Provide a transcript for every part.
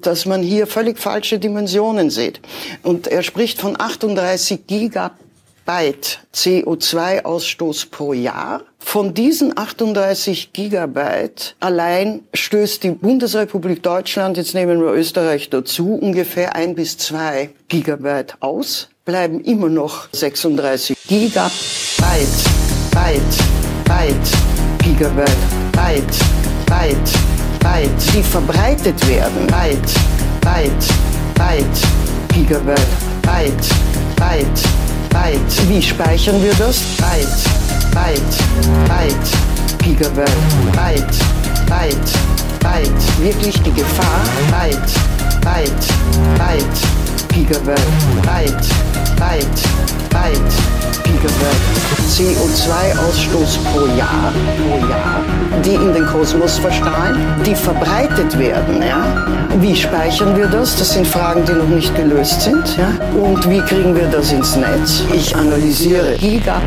dass man hier völlig falsche Dimensionen sieht. Und er spricht von 38 Gigabyte CO2-Ausstoß pro Jahr. Von diesen 38 Gigabyte allein stößt die Bundesrepublik Deutschland, jetzt nehmen wir Österreich dazu, ungefähr ein bis zwei Gigabyte aus, bleiben immer noch 36 Gigabyte, Byte, Byte, Gigabyte, Byte, Byte, Byte, die verbreitet werden. Byte, Byte, Byte, Gigabyte, Byte, Byte, Byte. Wie speichern wir das? Byte, Byte, Byte, Gigabyte, Byte, Byte, Byte. Wirklich die Gefahr? Byte, Byte, Byte, Gigabyte, Byte, Byte, Byte, Gigabyte. CO2-Ausstoß pro Jahr, pro Jahr, die in den Kosmos verstrahlen, die verbreitet werden. Ja? Wie speichern wir das? Das sind Fragen, die noch nicht gelöst sind. Ja? Und wie kriegen wir das ins Netz? Ich analysiere Gigabyte,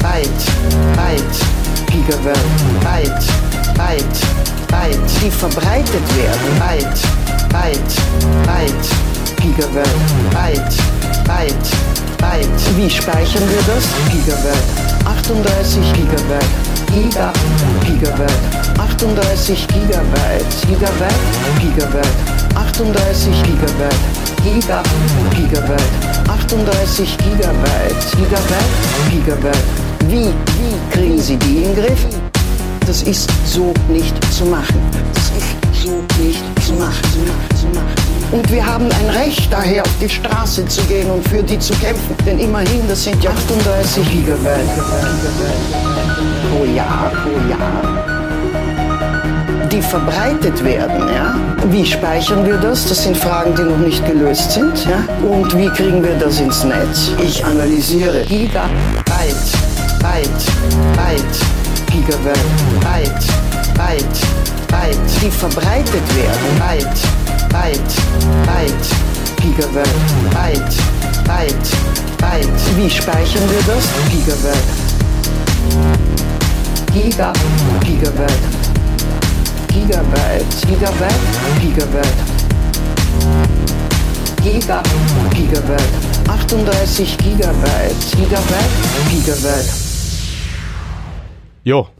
Byte, Byte, Gigabyte, Byte, Byte, Byte, die verbreitet werden. Byte, Byte, Byte, Gigabyte, Byte, Byte, Byte. Wie speichern wir das? Gigabyte. 38 Gigabyte. Giga, Gigabyte. 38 Gigabyte. Gigabyte, Gigabyte. 38 Gigabyte. Giga, Gigabyte. 38 Gigabyte. Gigabyte, Gigabyte. Wie, wie kriegen Sie die in den Griff? Das ist so nicht zu machen. Das ist so nicht zu machen. Zu machen, zu machen. Und wir haben ein Recht daher, auf die Straße zu gehen und für die zu kämpfen. Denn immerhin, das sind ja 38 Gigabyte pro Jahr, pro Jahr die verbreitet werden. Ja? Wie speichern wir das? Das sind Fragen, die noch nicht gelöst sind. Ja? Und wie kriegen wir das ins Netz? Ich analysiere Gigabyte, Byte, Byte, Gigabyte, Byte, Byte, Byte, die verbreitet werden. Byte, Byte, Byte, Gigabyte, Byte, Byte, Byte. Wie speichern wir das? Gigabyte. Giga, Gigabyte. Gigabyte, Gigabyte, Gigabyte. Giga, Gigabyte. 38 Gigabyte, Gigabyte, Gigabyte. Jo.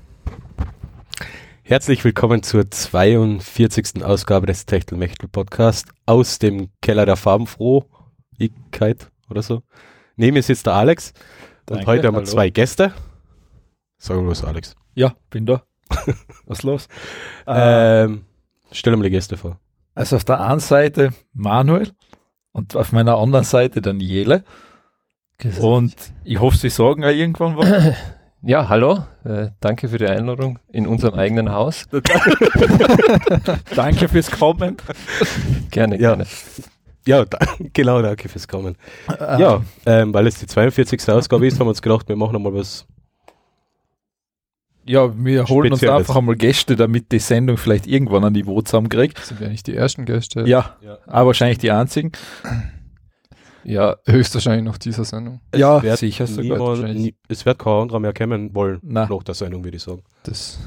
Herzlich willkommen zur 42. Ausgabe des Techtelmechtel Podcast aus dem Keller der Farbenfrohigkeit oder so. Neben mir sitzt der Alex Danke, und heute haben wir hallo. zwei Gäste. Sag mal was, Alex. Ja, bin da. Was los? Ähm, stell mal die Gäste vor. Also auf der einen Seite Manuel und auf meiner anderen Seite Daniele. Und ich hoffe, sie sagen ja irgendwann was. Ja, hallo. Äh, danke für die Einladung in unserem eigenen Haus. Danke fürs Kommen. Gerne, Ja. gerne. Ja, da, genau, danke fürs Kommen. Äh, Ja, ähm, weil es die 42. Ausgabe ist, haben wir uns gedacht, wir machen nochmal was. Ja, wir holen uns Spezielles. einfach einmal Gäste, damit die Sendung vielleicht irgendwann ein Niveau zusammenkriegt. Sind wir nicht die ersten Gäste? Ja, Ja. aber wahrscheinlich die einzigen. Ja, höchstwahrscheinlich noch dieser Sendung. Es ja, wird sicher sogar. Niemand, es wird kein anderer mehr kommen wollen Na. nach der Sendung, würde ich sagen. Das,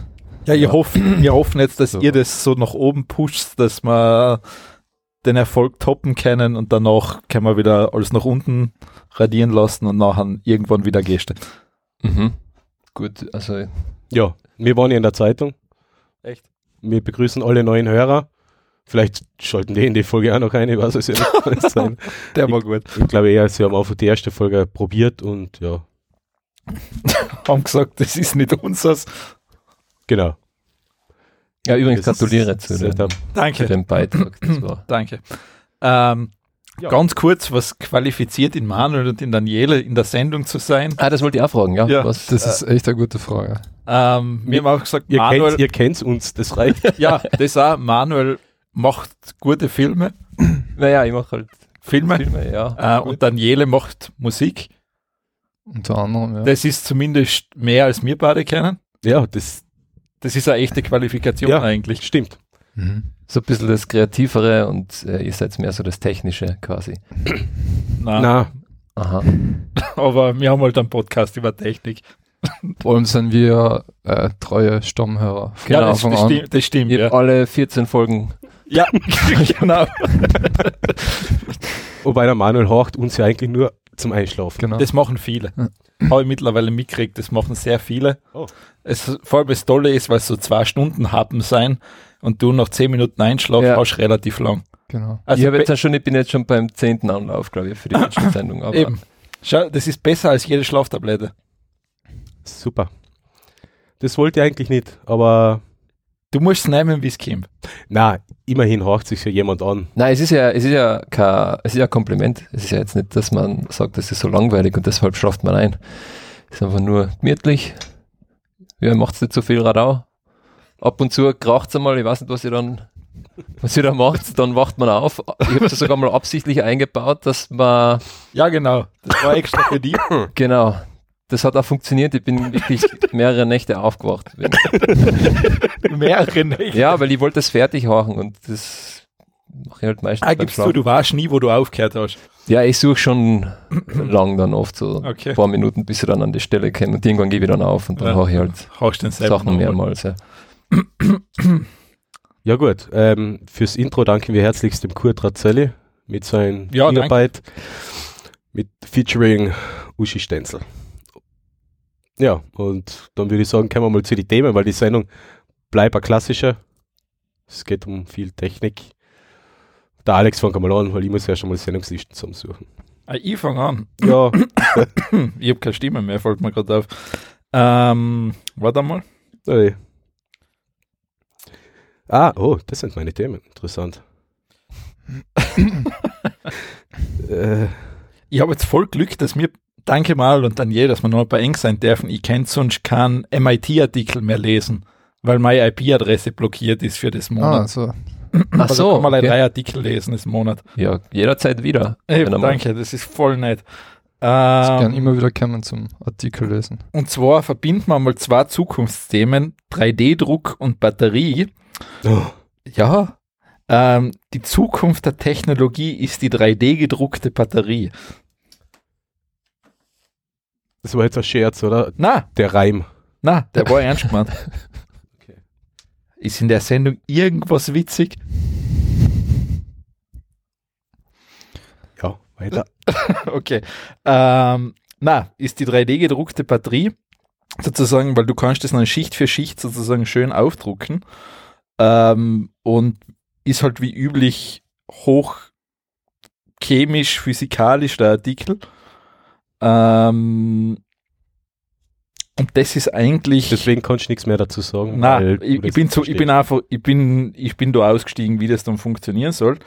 Ja, wir, Hoffen, wir hoffen jetzt, dass So. ihr das so nach oben pusht, dass wir den Erfolg toppen können und danach können wir wieder alles nach unten radieren lassen und nachher irgendwann wieder Gäste. Mhm. Gut, also Ja, wir waren ja in der Zeitung. Echt? Wir begrüßen alle neuen Hörer. Vielleicht schalten die in die Folge auch noch eine, was es ja nicht sein. Der war gut. Ich glaube eher, sie haben einfach die erste Folge probiert und ja, Haben gesagt, das ist nicht unseres. genau. ja, übrigens Das gratuliere zu, zu Danke. dem Beitrag. Danke. Ähm, Ja. Ganz kurz, was qualifiziert in Manuel und in Daniele in der Sendung zu sein? ah, das wollte ich auch fragen, ja. Ja. Was, das ist echt eine gute Frage. Ähm, wir haben auch gesagt, Ihr Manuel, kennt, ihr kennt uns, das reicht. ja, das auch, Manuel macht gute Filme, naja, ich mache halt Filme, Filme, ja. äh, und Daniele macht Musik. Unter anderem, ja. Das ist zumindest mehr als wir beide kennen. ja, das Das ist eine echte Qualifikation Ja. eigentlich. stimmt. Mhm. So ein bisschen das Kreativere und äh, ihr seid mehr so das Technische quasi. Nein, Na, Aha. aber wir haben halt einen Podcast über Technik. Vor allem sind wir äh, treue Stammhörer von ja, das, das stimmt, das stimmt Ihr ja. alle 14 Folgen Ja, genau. Wobei der Manuel horcht uns ja eigentlich nur zum Einschlafen. Genau. Das machen viele. Habe ich mittlerweile mitgekriegt, das machen sehr viele. Oh. Es, vor allem das Tolle ist, weil es so zwei Stunden haben sein und du nach zehn Minuten Einschlafen Ja. hast, relativ lang. genau. Also ich, be- jetzt schon, ich bin jetzt schon beim zehnten Anlauf, glaube ich, für die letzte Sendung. Aber Eben. Schau, das ist besser als jede Schlaftablette. Super. Das wollte ich eigentlich nicht, aber Du musst es nehmen, wie es kommt. na, immerhin horcht sich ja jemand an. Nein, es ist ja, es ist ja kein, es ist ja ein Kompliment. Es ist ja jetzt nicht, dass man sagt, das ist so langweilig und deshalb schlaft man ein. Es ist einfach nur gemütlich. Ja, macht's nicht so viel Radau. Ab und zu kracht's einmal, ich weiß nicht, was ihr dann, was ihr da macht, dann wacht man auf. Ich habe das sogar mal absichtlich eingebaut, dass man, Ja, genau. Das war extra für die. genau, das hat auch funktioniert. Ich bin wirklich mehrere Nächte aufgewacht. Mehrere Nächte. Ja, weil ich wollte das fertig horchen und das mache ich halt meistens Ah, gibst du, du weißt nie, wo du aufgehört hast. Ja, ich suche schon lang dann oft so Okay. ein paar Minuten, bis ich dann an die Stelle komme und irgendwann gebe ich dann auf und dann Ja. höre ich halt Hast Sachen mehrmals. Ja. Ja gut, ähm, fürs Intro danken wir herzlichst dem Kurt Razzelli mit seinem Ja. Gigabyte mit featuring Uschi Stenzel. Ja, und dann würde ich sagen, kommen wir mal zu den Themen, weil die Sendung bleibt ein klassischer. Es geht um viel Technik. Der Alex fängt mal an, weil ich muss ja schon mal Sendungslisten zusammensuchen. Ah, ich fange an. Ja, Ich habe keine Stimme mehr, fällt mir gerade auf. Ähm, warte mal. ey. Ah, oh, das sind meine Themen. Interessant. äh, Ich habe jetzt voll Glück, dass mir, danke mal und dann je, dass wir noch bei eng sein dürfen. Ich kann sonst keinen MIT-Artikel mehr lesen, weil meine IP-Adresse blockiert ist für das Ah, Monat. so. Ach also so, kann man okay. drei Artikel lesen das Monat. ja, jederzeit wieder. Ey, mal- danke, das ist voll nett. Ich kann Ähm, immer wieder kommen zum Artikel lesen. und zwar verbinden wir mal zwei Zukunftsthemen, 3D-Druck und Batterie. oh, Ja, ähm, die Zukunft der Technologie ist die 3D-gedruckte Batterie. Das war jetzt ein Scherz, oder? Na, Der Reim. na, der war ernst gemeint. Okay. Ist in der Sendung irgendwas witzig? Ja, weiter. Okay. Ähm, na, ist die 3D-gedruckte Batterie sozusagen, weil du kannst das dann Schicht für Schicht sozusagen schön aufdrucken ähm, und ist halt wie üblich hoch chemisch, physikalisch der Artikel. Ähm, und das ist eigentlich. Deswegen kannst du nichts mehr dazu sagen. Nein, ich, ich das bin so, ich bin einfach, ich bin, ich bin da ausgestiegen, wie das dann funktionieren soll.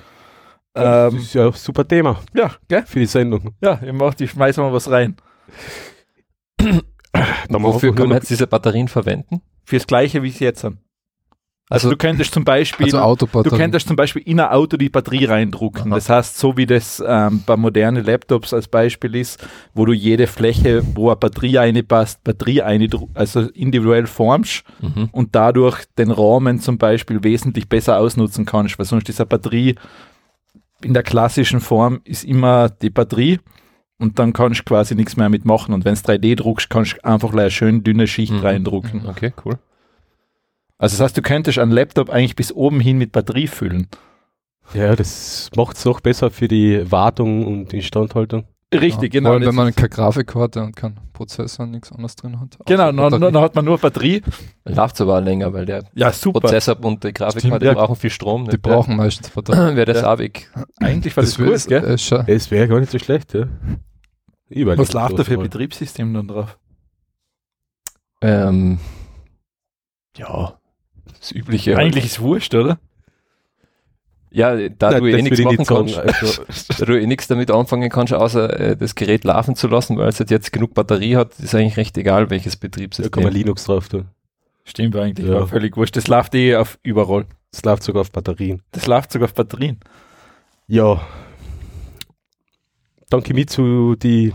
Das Ähm, ist ja ein super Thema ja, gell? für die Sendung. Ja, ich mach, ich schmeiß mal was rein. Wofür können wir jetzt diese Batterien verwenden? Fürs Gleiche, wie es jetzt sind. Also, Also- du könntest zum Beispiel, Also du könntest zum Beispiel in ein Auto die Batterie reindrucken. Aha. Das heißt, so wie das ähm, bei modernen Laptops als Beispiel ist, wo du jede Fläche, wo eine Batterie reinpasst, Batterie eine, also individuell formst Mhm. und dadurch den Rahmen zum Beispiel wesentlich besser ausnutzen kannst, weil sonst ist eine Batterie in der klassischen Form ist immer die Batterie und dann kannst du quasi nichts mehr mitmachen und wenn es 3D druckst, kannst du einfach eine schön dünne Schicht Mhm. reindrucken. Okay, cool. Also das heißt, du könntest einen Laptop eigentlich bis oben hin mit Batterie füllen. Ja, das macht es noch besser für die Wartung und Instandhaltung. Richtig, ja, genau. Vor allem, Das wenn man keine Grafikkarte und keinen Prozessor und nichts anderes drin hat. genau, dann, hat man nur Batterie. Läuft aber auch länger, weil der Ja, super. Prozessor und die Grafikkarte ja. brauchen viel Strom. Die nicht? brauchen meistens Batterie. Wäre das Ja. auch weg. Eigentlich war das, wär- gut, gell? äh, schon- Es wäre gar nicht so schlecht, ja. Was läuft da für ein. Betriebssystem dann drauf? Ähm, ja, das Übliche. Eigentlich ist wurscht, oder? Ja, da Nein, du eh das nichts ich machen kannst, Also, da du eh nichts damit anfangen kannst, außer äh, das Gerät laufen zu lassen, weil es halt jetzt genug Batterie hat, ist eigentlich recht egal, welches da kann man Betriebssystem. Linux drauf tun. Stimmt eigentlich, Ja. völlig wurscht. Das läuft eh auf überall. Das läuft sogar auf Batterien. Das läuft sogar auf Batterien. Ja. Danke mir zu die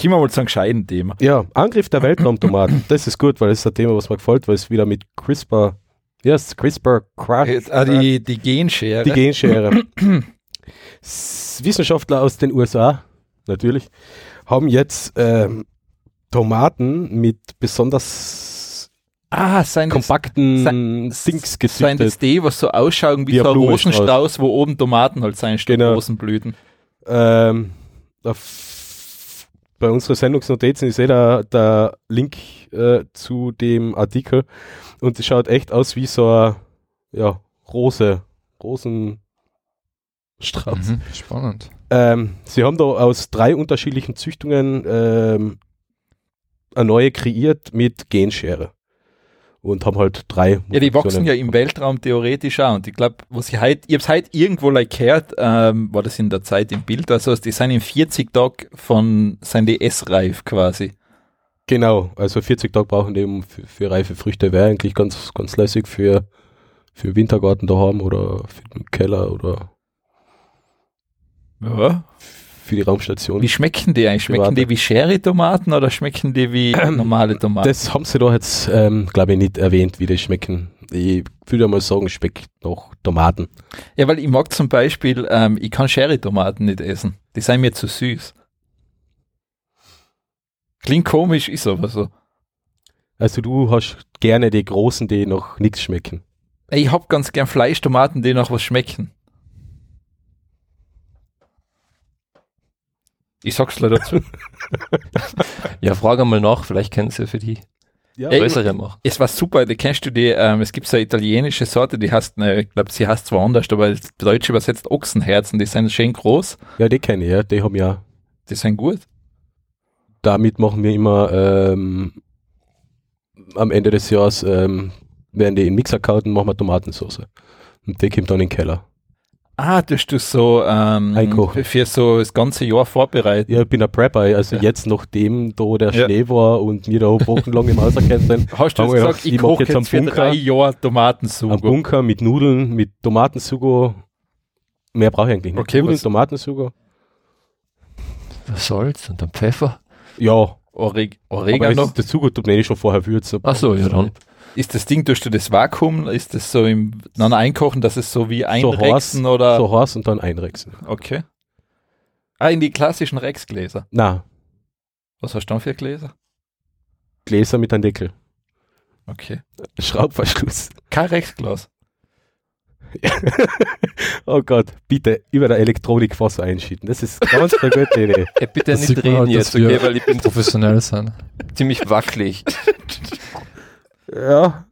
Kommen wir mal zu einem gescheiten Thema. ja, Angriff der Weltraumtomaten. das ist gut, weil das ist ein Thema, was mir gefällt, weil es wieder mit CRISPR, ja, yes, CRISPR, Jetzt, ah, die, die Genschere. die Genschere. Wissenschaftler aus den USA, natürlich, haben jetzt ähm, Tomaten mit besonders Ah, sein kompakten sein- Dings Sein das gezüchtet. die, was so ausschauen wie, Wie ein so ein. Rosenstrauß, wo oben Tomaten halt sein, statt Genau. Rosenblüten. Ähm, auf, bei unseren Sendungsnotizen ist eh der, der Link äh, zu dem Artikel und es schaut echt aus wie so ein ja, Rose, Rosenstrauß. Mhm. Spannend. Ähm, sie haben da aus drei unterschiedlichen Züchtungen ähm, eine neue kreiert mit Genschere. Und haben halt drei. Ja, die wachsen ja im Weltraum theoretisch auch. Und ich glaube, was ich heute, ich hab's heute irgendwo like gehört, ähm, war das in der Zeit im Bild, also die sind in 40 Tagen von, sind die essreif quasi. Genau, also 40 Tage brauchen die um für, für reife Früchte. Wäre eigentlich ganz, ganz lässig für, für Wintergarten daheim oder für den Keller oder Ja. Für die Raumstation. Wie schmecken die eigentlich? Schmecken die wie Sherry-Tomaten oder schmecken die wie normale Tomaten? Das haben sie da jetzt, ähm, glaube ich, nicht erwähnt, wie die schmecken. Ich würde mal sagen, schmeckt nach Tomaten. Ja, weil ich mag zum Beispiel, ähm, ich kann Sherry-Tomaten nicht essen. Die sind mir zu süß. Klingt komisch, ist aber so. Also du hast gerne die großen, die noch nichts schmecken. Ich hab ganz gern Fleischtomaten, die nach was schmecken. Ich sag's leider dazu. Ja, frage mal nach, vielleicht können sie für die Ja, größere machen. Es war super, da kennst du die, ähm, es gibt so eine italienische Sorte, die heißt, ne, ich glaube, sie heißt zwar anders, aber das Deutsch übersetzt Ochsenherzen, die sind schön groß, ja, die kenne ich, ja. Die haben ja, die sind gut. damit machen wir immer ähm, am Ende des Jahres, ähm, werden die in den Mixer und machen wir Tomatensauce. Und die kommt dann in den Keller. Ah, tust du so ähm, für so das ganze Jahr vorbereiten. Ja, ich bin ein Prepper, also Ja. jetzt nachdem da der Ja. Schnee war und wir da wochenlang im Haus erkennt sind, Hast du gesagt, gedacht, ich ich koche jetzt jetzt für Bunker. drei Jahre am Tomatensugo. Bunker mit Nudeln, mit Tomatensugo. Mehr brauche ich eigentlich nicht. Okay, Nudeln, was- Tomatensugo. Salz und dann Pfeffer. Ja, Oreg aber Oregano. das, das Sugo tut man eh schon vorher würzen. Ach so, ja dann. Ist das Ding, tust du das Vakuum, ist das so im dann einkochen, dass es so wie einrechsen oder? So heiß und dann einrechsen. Okay. Ah, in die klassischen Rex-Gläser. Na, Was hast du dann für Gläser? Gläser mit einem Deckel. Okay. Schraubverschluss. Kein Rex-Glas. oh Gott, bitte über der Elektronik Wasser einschütten. Das ist ganz eine gute Idee. Ey, bitte Das nicht reden halt, jetzt, okay, weil ich bin Professionell sein. ziemlich wackelig. Ja,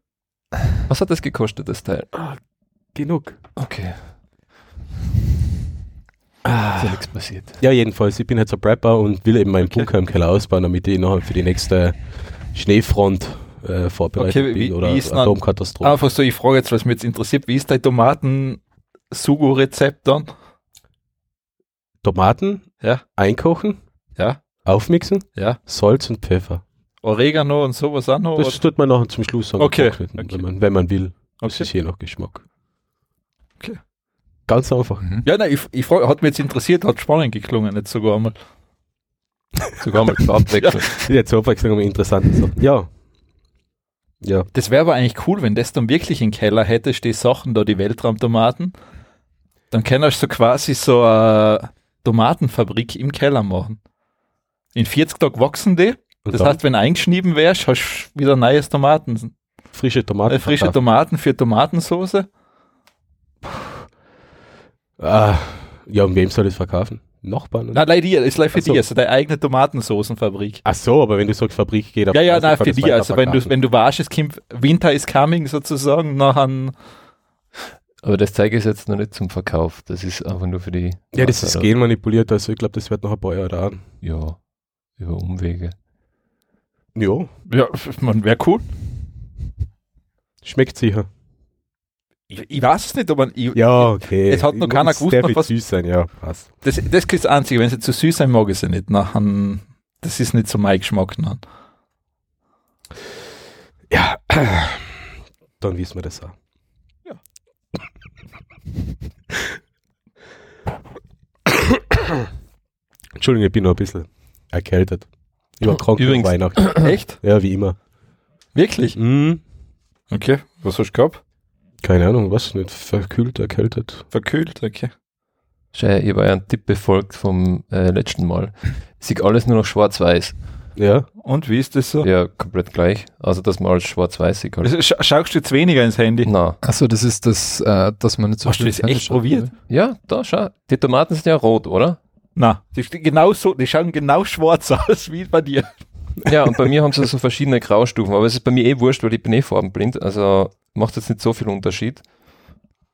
Was hat das gekostet, das Teil? genug. Okay. Ist ja nichts passiert. Ja, jedenfalls, ich bin jetzt ein Prepper und will eben meinen Okay. Bunker im Keller ausbauen, damit ich nachher für die nächste Schneefront äh, vorbereitet Okay, wie- bin oder wie Atomkatastrophe. Einfach so, ich frage jetzt, was mich jetzt interessiert, wie ist dein Tomaten-Sugo-Rezept dann? Tomaten Ja. einkochen, Ja, aufmixen, ja. Salz und Pfeffer. Oregano und sowas auch noch? Das oder? tut man nachher zum Schluss sagen, Okay, okay. Wenn, man, wenn man will. Das Okay. ist je nach Geschmack. Okay. Ganz einfach. Mhm. Ja, nein, ich, ich frage, hat mich jetzt interessiert, hat spannend geklungen, nicht sogar einmal. Sogar mal zur Abwechslung. Jetzt zur Abwechslung interessante Sachen. Ja. Ja. Das wäre aber eigentlich cool, wenn das dann wirklich im Keller hättest, die Sachen da, die Weltraumtomaten. Dann kannst du quasi so eine Tomatenfabrik im Keller machen. In 40 Tagen wachsen die. Und Das heißt, wenn du eingeschnieben wärst, hast du wieder neues Tomaten, frische Tomaten. äh, frische. Tomaten für Tomatensauce. Ah, ja, und wem soll das verkaufen? Nachbarn? Nein, nein, dir, ist gleich für so. dich, also deine eigene Tomatensoßenfabrik. Ach so, aber wenn du sagst, Fabrik geht auf Ja, ja, nein, für dich, also wenn du, wenn du weißt, es kommt, Winter is coming sozusagen, nachher, Aber das zeige ich jetzt noch nicht zum Verkauf. Das ist einfach nur für die. Ja, das ist genmanipuliert, also ich glaube, das wird noch ein paar Jahre dauern. Ja, über Umwege. Ja, ja, man, wäre cool. schmeckt sicher. Ich, ich weiß es nicht, aber ich, Ja, okay. Es hat noch keiner gewusst, darf was- süß sein, ja, passt. Das, das ist das Einzige, wenn sie zu süß sein, mag ich sie nicht. Nachher, das ist nicht so mein Geschmack. Nein. Ja, dann wissen wir das auch. Ja. Entschuldigung, ich bin noch ein bisschen erkältet. Ich war krank über Übrigens- Weihnachten. Echt? Ja, wie immer. Wirklich? Hm, Okay. Was hast du gehabt? keine Ahnung, was nicht. Verkühlt, erkältet. Verkühlt, okay. Schau, ich war ja ein Tipp befolgt vom äh, letzten Mal. Sieht alles nur noch schwarz-weiß. Ja. Und wie ist das so? Ja, komplett gleich. Also, dass man als schwarz-weiß sieht. Halt. Sch schaust du jetzt weniger ins Handy? Na, Achso, das ist das, äh, dass man nicht so Hast du das echt schaut, probiert? oder? ja, da schau. Die Tomaten sind ja rot, oder? Na, die, genau so, die schauen genau schwarz aus wie bei dir. Ja, und bei mir haben sie so verschiedene Graustufen, aber es ist bei mir eh wurscht, weil ich bin eh farbenblind, also macht jetzt nicht so viel Unterschied.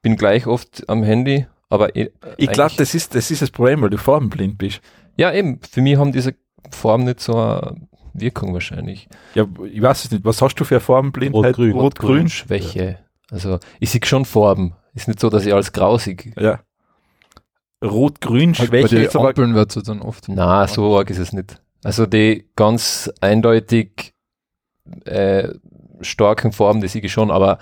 Bin gleich oft am Handy, aber eh, Ich glaube, das ist, das ist das Problem, weil du farbenblind bist. Ja, eben, für mich haben diese Farben nicht so eine Wirkung wahrscheinlich. Ja, ich weiß es nicht. Was hast du für eine Farbenblindheit? Rot-Grün. Rot-Grün. Schwäche. Also ich sehe schon Farben. Ist nicht so, dass ich alles grausig. Ja. Rot-Grün, Halt bei Schwäche den ist aber Ampeln wird es dann oft. Na, so arg ist es nicht. Also die ganz eindeutig äh, starken Farben, die sehe ich schon, aber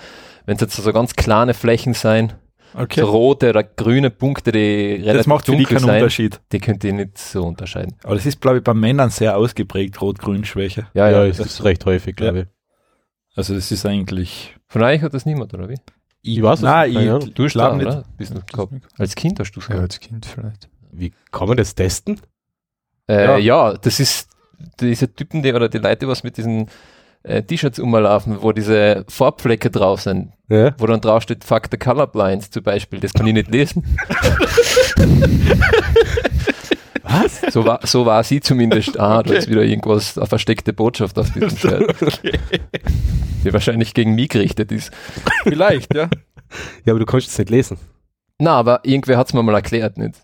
wenn es jetzt so ganz kleine Flächen sein, okay. so rote oder grüne Punkte, die relativ Das macht für dunkel keinen sein, Unterschied. die könnt ihr nicht so unterscheiden. Aber das ist, glaube ich, bei Männern sehr ausgeprägt, Rot-Grün-Schwäche. Ja, Ja, ja. es ist recht häufig, glaube ich. Also das ist eigentlich. Von euch hat das niemand, oder wie? Ich, weiß es nein, nicht, ich. Du hast da, nicht. oder? Bist du gehabt? Als Kind hast du es Ja, gehabt. als Kind vielleicht. Wie kann man das testen? Äh, ja. das ist diese Typen, die oder die Leute, was mit diesen äh, T-Shirts umlaufen, wo diese Farbflecke drauf sind, Ja. wo dann drauf steht, fuck the colorblind zum Beispiel, das kann ich nicht lesen. Was? So war, so war sie zumindest. Ah, da ist wieder irgendwas, eine versteckte Botschaft auf diesem Shirt, die wahrscheinlich gegen mich gerichtet ist. Vielleicht, ja. Ja, aber du kannst es nicht lesen. Na, aber irgendwer hat es mir mal erklärt, nicht?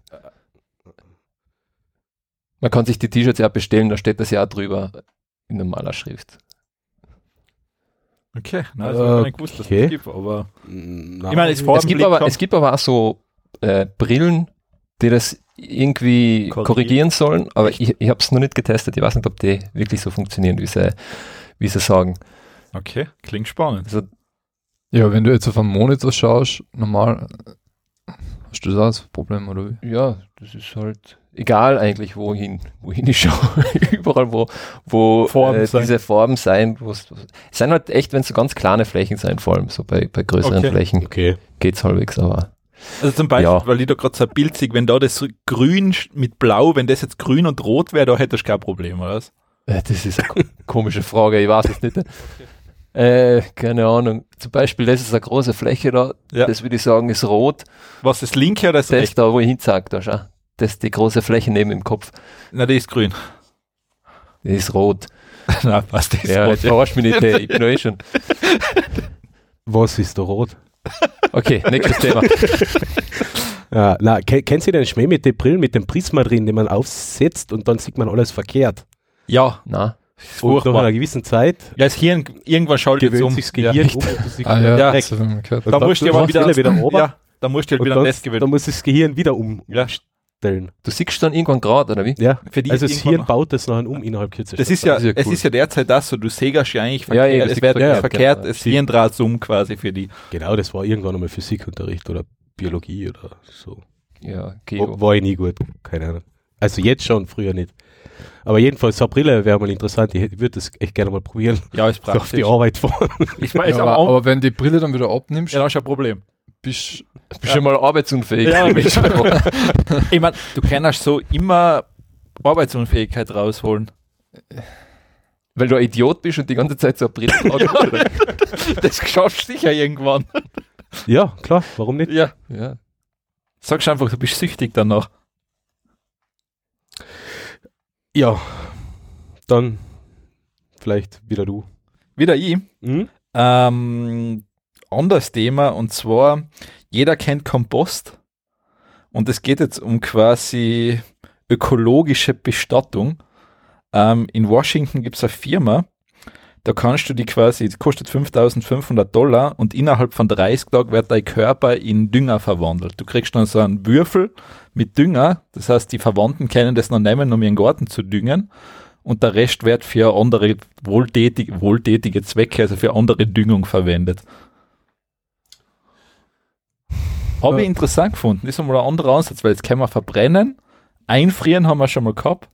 Man kann sich die T-Shirts ja bestellen, da steht das ja auch drüber in normaler Schrift. Okay, nein, das habe ich nicht gewusst, dass Okay. das gibt, aber Na, ich meine, es Es gibt, aber, es gibt aber auch so äh, Brillen, die das irgendwie Korrigieren. korrigieren, sollen, aber ich, ich habe es noch nicht getestet. Ich weiß nicht, ob die wirklich so funktionieren, wie sie, wie sie sagen. Okay, klingt spannend. Also, Ja, wenn du jetzt auf einen Monitor schaust, normal, hast du das Problem, oder wie? ja, das ist halt egal eigentlich, wohin, wohin ich schaue. Überall, wo, wo Farben äh, diese Farben sein, wo's, wo's- es sind halt echt, wenn es so ganz kleine Flächen sein, vor allem so bei, bei größeren Okay. Flächen Okay. geht's halbwegs, aber Also zum Beispiel, Ja. weil ich da gerade so sehe, wenn da das grün mit blau, wenn das jetzt grün und rot wäre, da hättest du kein Problem, oder was? Äh, Das ist eine ko- komische Frage, ich weiß es nicht. Äh, keine Ahnung. Zum Beispiel, das ist eine große Fläche da, Ja. das würde ich sagen, ist rot. Was, das linke oder das Das rechte? da, wo ich hinzeige, da schau. Das ist die große Fläche neben dem Kopf. Na, die ist grün. Die ist rot. Na, passt, das ist Ja, rot. jetzt verarsch mich nicht, ich bin eh schon. Was ist da rot? Okay, nächstes Thema. Ja, na, ke kennt ihr den Schmäh mit den Brillen, mit dem Prisma drin, den man aufsetzt und dann sieht man alles verkehrt? Ja, Na, Und nach einer gewissen Zeit Ja, das Hirn, irgendwann schaltet es um. sich das Ja. Gehirn um du Ah ja, Ja. das Da musst du du wieder, wieder runter. ja, da musst du halt wieder ein Test gewinnen. dann muss das Gehirn wieder um, Ja. Umstellen. du siehst dann irgendwann gerade, oder wie? Ja. Für die Also das Hirn baut das nachher um innerhalb kürzester Das ist Zeit. ja, Das ist ja es cool. ist ja derzeit das so, du sägerst ja eigentlich Ja, verkehrt, ja, das es wird verkehrt, verkehrt, genau. das Hirn dreht um quasi für die. Genau, das war irgendwann einmal Physikunterricht oder Biologie oder so. Ja, War, Geo. war ich nie gut, keine Ahnung. Also jetzt schon, früher nicht. Aber jedenfalls, so eine Brille wäre mal interessant. Ich, würde das echt gerne mal probieren. Ja, ist So auf die praktisch. Arbeit fahren. Ich weiß, Ja, aber, aber, auch, aber wenn die Brille dann wieder abnimmst, ja, das ist ein Problem. Bist Bist du schon mal arbeitsunfähig? Ja, ich ich meine, du kannst so immer Arbeitsunfähigkeit rausholen. Weil du ein Idiot bist und die ganze Zeit so eine Brille trägst. Das schaffst du sicher irgendwann. ja, klar, warum nicht? Ja. Ja. Sagst einfach, du bist süchtig danach. Ja, dann vielleicht wieder du. Wieder ich. Mhm. Ähm, anderes Thema und zwar, jeder kennt Kompost und es geht jetzt um quasi ökologische Bestattung. Ähm, in Washington gibt es eine Firma, da kannst du die quasi, die kostet 5500 Dollar und innerhalb von 30 Tagen wird dein Körper in Dünger verwandelt. Du kriegst dann so einen Würfel mit Dünger, das heißt, die Verwandten können das noch nehmen, um ihren Garten zu düngen und der Rest wird für andere wohltätige, wohltätige Zwecke, also für andere Düngung verwendet. Habe ich interessant gefunden. Das ist einmal ein anderer Ansatz, weil jetzt können wir verbrennen. Einfrieren haben wir schon mal gehabt.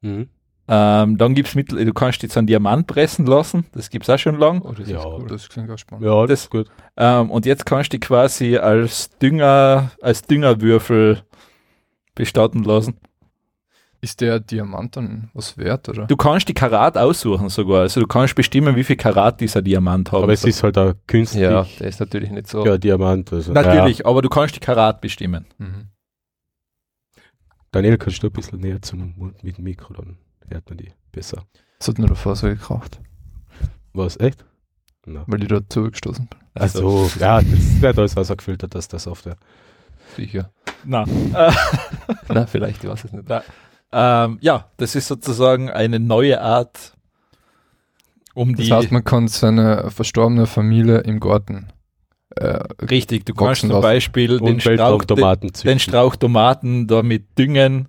Mhm. Ähm, dann gibt es Mittel, du kannst jetzt einen Diamant pressen lassen. Das gibt es auch schon lang. oh, das Ja, ist cool, das klingt auch spannend. Ja, Das- das ist gut. Ähm, und jetzt kannst du die quasi als Dünger, als Düngerwürfel bestatten lassen. Ist der Diamant dann was wert, oder? Du kannst die Karat aussuchen sogar. Also du kannst bestimmen, wie viel Karat dieser Diamant hat. Aber es ist halt auch künstlich. Ja, der ist natürlich nicht so. ja, Diamant. Also, Natürlich, aber du kannst die Karat bestimmen. Mhm. Ja. Daniel, kannst du ein bisschen näher zum Mund mit dem Mikro, dann hört man die besser. Das hat mir davor so gekauft, Was, echt? Na. weil ich da zugestoßen bin. Also, ja, das wird alles rausgefiltert, dass das auf der. Sicher. Na, äh, Na, vielleicht, ich weiß es nicht. Ähm, ja, das ist sozusagen eine neue Art, um Das die. heißt, man kann seine verstorbene Familie im Garten äh, richtig, du kannst zum lassen. Beispiel den Strauch, den, den. Strauch Tomaten damit düngen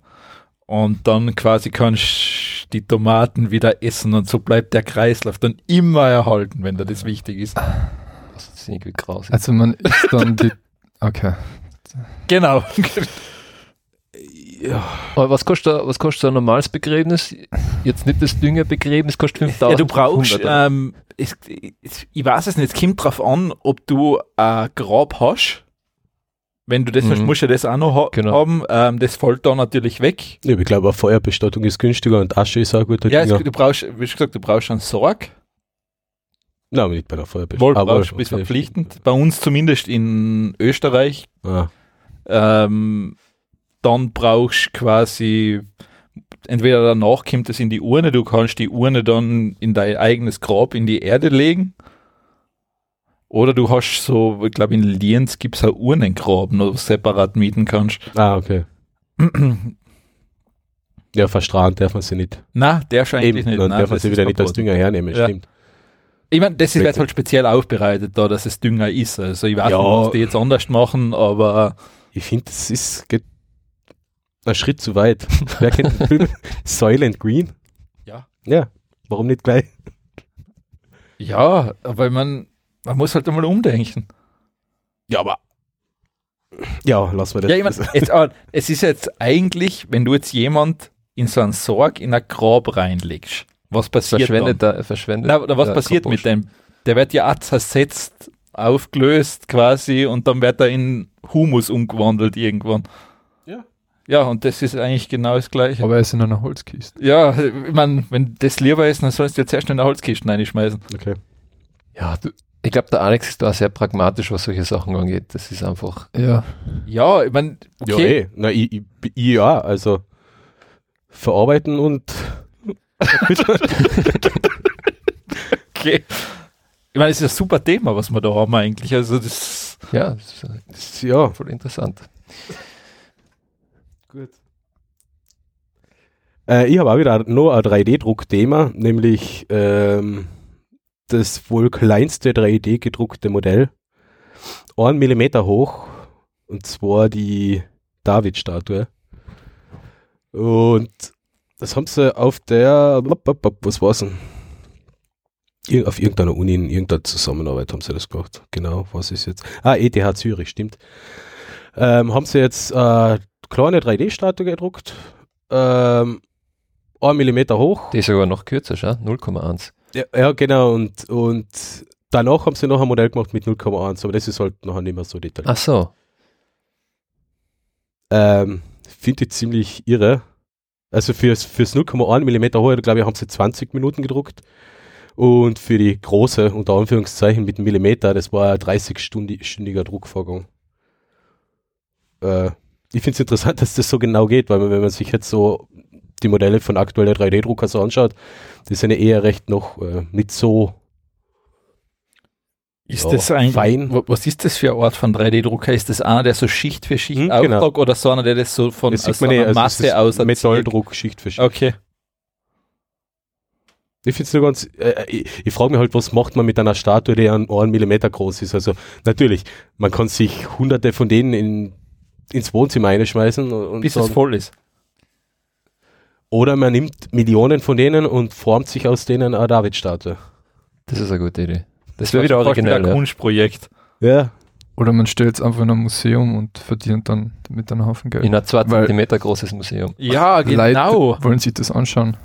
und dann quasi kannst du die Tomaten wieder essen und so bleibt der Kreislauf dann immer erhalten, wenn dir das wichtig ist. Das ist irgendwie grausig. Also man ist dann die. Okay. Genau. Aber was kostet, was kostet so ein normales Begräbnis? Jetzt nicht das Düngerbegräbnis, kostet 5000. Ja, du brauchst, 100. ähm, es, ich weiß es nicht, es kommt drauf an, ob du ein Grab hast. Wenn du das Mhm. hast, musst du das auch noch ha Genau. haben. Ähm, das fällt da natürlich weg. Ja, ich glaube, eine Feuerbestattung ist günstiger und Asche ist auch ein guter Ja, es, du brauchst, wie schon gesagt, du brauchst einen Sorg. Nein, aber nicht bei der Feuerbestattung. Wohl, brauchst, bist verpflichtend. Bei uns zumindest in Österreich. Ah, Ähm, dann brauchst du quasi, entweder danach kommt es in die Urne, du kannst die Urne dann in dein eigenes Grab in die Erde legen. Oder du hast so, ich glaube in Lienz gibt es ein Urnengrab, wo du separat mieten kannst. ah, okay. Ja, verstrahlen darf man sie nicht. Na, der scheint Eben, nicht. dann darf man sie wieder nicht als verboten. Dünger hernehmen, Ja. stimmt. Ich meine, das jetzt halt speziell aufbereitet, da, dass es Dünger ist. Also ich weiß Ja. nicht, was die jetzt anders machen, aber Ich finde, das ist geht ein Schritt zu weit. Wer kennt den Film Soylent Green? Ja. Ja, warum nicht gleich? ja, aber man, man muss halt einmal umdenken. Ja, aber. Ja, lassen wir das. Ja, ich mein, jetzt, aber es ist jetzt eigentlich, wenn du jetzt jemand in so einen Sorg in ein Grab reinlegst, was passiert verschwendet, dann? da, verschwendet. Na, was der passiert Kompost. mit dem? Der wird ja auch zersetzt, aufgelöst quasi und dann wird er in Humus umgewandelt irgendwann. Ja. Ja, und das ist eigentlich genau das Gleiche. Aber er ist in einer Holzkiste. ja, ich meine, wenn das lieber ist, dann sollst du jetzt erst in eine Holzkiste reinschmeißen. Okay. Ja, du, ich glaube, der Alex ist da sehr pragmatisch, was solche Sachen angeht. Das ist einfach. Ja. Ja, ich meine, Ja, okay. eh. Na, ich, ich, ich ja, also verarbeiten und okay. Ich meine, es ist ein super Thema, was wir da haben eigentlich. Also das Ja, das ist das, ja. voll interessant. Gut. Äh, ich habe auch wieder noch ein 3D-Druckthema, nämlich ähm, das wohl kleinste 3D-gedruckte Modell. 1 Millimeter hoch, und zwar die David-Statue. Und das haben sie auf der, was war's denn? Ir- Auf irgendeiner Uni, in irgendeiner Zusammenarbeit haben sie das gemacht. Genau, was ist jetzt? Ah, ETH Zürich, stimmt. Ähm, haben sie jetzt äh, kleine 3D-Statue gedruckt. Ähm, 1 Millimeter hoch. Die ist sogar noch kürzer, schau, 0,1. Ja, ja, genau. Und, und danach haben sie noch ein Modell gemacht mit 0,1, aber das ist halt nachher nicht mehr so detailliert. Ach so. Ähm, Finde ich ziemlich irre. Also fürs, fürs 0,1 Millimeter hohe, glaube ich, haben sie 20 Minuten gedruckt. Und für die große, unter Anführungszeichen, mit einem Millimeter, das war ein 30-stündiger Druckvorgang. Äh, ich finde es interessant, dass das so genau geht, weil man, wenn man sich jetzt so die Modelle von aktuellen 3D-Drucker so anschaut, die sind ja eher recht noch äh, nicht so Ist Ja, das eigentlich, fein. wa- was ist das für ein Art von 3D-Drucker? Ist das einer, der so Schicht für Schicht Hm, auftragt genau. oder so einer, der das so von das aus man so eh, einer also Masse das aus Metalldruck, Schicht für Schicht. Okay. Ich finde es nur ganz, äh, ich, ich frage mich halt, was macht man mit einer Statue, die einen Millimeter groß ist. Also natürlich, man kann sich hunderte von denen in, ins Wohnzimmer einschmeißen und, Bis es sagen, voll ist. oder man nimmt Millionen von denen und formt sich aus denen eine David-Statue. Das ist eine gute Idee. Das wäre wieder originell. ein Ja. Kunstprojekt. Ja, Oder man stellt es einfach in ein Museum und verdient dann mit einem Haufen Geld. In ein 2 Weil- Zentimeter großes Museum. Ja, genau. Leute wollen sich das anschauen.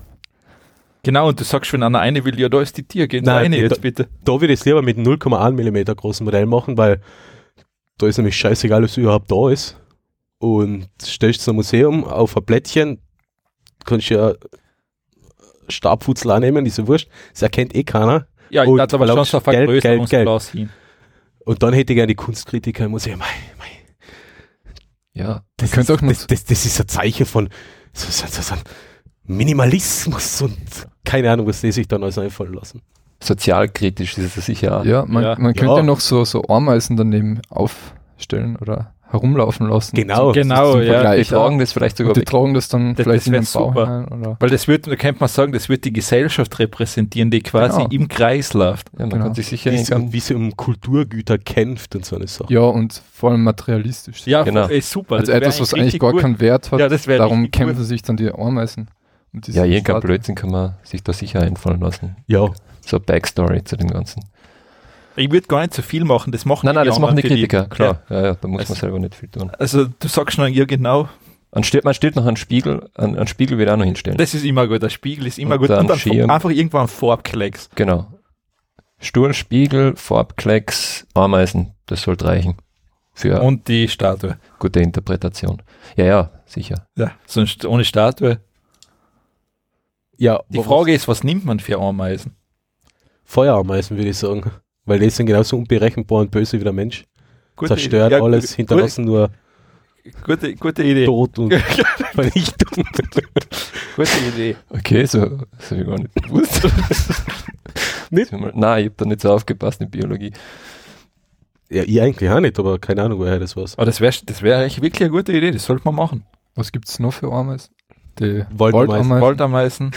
Genau, und du sagst, wenn einer eine will, ja, da ist die Tier, geh Nein, rein jetzt bitte. da würde ich es lieber mit einem 0,1 Millimeter großen Modell machen, weil da ist nämlich scheißegal, was überhaupt da ist. Und stellst du ein Museum auf ein Plättchen, kannst ja Stabfutzel annehmen, ist ja wurscht. Das erkennt eh keiner. Ja, ich Und dachte aber schon so Geld, Geld, hin. Und dann hätte ich gerne die Kunstkritiker, muss ich, mei, mei, Ja, das, könnte ist, das, das, das ist ein Zeichen von so, so, so, Minimalismus und keine Ahnung, was die sich dann alles einfallen lassen. sozialkritisch ist es sicher. Ja, man, Ja. man könnte Ja. ja noch so, so Ameisen daneben aufstellen oder herumlaufen lassen. Genau. Genau, zum ja. Die tragen das vielleicht sogar Und die weg. tragen das dann Das- vielleicht das in den Bau super. hinein, oder Weil das wird, da könnte man sagen, das wird die Gesellschaft repräsentieren, die quasi Genau. im Kreis läuft. Ja, man Genau. kann sich sicher Wie sie, wie sie um Kulturgüter kämpft und so eine Sache. ja, und vor allem materialistisch. Ja, Genau. ist super. also etwas, was eigentlich gar gut. keinen Wert hat. Ja, das wäre Darum kämpfen gut. sich dann die Ameisen. Ja, Statue. Blödsinn kann man sich da sicher einfallen lassen. Ja, So eine Backstory zu dem Ganzen. Ich würde gar nicht so viel machen, das machen Nein, nein, das machen die Kritiker, klar. Ja, ja, da muss Also- man selber nicht viel tun. Also du sagst schon, ja genau, Man stellt, man stellt noch einen Spiegel, einen, einen Spiegel wird auch noch hinstellen. das ist immer gut, der Spiegel ist immer Und gut. dann Und dann Schirm. einfach irgendwo ein Farbklecks. Genau. Stuhl, Spiegel, Farbklecks, Ameisen, das sollte reichen. Für Und die Statue. gute Interpretation. Ja, ja, sicher. Ja, sonst ohne Statue. ja Die Frage ist, was nimmt man für Ameisen? Feuerameisen, würde ich sagen. Weil die sind genauso unberechenbar und böse wie der Mensch. Gute Zerstört Idee. Ja, alles, hinterlassen nur Gute, gute Idee. Tod und Vernichtung. Gute Idee. Okay, so, das habe ich gar nicht gewusst. Nicht? Nein, ich habe da nicht so aufgepasst in Biologie. ja, ich eigentlich auch nicht, aber keine Ahnung, woher das war. Aber das wäre das wär eigentlich wirklich eine gute Idee, das sollte man machen. Was gibt es noch für Ameisen? Die Waldameisen. Waldameisen.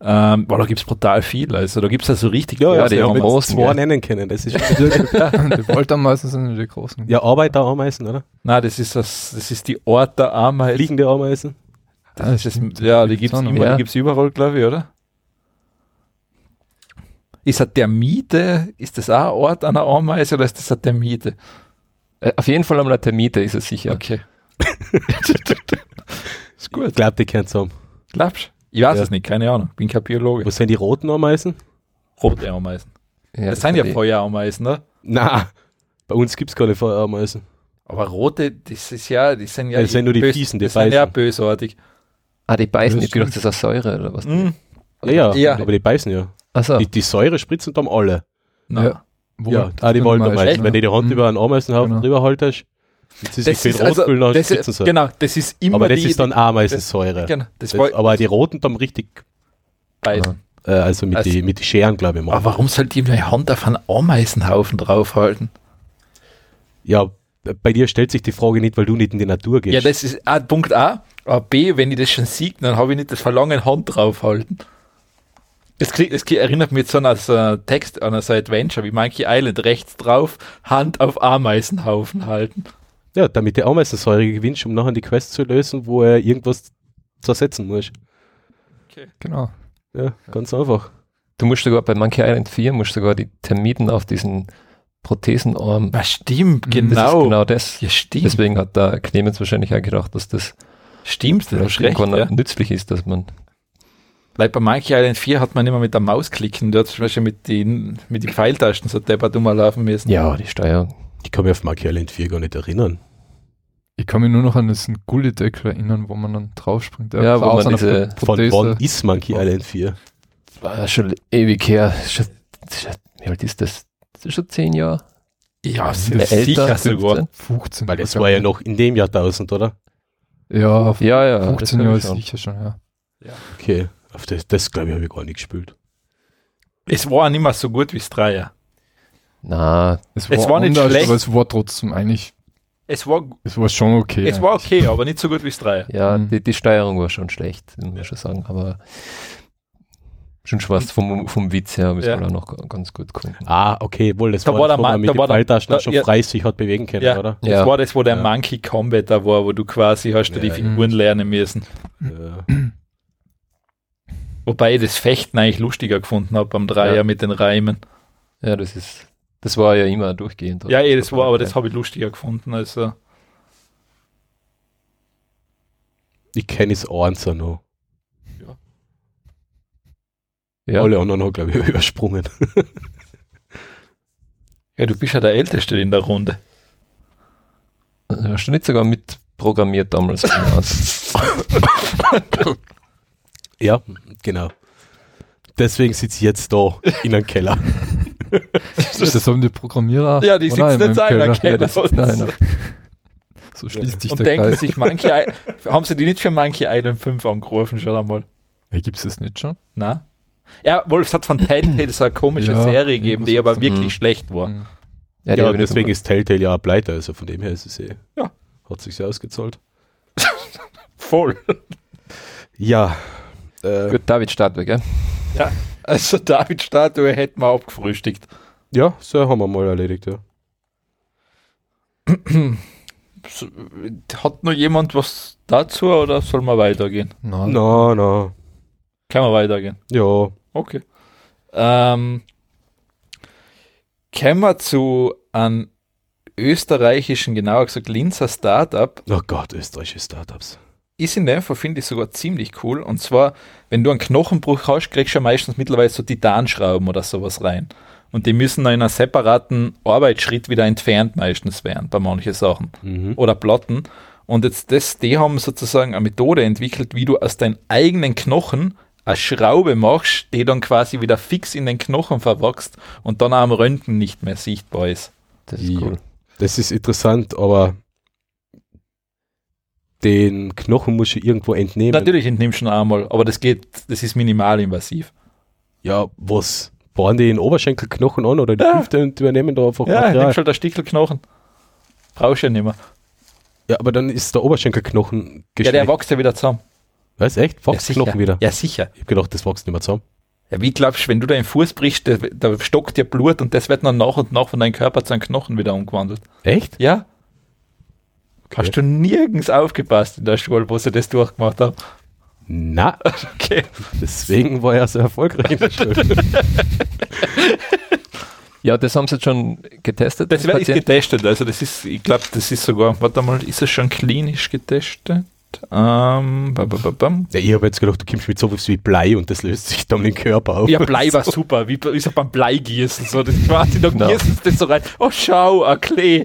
Ähm, boah, da gibt es brutal viel. Also da gibt es also richtig Ja, Ja, ja, die die haben großen, zwei nennen können. Das ist die Waldameisen sind die großen. ja Arbeiterameisen, oder? Nein, das ist das, das ist die Ort der Ameisen. Liegende Ameisen. Das ist das, ja, die gibt es immer, Ja. die gibt's überall, glaube ich, oder? Ist das der Miete? Ist das auch ein Ort einer Ameise oder ist das der Miete? Äh, auf jeden Fall einmal der Termite ist es sicher. Okay. Ist gut. Ich glaube, die kennen zusammen. Glaubst du? Ich weiß Ja. es nicht, keine Ahnung. Bin kein Biologe. Was sind die roten Ameisen? Rote Ameisen. Ja, das sind ja Feuerameisen, ne? Na, bei uns gibt es keine Feuerameisen. Aber rote, das ist ja, die sind ja, das sind nur die bös- Fiesen, die die sind ja beißen. bösartig. Ah, die beißen, Das ich gedacht, das ist eine Säure oder was. Mhm. Ja, ja, Ja. aber die beißen ja. Achso, Die, die Säure spritzen dann alle. Na. Ja. Wo- ja, auch die das Waldameisen. meisten, Wenn du die Hand Mhm. über einen Ameisenhaufen Genau. drüber haltest, Das viel ist also, dann das ist, genau, das ist immer aber das die, ist dann Ameisensäure. genau, das Das, aber die roten dann richtig, beiden. äh, also mit Also- mit die Scheren, glaube ich, machen. Aber warum sollte ich meine Hand auf einen Ameisenhaufen draufhalten? Ja, bei dir stellt sich die Frage nicht, weil du nicht in die Natur gehst. Ja, das ist A, Punkt A. Aber B, wenn ich das schon sehe, dann habe ich nicht das Verlangen, Hand draufhalten. Das, klingt, das klingt- erinnert mich so an so einen Text, an so Adventure wie Monkey Island. Rechts drauf, Hand auf Ameisenhaufen halten. Ja, damit die Ameisensäure gewinnst, um nachher die Quest zu lösen, wo er irgendwas zersetzen muss. Genau. Ja, ganz einfach. du musst sogar bei Monkey Island 4 musst sogar die Termiten auf diesen Prothesenarm. Was stimmt, Mhm, Das ist genau. genau das. Ja, stimmt. Deswegen hat da Clemens wahrscheinlich auch gedacht, dass das stimmt, das hast recht. irgendwann Ja. nützlich ist, dass man. Weil bei Monkey Island 4 hat man immer mit der Maus klicken. Dort zum Beispiel mit den, mit den Pfeiltasten so deppert dummer laufen müssen. Ja, die Steuerung. Ich kann mich auf Monkey Island 4 gar nicht erinnern. Ich kann mich nur noch an diesen Gullideckel erinnern, wo man dann draufspringt. Der Ja, wo man diese- Von wann ist Monkey Island 4? War schon ewig her. Schon, schon, wie alt ist das? Das ist schon zehn Jahre. Ja, Äh, sicher älter, sogar. 15? 15. Weil das glaub war ja noch in dem Jahrtausend, oder? Ja, Ja, ja. das 15 glaub Jahre ist schon. sicher schon, ja. Okay. Auf das, das glaube ich, habe ich gar nicht gespielt. Es war nicht mehr so gut wie das Dreier. Na, Es Es war nicht schlecht. aber es war trotzdem eigentlich, Es war, es war schon okay. es war okay, aber nicht so gut wie das Dreier. ja, Mhm. die, die Steuerung war schon schlecht, muss man schon sagen. Aber schon Spaß vom, vom Witz her, ist Ja. man auch noch ga- ganz gut gefunden. Ah, okay, wohl, das Da war, war der Mann- man mit da war der- da- schon ja. frei sich hat bewegen können, Ja. oder? Das Ja. war das, wo der Ja. Monkey Combat da war, wo du quasi hast du die. Figuren lernen müssen. Ja. Wobei ich das Fechten eigentlich lustiger gefunden habe beim Dreier Ja. mit den Reimen. Ja, das ist, das war ja immer durchgehend. Ja, eh, das war, aber das habe ich lustiger gefunden. Also, Ich kenne es eins auch noch. ja. Alle anderen haben, glaube ich, übersprungen. ja, du bist ja der Älteste in der Runde. Hast du nicht sogar mitprogrammiert damals? Ja, genau. Deswegen sitze ich jetzt da in einem Keller. Das haben die Programmierer. Ja, die sitzen jetzt in einem Keller. Keller. So schließt sich Und der denken Kreis. sich, manche, I- haben sie die nicht für manche Island 5 angerufen schon einmal? Hey, gibt's das nicht schon? Na? Ja, Wolf, es hat von Telltale so eine komische Ja, Serie gegeben, die aber wirklich Mhm. schlecht war. Mhm. Ja, Ja, deswegen so- ist Telltale ja auch pleite, also von dem her ist es eh. Ja. Hat sich sehr ausgezahlt. Voll. Ja. Äh, Gut, David Startweg, ja. Ja, also David Statue hätten wir abgefrühstückt. ja, so haben wir mal erledigt, ja. Hat noch jemand was dazu oder soll man weitergehen? Nein. Na, na. Kann man weitergehen? Ja. Okay. Ähm, kommen wir zu einem österreichischen, genauer gesagt Linzer Startup. Oh Gott, österreichische Startups. Ist in dem Fall, finde ich, sogar ziemlich cool. Und zwar, wenn du einen Knochenbruch hast, kriegst du ja meistens mittlerweile so Titanschrauben oder sowas rein. Und die müssen dann in einem separaten Arbeitsschritt wieder entfernt meistens werden, bei manchen Sachen. Mhm. Oder Platten. Und jetzt das, die haben sozusagen eine Methode entwickelt, wie du aus deinen eigenen Knochen eine Schraube machst, die dann quasi wieder fix in den Knochen verwachst und dann auch am Röntgen nicht mehr sichtbar ist. Das ist cool. Das ist interessant, aber den Knochen muss ich irgendwo entnehmen. Natürlich entnimmst du ihn einmal, aber das geht, das ist minimalinvasiv. Ja, was? Bauen die den Oberschenkelknochen an oder die Ja. Hüfte und übernehmen da einfach Ja, Material? nimmst halt ein Stickelknochen. Brauchst du ja nicht mehr. Ja, aber dann ist der Oberschenkelknochen Ja, der geschwächt. wächst ja wieder zusammen. Was, echt? Ja, Wächst sicher. Knochen wieder? Ja, sicher. Ich hab gedacht, das wächst nicht mehr zusammen. Ja, wie glaubst du, wenn du deinen Fuß brichst, da, da stockt dir Blut und das wird dann nach und nach von deinem Körper zu einem Knochen wieder umgewandelt. Echt? Ja? Okay. Hast du nirgends aufgepasst in der Schule, wo sie das durchgemacht haben? Na, Okay. deswegen war er so erfolgreich in der Schule. Ja, das haben sie jetzt schon getestet. Das den werde ich Patienten. getestet. Also das ist, ich glaube, das ist sogar, warte mal, ist es schon klinisch getestet? Ähm, ba, ba, ba, bam. ja, ich habe jetzt gedacht, du kommst mit sowas wie Blei und das löst sich dann im Körper auf. Ja, Blei war super, wie, wie so beim Bleigießen. So, das quasi, da Genau. gießen sie das so rein. Oh, schau, ein Klee.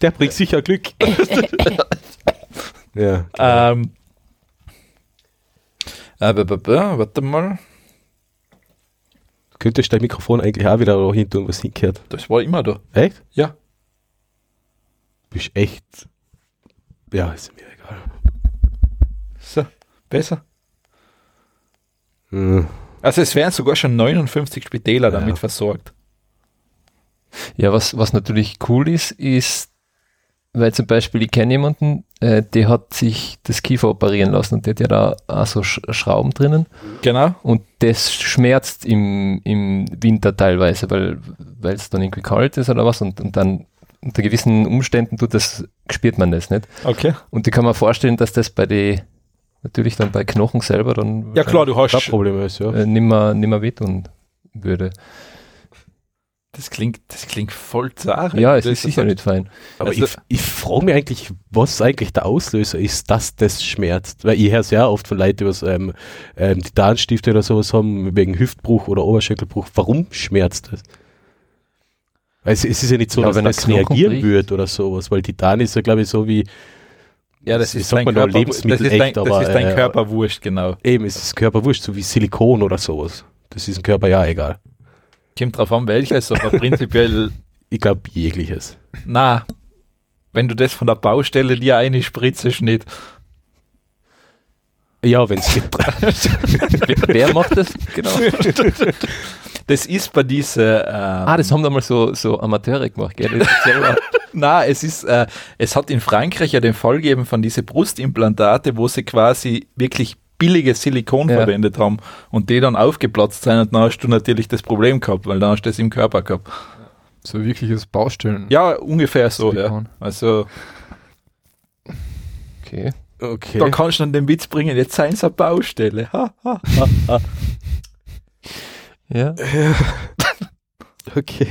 Der bringt sicher Glück. ja. Ähm, äh, warte mal. Könntest dein Mikrofon eigentlich auch wieder da hin tun, was hinkehrt. Das war immer da. Echt? Ja. Bist echt. Ja, ist mir egal. So, besser. Hm. Also es werden sogar schon 59 Spitäler Ja. damit versorgt. Ja, was, was natürlich cool ist, ist, weil zum Beispiel, ich kenne jemanden, äh, der hat sich das Kiefer operieren lassen und der hat ja da auch so Sch Schrauben drinnen Genau. und das schmerzt im, im Winter teilweise, weil es dann irgendwie kalt ist oder was und, und dann unter gewissen Umständen tut das, spürt man das nicht. Okay. Und ich kann mir vorstellen, dass das bei den, natürlich dann bei Knochen selber dann Ja klar, du hast. Das Problem ist, ja. äh, nimmer, nimmer wehtun würde. Das klingt, das klingt voll zart. Ja, es das ist sicher nicht fein. Aber Also- ich, ich frage mich eigentlich, was eigentlich der Auslöser ist, dass das schmerzt. Weil ich höre sehr oft von Leuten, die was ähm, ähm, Titanstifte oder sowas haben, wegen Hüftbruch oder Oberschenkelbruch. Warum schmerzt das? Weil es, es ist ja nicht so, Ja, dass wenn ein das reagieren wird oder sowas, weil Titan ist ja, glaube ich, so wie, Ja, das ist dein Körper, Lebensmittel das ist dein, echt, das aber, ist dein äh, Körper wurscht, genau. eben, es ist Körperwurst, so wie Silikon oder sowas. Das ist dem Körper ja egal. Kommt drauf an, welches, aber prinzipiell, Ich glaube, jegliches. na, wenn du das von der Baustelle dir eine Spritze nicht. Ja, wenn es Wer macht das? Genau. Das ist bei diese, ähm, Ah, das haben damals so, so Amateure gemacht, gell? Na, es ist, äh, es hat in Frankreich ja den Fall gegeben von diese Brustimplantate, wo sie quasi wirklich billiges Silikon Ja. verwendet haben und die dann aufgeplatzt sind und dann hast du natürlich das Problem gehabt, weil dann hast du das im Körper gehabt. So wirkliches Baustellen. Ja, ungefähr so, ja. Also, Okay. Okay. da kannst du dann den Witz bringen, jetzt seien es eine Baustelle. Ha, ha, ha, ha. Ja. Okay.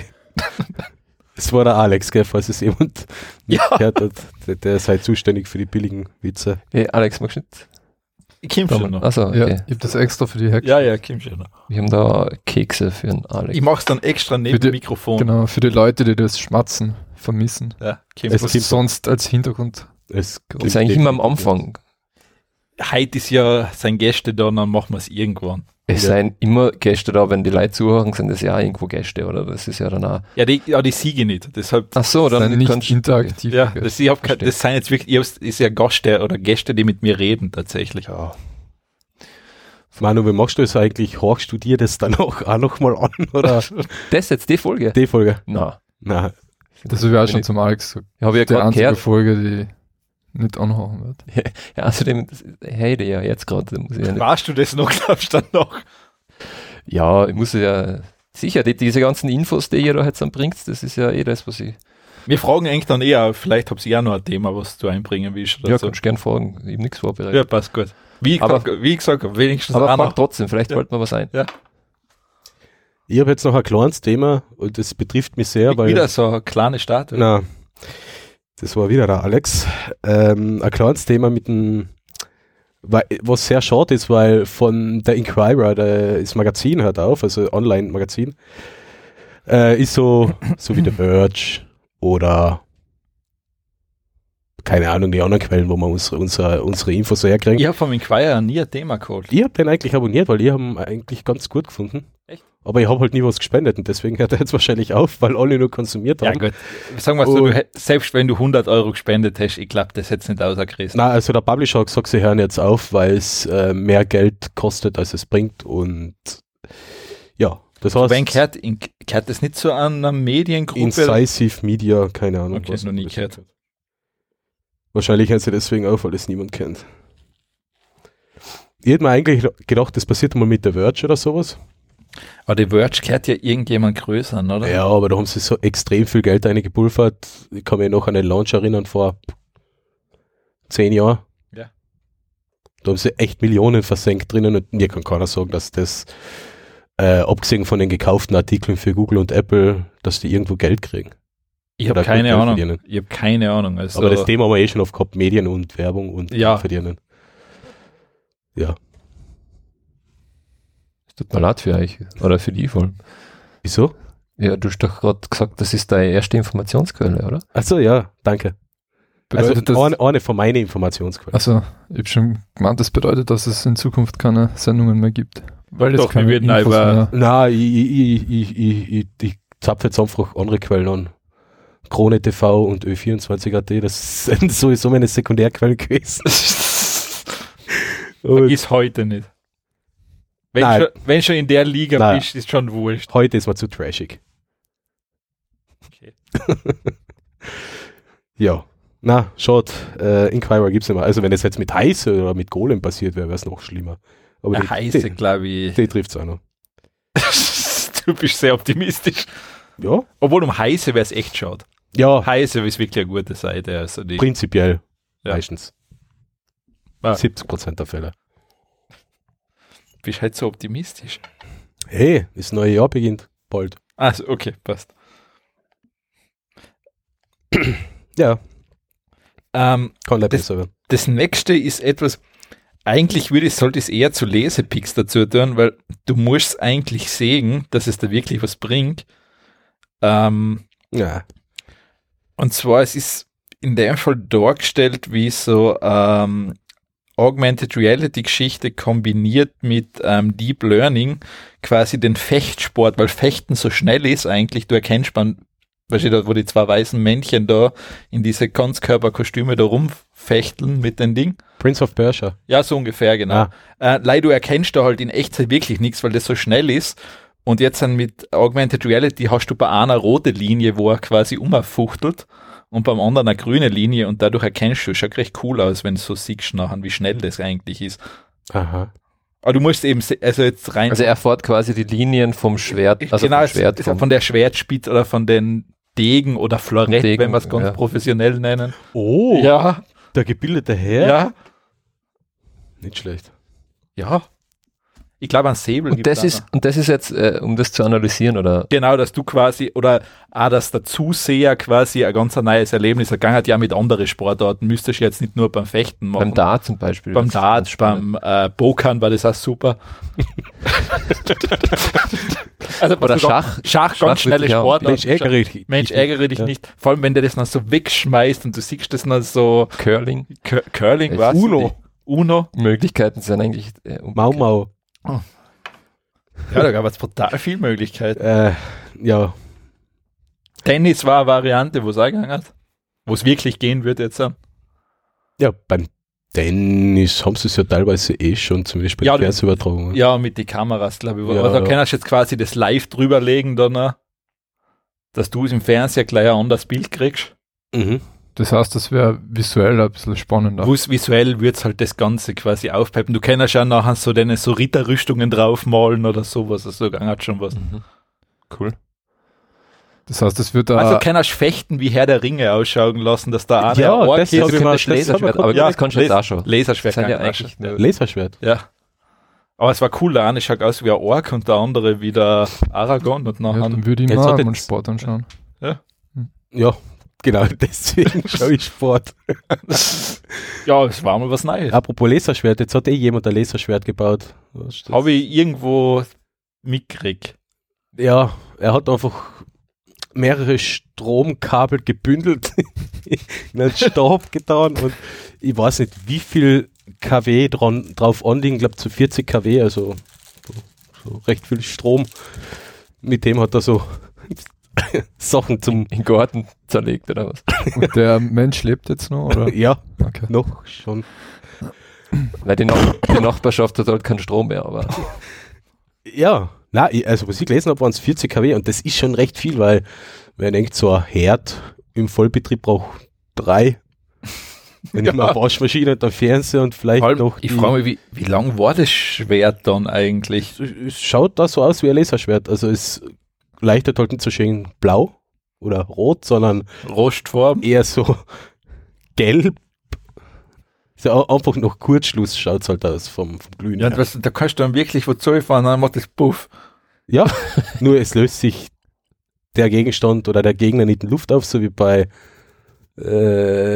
Es war der Alex, gell, falls es jemand Ja. gehört hat. Der, der ist halt zuständig für die billigen Witze. Hey, Alex, magst du nicht? Schon noch. Achso, Ja, okay. ich habe das extra für die Hack. Ja, ja, schon noch. Wir haben da Kekse für den Alex. Ich mach's dann extra neben dem Mikrofon. Genau, für die Leute, die das Schmatzen vermissen. Ja, komm. Es klingt- sonst als Hintergrund. Es ist eigentlich immer am Anfang. Heute ist ja sein Gäste da, dann machen wir es irgendwann. Es Ja. seien immer Gäste da, wenn die Leute zuhören, sind das ja auch irgendwo Gäste, oder? Das ist ja dann auch. Ja, die, ja, die Siege nicht. Deshalb, Ach so, dann sind nicht interaktiv. ja, das, ich hab, kein- verstehe. das sind jetzt wirklich, ich hab's- ist ja Gäste oder Gäste, die mit mir reden, tatsächlich. Ja. Manu, wie machst du das eigentlich? Horchst du dir das dann auch, auch nochmal an? Oder Das jetzt die Folge? die Folge? Na, Nein. Das habe ich auch schon zum Alex gesagt. habe ich ja Die gerade gehört. Folge, die nicht anhauen wird. Ja, außerdem, das- hey, ja jetzt gerade, da muss ich ja nicht. Warst du das noch, glaubst du dann noch? Ja, ich muss ja, sicher, die, diese ganzen Infos, die ihr da jetzt dann bringt, das ist ja eh das, was ich, Wir fragen eigentlich dann eher, vielleicht habt ihr ja noch ein Thema, was du einbringen willst oder ja, so. kannst gern fragen, ich habe nichts vorbereitet. Ja, passt gut. Wie, Aber- gesagt, wie gesagt, wenigstens Aber frag trotzdem, vielleicht Ja. fällt mir was ein. Ich habe jetzt noch ein kleines Thema und das betrifft mich sehr, weil. Wieder so eine kleine Statue. Na, das war wieder der Alex. Ähm, ein kleines Thema mit dem, was sehr schade ist, weil von der Inquirer, das Magazin hört auf, also Online-Magazin, äh, ist so, so wie der Verge oder keine Ahnung, die anderen Quellen, wo wir unsere, unsere, unsere Infos so herkriegen. Ich habe vom Inquirer nie ein Thema geholt. Ich habe den eigentlich abonniert, weil ich habe ihn eigentlich ganz gut gefunden. Echt? Aber ich habe halt nie was gespendet und deswegen hört er jetzt wahrscheinlich auf, weil alle nur konsumiert Ja haben. gut, sagen wir so, du, selbst wenn du 100 Euro gespendet hast, ich glaube, das hätte es nicht ausgerissen. Na, also der Publisher hat gesagt, sie hören jetzt auf, weil es äh, mehr Geld kostet, als es bringt und ja, das heißt Wen gehört, in, gehört das nicht zu einer Mediengruppe? Incisive Media, keine Ahnung. Okay, noch nie gehört. Wahrscheinlich hören sie deswegen auf, weil es niemand kennt. Ich hätte mir eigentlich gedacht, das passiert mal mit der Verge oder sowas. Aber die Verge gehört ja irgendjemand größer, oder? Ja, aber da haben sie so extrem viel Geld reingepulvert. Ich kann mich noch an den Launch erinnern vor zehn Jahren. Ja. Da haben sie echt Millionen versenkt drinnen und mir kann keiner sagen, dass das, äh, abgesehen von den gekauften Artikeln für Google und Apple, dass die irgendwo Geld kriegen. Ich habe keine Ahnung. verdienen. Ich habe keine Ahnung. Also, Aber das Thema haben wir eh schon oft gehabt, Medien und Werbung und Ja. Verdienen. Ja. Es tut mir leid für euch, oder für die vor allem. Wieso? Ja, du hast doch gerade gesagt, das ist deine erste Informationsquelle, oder? Achso, ja, danke. Also Bedeutet das, eine, eine von meinen Informationsquellen. also, ich habe schon gemeint, das bedeutet, dass es in Zukunft keine Sendungen mehr gibt. Weil Doch, wir werden über- mehr. Nein, ich, ich, ich, ich, ich, ich zapfe jetzt einfach andere Quellen an. Krone TV und Ö24.at, das sind sowieso meine Sekundärquellen gewesen. ist heute nicht. Wenn, Nein. schon, wenn schon in der Liga Nein. bist, ist schon wurscht. heute ist mir zu trashig. Okay. Ja. Na, schaut, äh, Inquirer gibt's nicht mehr. Also wenn es jetzt mit Heiße oder mit Golem passiert wäre, wäre es noch schlimmer. Aber die, heiße, glaube ich. die trifft's auch noch. du bist sehr optimistisch. Ja, Obwohl um heiße wäre es echt schade. Ja Heiße ist wirklich eine gute Seite. Also die, prinzipiell Ja. meistens. Ah. 70% der Fälle. bist halt so optimistisch. Hey, das neue Jahr beginnt bald. Also, okay, passt. Ja, Ähm, kann Das- besser werden. das nächste ist etwas, eigentlich würde ich, sollte ich es eher zu Lesepicks dazu tun, weil du musst eigentlich sehen, dass es da wirklich was bringt. Ähm, Ja. Und zwar, es ist in dem Fall dargestellt, wie so ähm, Augmented Reality Geschichte kombiniert mit ähm, Deep Learning quasi den Fechtsport, weil Fechten so schnell ist eigentlich, du erkennst man, weißt du, da, wo die zwei weißen Männchen da in diese Ganzkörperkostüme da rumfechteln mit den Ding. Prince of Persia. Ja, so ungefähr, genau. Ah. Äh, leider, du erkennst da halt in Echtzeit wirklich nichts, weil das so schnell ist. Und jetzt dann mit Augmented Reality hast du bei einer rote Linie, wo er quasi umfuchtelt und beim anderen eine grüne Linie und dadurch erkennst du, schaut recht cool aus, wenn du so siehst nachher, wie schnell das eigentlich ist. Aha. Aber du musst eben, also jetzt rein. Also er fährt quasi die Linien vom Schwert, also genau, vom Schwert. Vom, von der Schwertspitze oder von den Degen oder Florett, Degen, wenn wir es ganz ja. professionell nennen. Oh, Ja, der gebildete Herr. ja, Nicht schlecht. ja. Ich glaube, ein Säbel und, das ist, noch. und das ist jetzt, äh, um das zu analysieren, oder? Genau, dass du quasi, oder auch, dass der Zuseher quasi ein ganz neues Erlebnis ergangen hat, ja mit anderen Sportarten, müsstest du jetzt nicht nur beim Fechten machen. Beim Dart zum Beispiel. beim Dart, beim äh, Pokern war das auch super. also, Oder Schach. Schach, Schach ganz schnelle. Sportart. Mensch, ärgere dich. Mensch, ärgere dich Ja. nicht. Vor allem, wenn der das noch so wegschmeißt und du siehst das noch so Curling. Cur Curling, was? Uno. Uno. Möglichkeiten sind eigentlich äh, Mau Mau. Ja, da gab es total viele Möglichkeiten. Äh, ja, Tennis war eine Variante, wo es eingegangen hat. Wo es wirklich gehen wird jetzt. ja, beim Tennis haben sie es ja teilweise eh schon, zum Beispiel Ja, ja, Fernsehübertragung. Ja, mit den Kameras, glaube ich. Ja, also, da ja. kannst du jetzt quasi das live drüberlegen, dann, dass du es im Fernseher gleich ein anderes Bild kriegst. Mhm. Das heißt, das wäre visuell ein bisschen spannender. Wo's visuell wird's halt das Ganze quasi aufpeppen. Du kannst ja nachher so deine so Ritterrüstungen draufmalen oder sowas. Also da hat schon was. Mhm. Cool. Das heißt, es wird da. Also kannst fechten, wie Herr der Ringe ausschauen lassen, dass da einer Ja, Ork das ist. das das Laserschwert, aber Ja, das kannst du jetzt auch schon. Laserschwert Das ja eigentlich nur- Laserschwert. Ja. Aber es war cool, der eine schaut aus wie ein Ork und der andere wie der Aragorn und ja, nachher. dann würde ich Jetzt mal einen Sport anschauen. Ja, genau, deswegen schaue ich Sport. Ja, es war mal was Neues. Apropos Laserschwert, jetzt hat eh jemand ein Laserschwert gebaut. Habe ich irgendwo mitgekriegt. Ja, er hat einfach mehrere Stromkabel gebündelt in einen Stab getan und ich weiß nicht, wie viel kW dran, drauf anliegen, ich glaube zu 40 kW, also so, so recht viel Strom. Mit dem hat er so Sachen zum, In Garten zerlegt oder was? Und der Mensch lebt jetzt noch, oder? ja, Okay. noch schon. Weil die, Nach die Nachbarschaft hat halt keinen Strom mehr, aber Ja, na, ich- also was ich gelesen habe, waren es 40 kW und das ist schon recht viel, weil man denkt, so ein Herd im Vollbetrieb braucht drei. Wenn ich mal eine Waschmaschine und ein Fernseher und vielleicht allem, noch. ich frage mich, wie, wie lang war das Schwert dann eigentlich? es schaut da so aus wie ein Laserschwert. Also es halt nicht so schön blau oder rot, sondern Rostform? eher so gelb. So au- einfach noch Kurzschluss schaut es halt aus vom, vom Glühen. Ja, das, da kannst du dann wirklich wo fahren, dann macht das Puff. Ja, nur es löst sich der Gegenstand oder der Gegner nicht in Luft auf, so wie bei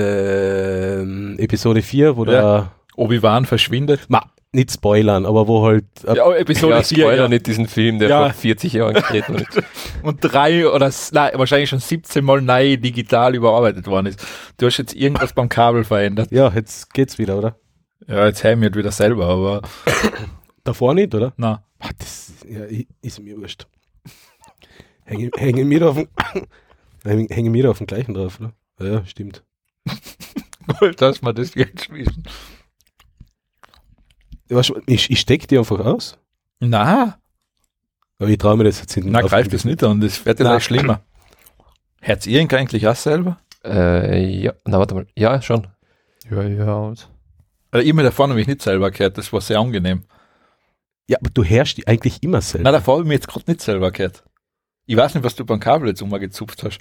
ähm, Episode 4, wo Ja. der, Obi-Wan verschwindet. ma, nicht spoilern, aber wo halt, äh, Ja, Episode ja, 4, Spoiler ja. nicht diesen Film, der Ja. vor 40 Jahren gedreht wurde. und drei oder nein, wahrscheinlich schon 17 Mal neu digital überarbeitet worden ist. Du hast jetzt irgendwas beim Kabel verändert. ja, jetzt geht's wieder, oder? Ja, jetzt hören wir wieder selber, aber Davor nicht, oder? na. Ah, das ja, ist mir wurscht. Hängen hänge mir da auf dem, hängen hänge mir da auf dem gleichen drauf, oder? Ja, stimmt. Gut, dass wir das jetzt wissen. Was, ich, ich steck die einfach aus. Na, Aber ich traue mir das jetzt nicht. na, greift das nicht an, das wird ja gleich schlimmer. Hört ihr ihn eigentlich auch selber? äh, ja, na warte mal. Ja, schon. Ja, ja. und- Also ich mir davor nämlich nicht selber gehört, das war sehr angenehm. Ja, aber du herrschst die eigentlich immer selber. Na, davor habe ich mir jetzt gerade nicht selber gehört. Ich weiß nicht, was du beim Kabel jetzt umgezupft hast.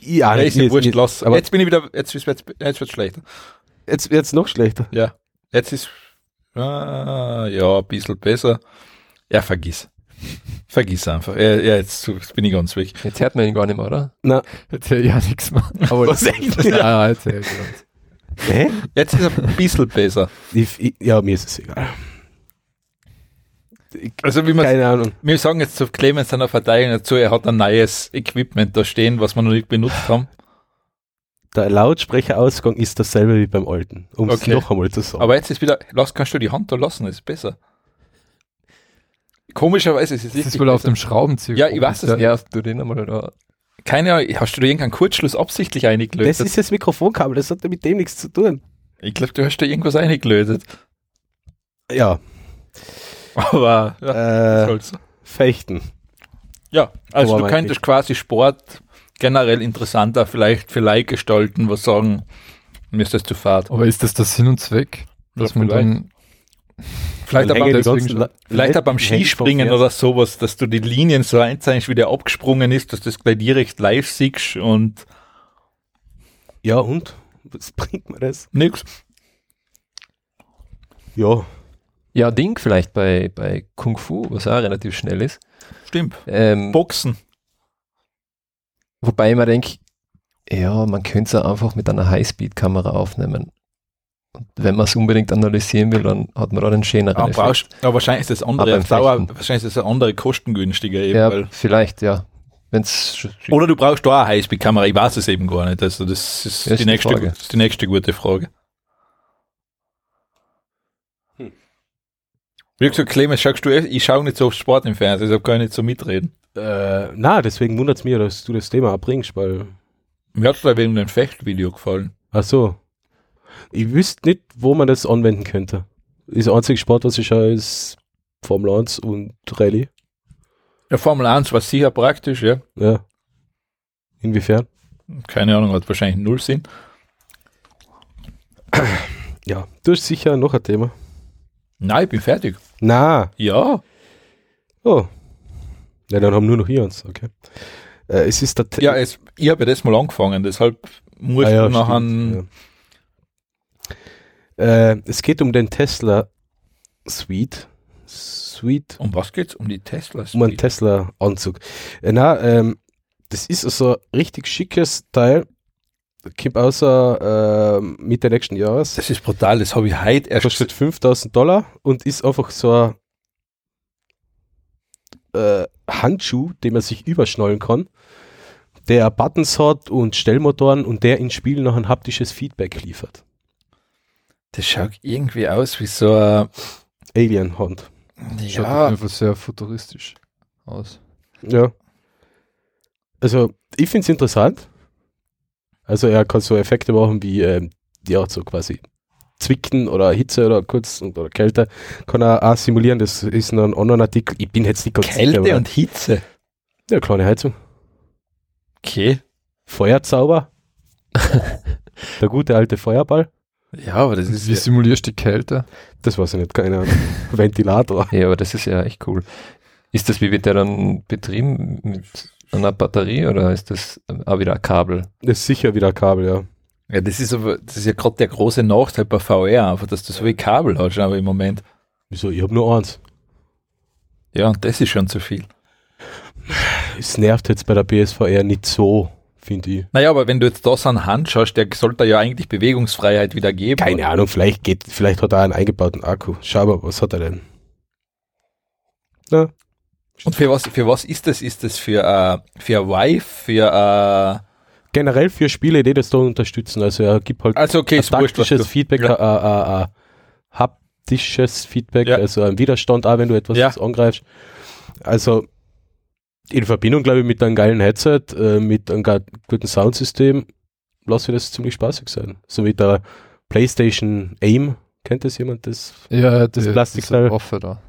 ja, Ja, ist mir- wurscht, mir- lass. aber- jetzt bin ich wieder, jetzt, jetzt, jetzt wird schlechter. Jetzt wird's noch schlechter. Ja, jetzt ist, ah, ja, ein bisschen besser. Ja, vergiss. Vergiss einfach. Ja, ja jetzt, jetzt bin ich ganz weg. Jetzt hört man ihn gar nicht mehr, oder? Na, Jetzt ich ja nichts mehr. Aber was echt? ja, ja, jetzt hätte ich was. Hä? Jetzt ist er ein bisschen besser. Ich, ich, ja, mir ist es egal. Ich, Also wie man, keine Ahnung. wir sagen jetzt zu Clemens seiner Verteidigung dazu, er hat ein neues Equipment da stehen, was wir noch nicht benutzt haben. Der Lautsprecherausgang ist dasselbe wie beim alten, um es Okay. noch einmal zu sagen. Aber jetzt ist wieder, lass, kannst du die Hand da lassen, ist besser. Komischerweise ist es Das wirklich ist wohl auf dem Schraubenzieher. Ja, ich weiß es Der- Ja, tu den einmal da. Keine Ahnung, hast du da irgendeinen Kurzschluss absichtlich das eingelötet? ist das Mikrofonkabel, das hat mit dem nichts zu tun. Ich glaube, du hast da irgendwas eingelötet. Ja, Aber, ja, äh, soll's. Fechten. Ja, also Aber du könntest quasi Sport generell interessanter vielleicht für Like gestalten, was sagen, mir ist das zu fad. Aber ist das der Sinn und Zweck? Dass Ja, man vielleicht. dann. Vielleicht Dann aber, deswegen vielleicht auch beim Skispringen oder sowas, dass du die Linien so einzeichnest, wie der abgesprungen ist, dass du das gleich direkt live siehst und Ja, und? Was bringt mir das? nix. Ja, Ja, Ding vielleicht bei, bei Kung Fu, was auch relativ schnell ist. Stimmt. Ähm, Boxen. Wobei ich mir denke, ja, man könnte es einfach mit einer Highspeed-Kamera aufnehmen. Und wenn man es unbedingt analysieren will, dann hat man da den schöneren Aber, Effekt. brauchst, aber wahrscheinlich ist das andere Dauer, wahrscheinlich ist das eine andere kostengünstiger eben, Ja, vielleicht, ja. Wenn's oder du brauchst da eine Highspeed-Kamera, ich weiß es eben gar nicht. Also das ist, Das ist die, nächste, Frage. das ist die nächste gute Frage. Wie gesagt, Clemens, schaust du, ich schaue nicht so oft Sport im Fernsehen, deshalb kann ich nicht so mitreden. Äh, na, deswegen wundert es mich, dass du das Thema abbringst, weil. Mir hat es da wegen dem Fechtvideo gefallen. Ach so. Ich wüsste nicht, wo man das anwenden könnte. Ist der einzige Sport, was ich schaue, ist Formel 1 und Rallye. Ja, Formel 1 war sicher praktisch, ja. Ja. Inwiefern? Keine Ahnung, hat wahrscheinlich null Sinn. Ja. Du hast sicher noch ein Thema. Nein, ich bin fertig. Na. Ja. Oh. Ja, dann haben nur noch wir uns, okay. Äh, es ist Ja, es, ich habe ja das mal angefangen, deshalb muss Ah ja, ich nachher. stimmt, ja. Äh, es geht um den Tesla Suite. Suite. Um was geht's? Um die Tesla Um einen Suite? Tesla-Anzug. Äh, na, ähm, das ist so ein richtig schickes Teil. Kommt außer ähm, Mitte nächsten Jahres. Das ist brutal, das habe ich heute erst kostet 5000 Dollar und ist einfach so ein äh, Handschuh, den man sich überschnallen kann, der Buttons hat und Stellmotoren und der in Spielen noch ein haptisches Feedback liefert. Das schaut irgendwie aus wie so ein, Alien-Hand. Schaut auf ja, jeden Fall sehr futuristisch aus. Ja. Also, ich finde es interessant. Also, er kann so Effekte machen wie, ähm, ja, so quasi Zwicken oder Hitze oder kurz oder Kälte. Kann er auch simulieren. Das ist noch ein anderen Artikel. Ich bin jetzt nicht ganz sicher. Kälte aber- und Hitze. Ja, kleine Heizung. Okay. Feuerzauber. Der gute alte Feuerball. Ja, aber das ist Wie ja, simulierst du die Kälte? Das weiß ich nicht, keine Ahnung. Ventilator. Ja, aber das ist ja echt cool. Ist das, wie wird der dann betrieben? Mit einer Batterie oder ist das auch wieder ein Kabel? Das ist sicher wieder ein Kabel, ja. ja, das ist aber, das ist ja gerade der große Nachteil bei VR, einfach, dass du so wie Kabel hast, aber im Moment. Wieso? Ich habe nur eins. Ja, und das ist schon zu viel. Es nervt jetzt bei der PSVR nicht so, finde ich. Naja, aber wenn du jetzt das an Hand schaust, der sollte ja eigentlich Bewegungsfreiheit wieder geben. Keine Ahnung, vielleicht geht, vielleicht hat er einen eingebauten Akku. Schau mal, was hat er denn? Ja, Und für was, für was ist das? Ist das für, äh, für Vive, für, generell für Spiele, die das da unterstützen. Also er gibt halt äh, also okay, taktisches Feedback, Ja. ein, ein, ein haptisches Feedback, Ja. also ein Widerstand auch, wenn du etwas Ja. angreifst. Also in Verbindung, glaube ich, mit einem geilen Headset, äh, mit einem guten Soundsystem, lasse ich das ziemlich spaßig sein. So wie der PlayStation Aim, kennt das jemand, das, Ja, Das Plastikteil. diese Waffe da.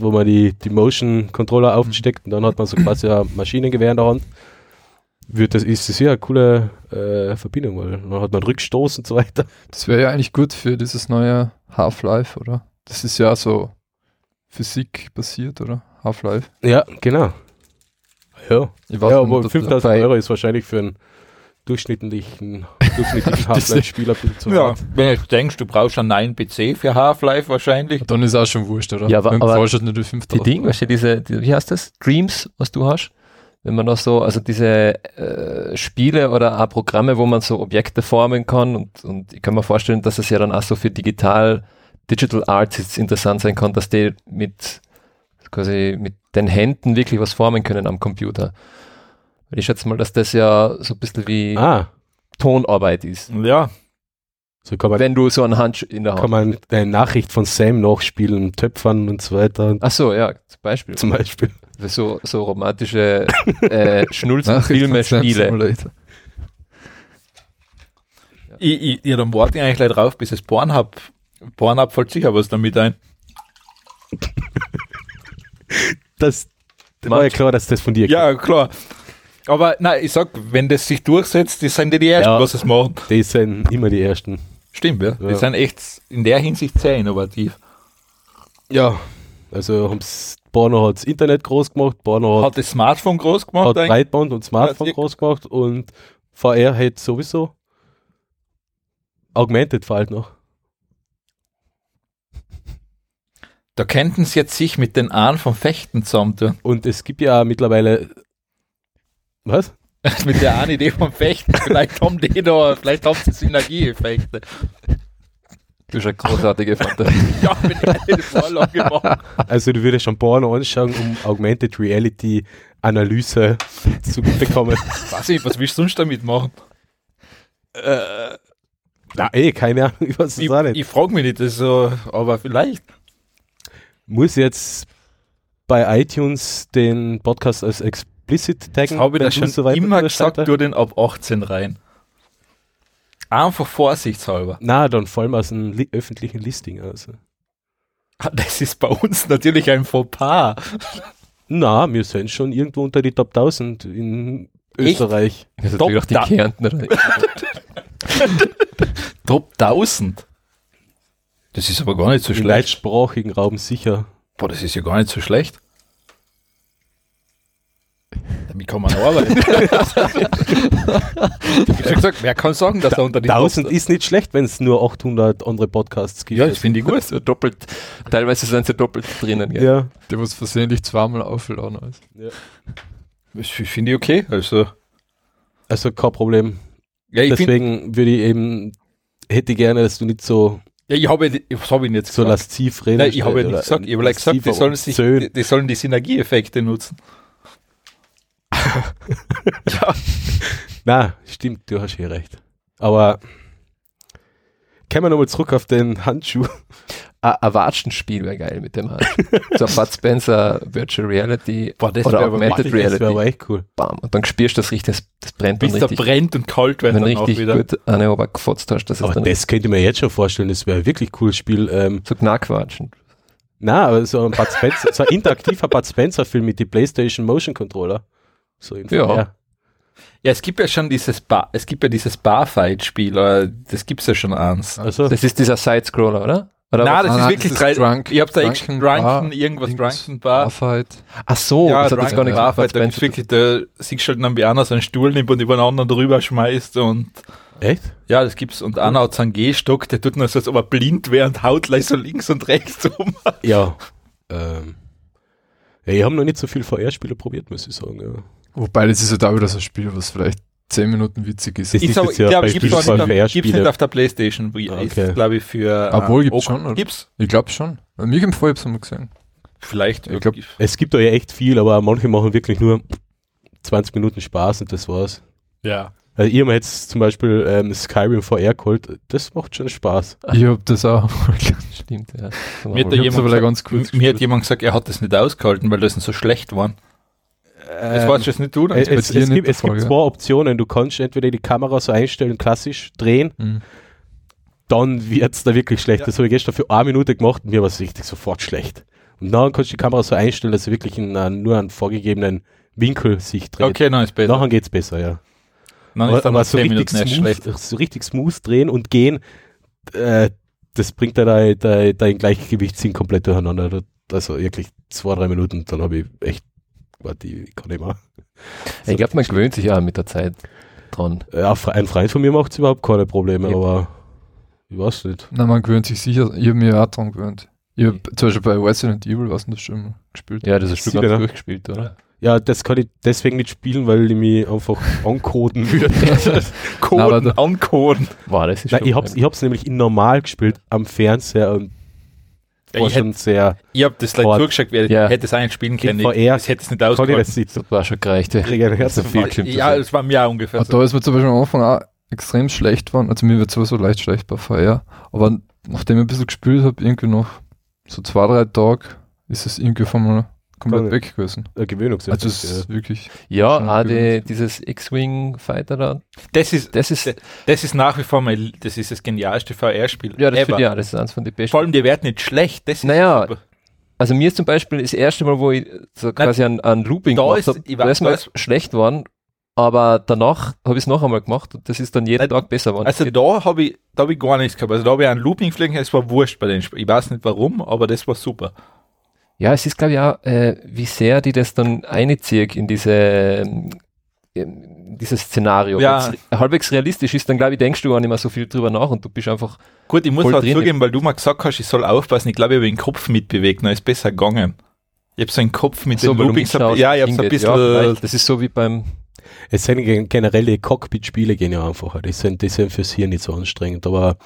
Wo man die, die Motion Controller aufsteckt und dann hat man so quasi ein Maschinengewehr in der Hand. Wird das, ist das ja eine coole äh, Verbindung, weil dann hat man Rückstoß und so weiter. Das wäre ja eigentlich gut für dieses neue Half-Life, oder? Das ist ja so Physik-basiert, oder? Half-Life. Ja, genau. Ja, Ich weiß ja aber ob 5000 dabei- Euro ist wahrscheinlich für einen durchschnittlichen, durchschnittlichen Half-Life-Spieler zu ja, wenn du denkst, du brauchst einen neuen PC für Half-Life wahrscheinlich. Dann ist auch schon wurscht, oder? Ja, aber- Dann aber die Die 5000 Ding, weißt du, diese, die, wie heißt das? Dreams, was du hast? Wenn man noch so, also diese äh, Spiele oder auch Programme, wo man so Objekte formen kann und, und ich kann mir vorstellen, dass es ja dann auch so für digital, Digital Arts jetzt interessant sein kann, dass die mit quasi mit den Händen wirklich was formen können am Computer. Weil ich schätze mal, dass das ja so ein bisschen wie Ah, Tonarbeit ist. Ja, so kann man, Wenn du so einen Handschuh in der Hand kann man eine Nachricht von Sam nachspielen, Töpfern und so weiter Ach so, ja, zum Beispiel. zum Beispiel. So, so romantische äh, Schnulzenfilme, Spiele. Simulator. ich, ich, ja, dann warte ich eigentlich gleich drauf, bis es Pornhub, Pornhub fällt sicher was damit ein. Das, das war ja klar, dass das von dir Ja, klar. Aber nein, ich sag, wenn das sich durchsetzt, die sind ja die Ersten, Ja. was es machen. kommt. Die sind immer die Ersten. Stimmt, ja. Ja. Die sind echt in der Hinsicht sehr innovativ. Ja, also haben's, Borno hat das Internet groß gemacht, Borno hat, Hat das Smartphone groß gemacht hat eigentlich? Breitband und Smartphone Ja, groß gemacht und VR hat sowieso Augmented halt noch. Da könnten sie jetzt sich mit den Ahnen vom Fechten zusammentun. Und es gibt ja mittlerweile. Was? mit der einen Idee vom Fechten. Vielleicht haben die da, vielleicht haben sie Synergieeffekte. Du hast eine großartige Fantasie. Ja, mit lang gemacht. Also du würdest schon Porno anschauen, um Augmented Reality Analyse zu bekommen. Weiß ich, was willst du sonst damit machen? Na eh, keine Ahnung, ich weiß es Ich, auch nicht. ich frage mich nicht, das ist so, aber vielleicht. Muss jetzt bei iTunes den Podcast als explicit taggen? Das habe ich wenn da du schon so weit immer gesagt, du den ab 18 rein. Einfach vorsichtshalber. Na, dann vor allem aus einem li öffentlichen Listing. Also. Ah, Das ist bei uns natürlich ein Fauxpas. Na, wir sind schon irgendwo unter die Top 1000 in Echt? Österreich. Das ist Top natürlich auch die Kärntner. Top 1000. Das ist aber gar nicht so Im schlecht. deutschsprachigen Raum sicher. Boah, das ist ja gar nicht so schlecht. Damit kann man arbeiten. ich gesagt, wer kann sagen, dass er unter die 1000 Top- ist nicht schlecht, wenn es nur 800 andere Podcasts gibt. Ja, das finde ich gut. So doppelt, teilweise sind sie doppelt drinnen. Gell? ja. Der was versehentlich zweimal aufgeladen ist. Das finde ich okay. Also, Also kein Problem. ja, Deswegen würde ich eben, hätte ich gerne, dass du nicht so, ja, ich habe, was habe ich jetzt so gesagt? lasziv redest. Nein, ich habe ja nicht gesagt, ich habe gesagt, die sollen, sich, die sollen die Synergieeffekte nutzen. Ja, Na, stimmt, du hast hier recht. Aber kommen wir nochmal zurück auf den Handschuh. Ein ein Watschenspiel wäre geil mit dem Hand. so ein Bud Spencer Virtual Reality Boah, das oder wär aber Augmented machtig, Das wäre aber Reality. echt cool. Bam. Und dann spürst du das richtig, das, das brennt dann bis der richtig. brennt und kalt wird Wenn dann auch richtig wieder. gut eine aber gefotzt hast, dass es Aber dann das könnte ich mir jetzt schon vorstellen, das wäre ein wirklich cooles Spiel. Ähm, so knackquatschen. na, aber so ein Bud Spencer, so ein interaktiver Bud Spencer Film mit die PlayStation Motion Controller. So Ja. Ja, es gibt ja schon dieses Bar, es gibt ja dieses Barfight-Spiel, oder das gibt's ja schon eins. Also, Das ist dieser Side-Scroller, oder? oder Nein, was? das Ah, ist nein, wirklich das ist drei. Drunk- ich hab da Drunken Drunken, Drunken Bar, irgendwas Drunken Bar. Barfight. Ach so, ja, das hat jetzt gar nichts mit Barfight, da gibt's wirklich, da siehst du halt dann, wie einer so einen Stuhl nimmt und über einen anderen drüber schmeißt und echt? ja, das gibt's. Und einer hat so einen Gehstock, der tut nur so, als ob er blind wäre und haut gleich so links und rechts um. Ja. Ähm, ja, ich habe noch nicht so viel VR-Spiele probiert, muss ich sagen. Ja. Wobei, das ist ja da wieder so ein Spiel, was vielleicht 10 Minuten witzig ist. Das Ich ja glaube, bei gibt's, auch Spielen nicht, auf- der Playstation. Wie- Ah, okay. glaube ich, für. Obwohl, äh, gibt's schon, oder? Gibt's? Ich glaube schon. Bei mir im Fall hab's mal gesehen. Vielleicht. Ich glaub- Es gibt da ja echt viel, aber manche machen wirklich nur 20 Minuten Spaß und das war's. ja. Also ihr habt jetzt zum Beispiel ähm, Skyrim VR geholt, das macht schon Spaß. Ich hab das auch. Stimmt, ja. Mir hat jemand gesagt, ganz kurz mir hat jemand gesagt, er hat das nicht ausgehalten, weil das so schlecht waren. Das Ähm, du jetzt nicht du, oder? es, es, es, nicht gibt, es gibt ja? zwei Optionen. Du kannst entweder die Kamera so einstellen, klassisch drehen, Mhm. dann wird's da wirklich schlecht. Das habe ich gestern für eine Minute gemacht und mir war es richtig sofort schlecht. Und dann kannst du die Kamera so einstellen, dass sie wirklich in einen, nur einen vorgegebenen Winkel sich dreht. Okay, dann ist besser. Nachher geht's besser, ja. Dann aber ist dann aber nach so 10 richtig, smooth, so richtig smooth drehen und gehen, äh, das bringt da dein, dein, dein Gleichgewichtssinn komplett durcheinander. Also wirklich zwei, drei Minuten, dann habe ich echt, warte, ich kann nicht mehr. Ich glaube, man gewöhnt sich ja mit der Zeit dran. Ja, ein Freund von mir macht überhaupt keine Probleme, Ja. aber ich weiß nicht. Na, man gewöhnt sich sicher. Ich hab mir auch dran gewöhnt. Ich hab zum Beispiel bei Resident Evil, was denn das schon gespielt? Ja, das ist Spiel ganz durchgespielt, oder? Ja, das kann ich deswegen nicht spielen, weil ich mich einfach ancoden würde. Coden, ancoden. War das ist Nein, ich hab's, ich hab's nämlich in normal gespielt am Fernseher und Ja, war ich schon sehr, Ich hab das like Hart. zugeschaut, wer Ja. hätte es eigentlich spielen können. Ich, VR ich hätte es nicht ausgehalten. das war schon gereicht. Ja. Also viel Ja, das war mir auch ungefähr Ah, so. da ist mir zum Beispiel am Anfang auch extrem schlecht geworden. Also mir wird sowieso leicht schlecht bei VR. Aber nachdem ich ein bisschen gespielt habe, irgendwie noch so zwei, drei Tage, ist es irgendwie von mal komplett weg gewesen. Äh, Gewöhnungseffekt. Also es ist wirklich. Ja, auch die, gewöhnt. dieses X-Wing-Fighter da. Das ist, Das ist, das ist nach wie vor mein, das ist das genialste VR-Spiel. ja, das ever. auch, das ist eins von den besten. Vor allem, die werden nicht schlecht. Das ist Naja, super. Also mir ist zum Beispiel das erste Mal, wo ich so quasi ein, ein Looping da gemacht habe, ich da weiß- ist mir schlecht geworden, aber danach habe ich es noch einmal gemacht und das ist dann jeden Nein, Tag besser geworden. Also da habe ich, da hab ich gar nichts gehabt. Also da habe ich einen Looping fliegen, es war wurscht bei den Spielen. Ich weiß nicht warum, aber das war super. Ja, es ist glaube ich auch, äh, wie sehr die das dann einziehen in diese ähm, in dieses Szenario. Ja. Wenn es halbwegs realistisch ist, dann glaube ich, denkst du gar nicht mehr so viel drüber nach und du bist einfach, Gut, ich muss Voll halt drin. zugeben, weil du mal gesagt hast, ich soll aufpassen. Ich glaube, ich habe den Kopf mitbewegt, dann ist besser gegangen. Ich habe so einen Kopf mit so, den Loopings. mitschaust, Ja, ich habe so ein bisschen. Ja, das ist so wie beim, Es sind gen- generell die Cockpit-Spiele gehen ja einfacher. Die sind, die sind fürs Hirn nicht so anstrengend. Aber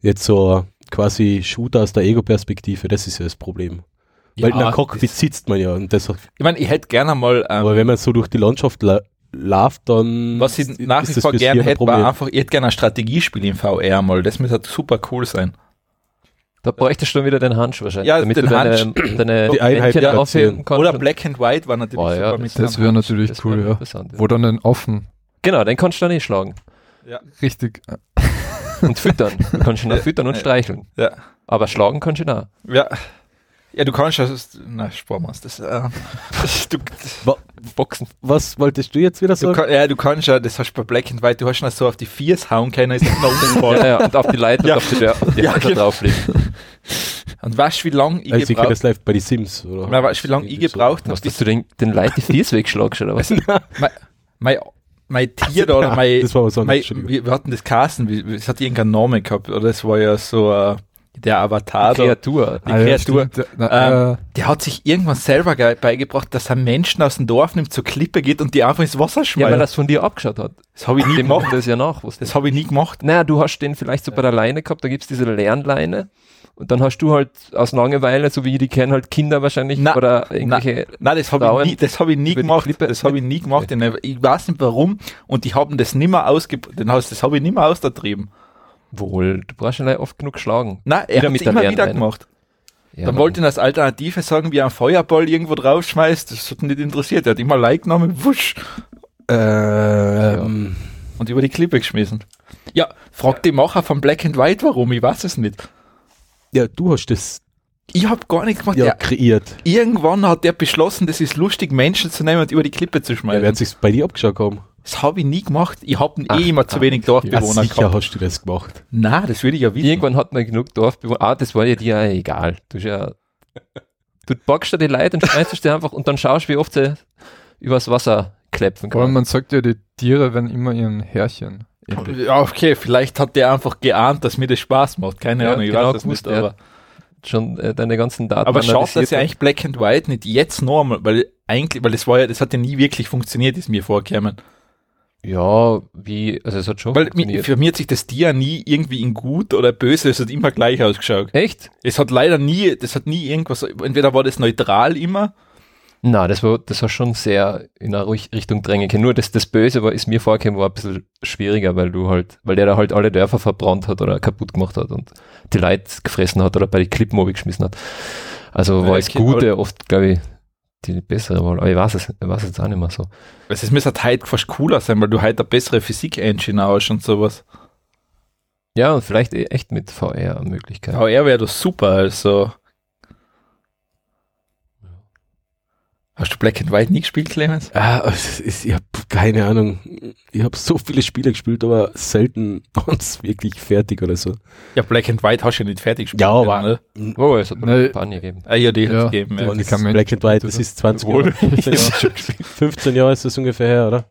jetzt so quasi Shooter aus der Ego-Perspektive, das ist ja das Problem. Weil in Ja, einem Cockpit das- sitzt man ja. Und das, ich meine, ich hätte gerne mal. Ähm, aber wenn man so durch die Landschaft la läuft, dann. was ich nach wie das vor gerne hätte, war einfach, ich hätte gerne ein Strategiespiel im VR mal. Das müsste halt super cool sein. Da bräuchtest du dann wieder den Handschuh wahrscheinlich, Ja, damit den du deine, Handschuh. deine Die Einheit platzieren. aufheben kannst. Oder Black and White war natürlich Oh, ja, super mit Das einem wäre natürlich das cool, wäre ja. interessant, ja. Wo dann ein offen, Genau, den kannst du dann eh schlagen. richtig. Und füttern. Du kannst ihn auch füttern und streicheln. Ja. Aber schlagen kannst du ihn auch. Ja. Ja, du kannst das. Na, sparen wir uns das. Äh, das du, Boxen. Was wolltest du jetzt wieder du sagen? kann, ja, du kannst ja, das hast du bei Black and White, du hast ihn so auf die Viers hauen können, ist nicht nach unten Ja, gefallen. ja, und auf die Leiter, Ja. auf die, die Ja, genau. drauflegen. Und weißt du, wie lange ich Also gebraucht das live bei die Sims, oder? Na, weißt du, wie lange ich gebraucht habe, Was, dass du den, den Leute die Fies wegschlagst, oder was? mein, mein Tier da, oder mein, das war was anderes. mein, wir, wir hatten das wie- es hat irgendeinen Namen gehabt, oder es war ja so äh, der Avatar da. Kreatur. Die Kreatur. stimmt. Na, äh, Der hat sich irgendwann selber ge- beigebracht, dass er Menschen aus dem Dorf nimmt, zur Klippe geht und die einfach ins Wasser Ja, weil schmeißt. das von dir abgeschaut hat. das habe ich nie Die machen gemacht. das ja nach. Das habe ich nie gemacht. Naja, du hast den vielleicht so bei der Leine gehabt, da gibt's diese Lernleine. Und dann hast du halt aus Langeweile, so wie ich die kennen, halt Kinder wahrscheinlich Na, oder irgendwelche. Nein, das habe ich nie, das habe ich nie die gemacht. Das habe ich nie gemacht. Ich weiß nicht warum. Und die haben das nimmer ausge, das habe ich nimmer ausgetrieben. Wohl, du brauchst schon oft genug schlagen. Nein, er hat mit es der immer wieder Lernleine. gemacht. Ja, Dann wollte ich als Alternative sagen, wie er einen Feuerball irgendwo draufschmeißt. Das hat ihn nicht interessiert. Er hat immer Like genommen, wusch, Ähm, und über die Klippe geschmissen. Ja, frag die Macher von Black and White warum, ich weiß es nicht. ja, du hast das Ich habe gar nichts gemacht. ja, Der, kreiert. irgendwann hat der beschlossen, das ist lustig, Menschen zu nehmen und über die Klippe zu Ja, schmeißen. wer hat sich's bei dir abgeschaut haben? Das habe ich nie gemacht. Ich habe eh immer zu wenig Ja, Dorfbewohner sicher gehabt. hast du das gemacht. Nein, das würde ich ja wissen. Irgendwann hat man genug Dorfbewohner. Ah, das war ja dir ja egal. Du, ja, du packst da die Leute und schmeißt die einfach und dann schaust, wie oft sie übers Wasser klepfen aber kann. man sagt ja, die Tiere werden immer ihren Herrchen. Ja, okay, vielleicht hat der einfach geahnt, dass mir das Spaß macht. Keine Ja, Ahnung, ich genau weiß es gewusst, nicht. ja. Aber, Schon äh, deine ganzen Daten. aber analysiert dass ja eigentlich Black and White nicht jetzt noch einmal, weil eigentlich, weil das war ja, das hat ja nie wirklich funktioniert, ist mir vorgekommen. Ja, wie, also es hat schon Weil für mich hat sich das Tier nie irgendwie in gut oder böse, es hat immer gleich ausgeschaut. Echt? Es hat leider nie, das hat nie irgendwas, entweder war das neutral immer, Na, das war, das war schon sehr in eine Richtung drängen können. Nur das, das Böse war, ist mir vorgekommen, war ein bisschen schwieriger, weil du halt, weil der da halt alle Dörfer verbrannt hat oder kaputt gemacht hat und die Leute gefressen hat oder bei den Klippen geschmissen hat. Also Ja, war das okay, Gute oft, glaube ich, die bessere Wahl. Aber ich weiß es, ich weiß es jetzt auch nicht mehr so. Es müsste halt fast cooler sein, weil du halt eine bessere Physik-Engine hast und sowas. Ja, und vielleicht eh echt mit VR-Möglichkeiten. VR wäre das super, also. Hast du Black and White nie gespielt, Clemens? Ah, es ist, ich habe keine Ahnung. Ich habe so viele Spiele gespielt, aber selten ganz wirklich fertig oder so. Ja, Black and White hast du ja nicht fertig gespielt. Ja, aber- Ne? Oh, es hat noch Nee. ein paar gegeben. Ah, ja, die Ja, hat's gegeben. Ja. Das Black and White, das ist 20 Jahre. 15 Jahre. 15 Jahre ist das ungefähr her, oder?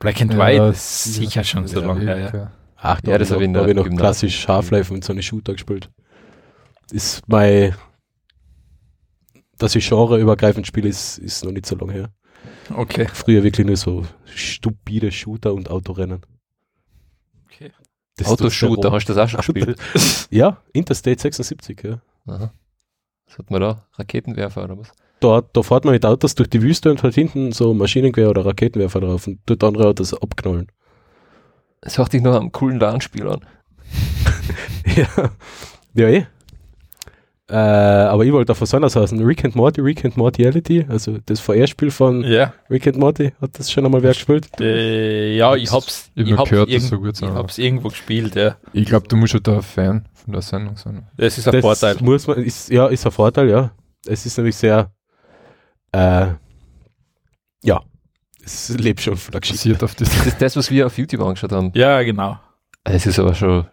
Black and Ja, White ist sicher schon so ja, lange her. Ja. ja. Ach, Ja, das hab ich in da der hab ich noch klassisch Half-Life und so eine Shooter gespielt. Ist mein, dass ich genreübergreifend spiele, ist, ist noch nicht so lange her. Okay. Früher wirklich nur so stupide Shooter und Autorennen. Okay. Das Autoshooter, hast du das auch schon gespielt? Ja, Interstate 76, ja. Aha. Was hat man da? Raketenwerfer oder was? Da, da fährt man mit Autos durch die Wüste und hat hinten so Maschinengewehr oder Raketenwerfer drauf und tut andere Autos abknallen. Das hört sich noch am coolen LAN-Spiel an. ja, ja eh. Äh, aber ich wollte davon sagen, dass aus Rick and Morty, Rick and Mortality, also das VR-Spiel von Ja, Rick and Morty, hat das schon einmal wer gespielt? äh, ja ich hab's, Ich ich hab hab's, gehört, irgend, so gut ich hab's irgendwo gespielt, ja. Ich glaube, du musst ja da ein Fan von der Sendung sein. Das ist ein das Vorteil. muss man, ist, ja, ist ein Vorteil, ja. Es ist nämlich sehr, äh, ja, es lebt schon von der Geschichte. Auf. Das ist das, was wir auf YouTube angeschaut haben. Ja, genau. Es ist aber schon,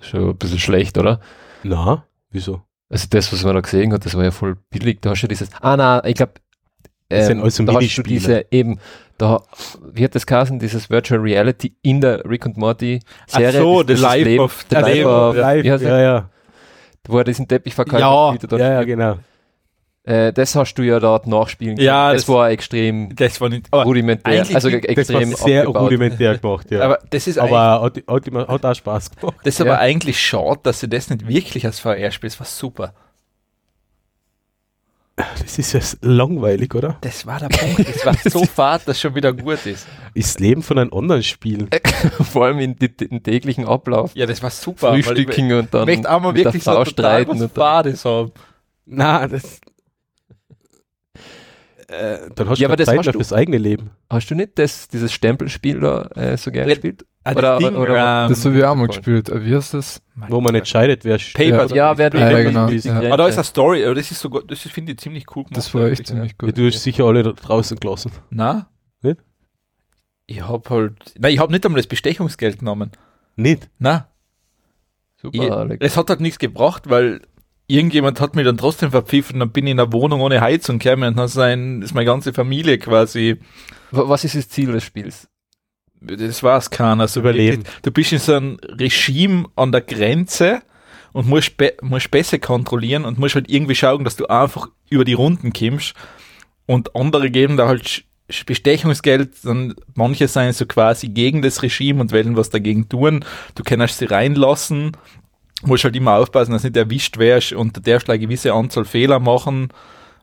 schon ein bisschen schlecht, oder? Na, wieso? Also das, was man da gesehen hat, das war ja voll billig. Da hast du dieses, ah na, ich glaube, Das sind alles so da hast du diese eben, da, wie hat das geheißen, dieses Virtual Reality in der Rick und Morty Serie. Ach so, dieses The Life Leben- of- The Life Leben of, ja, der? ja, wo er diesen Teppichverkäufer Ja, spielt. und ja, ja, dort- genau. Äh, das hast du ja dort nachspielen können. Ja, das, das- war extrem Das war nicht, rudimentär, also die- Das war extrem sehr abgebaut. rudimentär gemacht, ja. aber das ist eigentlich, aber hat, hat, hat auch Spaß gemacht. das ist ja. aber eigentlich schade, dass sie das nicht wirklich als VR spielt. Das war super. Das ist ja langweilig, oder? Das war der Punkt. Das war so fad, dass schon wieder gut ist. Ist das Leben von einem anderen Spiel. Vor allem in, in täglichen Ablauf. Ja, das war super. weil ich- Frühstücken und dann Ich möchte auch mal wirklich so streiten was und dann, haben. Na, das. Äh, dann hast Ja, du aber das Zeit hast du- fürs eigene Leben. Hast du nicht das, dieses Stempelspiel da äh, so gerne gespielt? Ah, Oder- das Ding, oder- ähm, Das habe ich auch mal gespielt. Äh, Wie heißt das? Wo man entscheidet, wer Paper, Ja. Ja, wer du Ja, genau, ja. Aber da ist eine Story, aber das ist sogar, das ist, finde ich ziemlich cool gemacht. Das war echt ziemlich Ja, gut. du hast sicher alle da draußen gelassen. Na? Nicht? Ich hab halt, nein, ich hab nicht einmal das Bestechungsgeld genommen. Nicht? Na, Super, ich, Alex. es hat halt nichts gebracht, weil irgendjemand hat mich dann trotzdem verpfiffen, dann bin ich in einer Wohnung ohne Heizung gekommen und dann sein, ist meine ganze Familie quasi, Wa- Was ist das Ziel des Spiels? das war's keiner. Also Überleben. wirklich, Du bist in so einem Regime an der Grenze und musst, Be musst Pässe kontrollieren und musst halt irgendwie schauen, dass du einfach über die Runden kommst und andere geben da halt Bestechungsgeld, dann manche seien so quasi gegen das Regime und wollen was dagegen tun. Du kannst sie reinlassen, musst halt immer aufpassen, dass du nicht erwischt wirst und du darfst eine gewisse Anzahl Fehler machen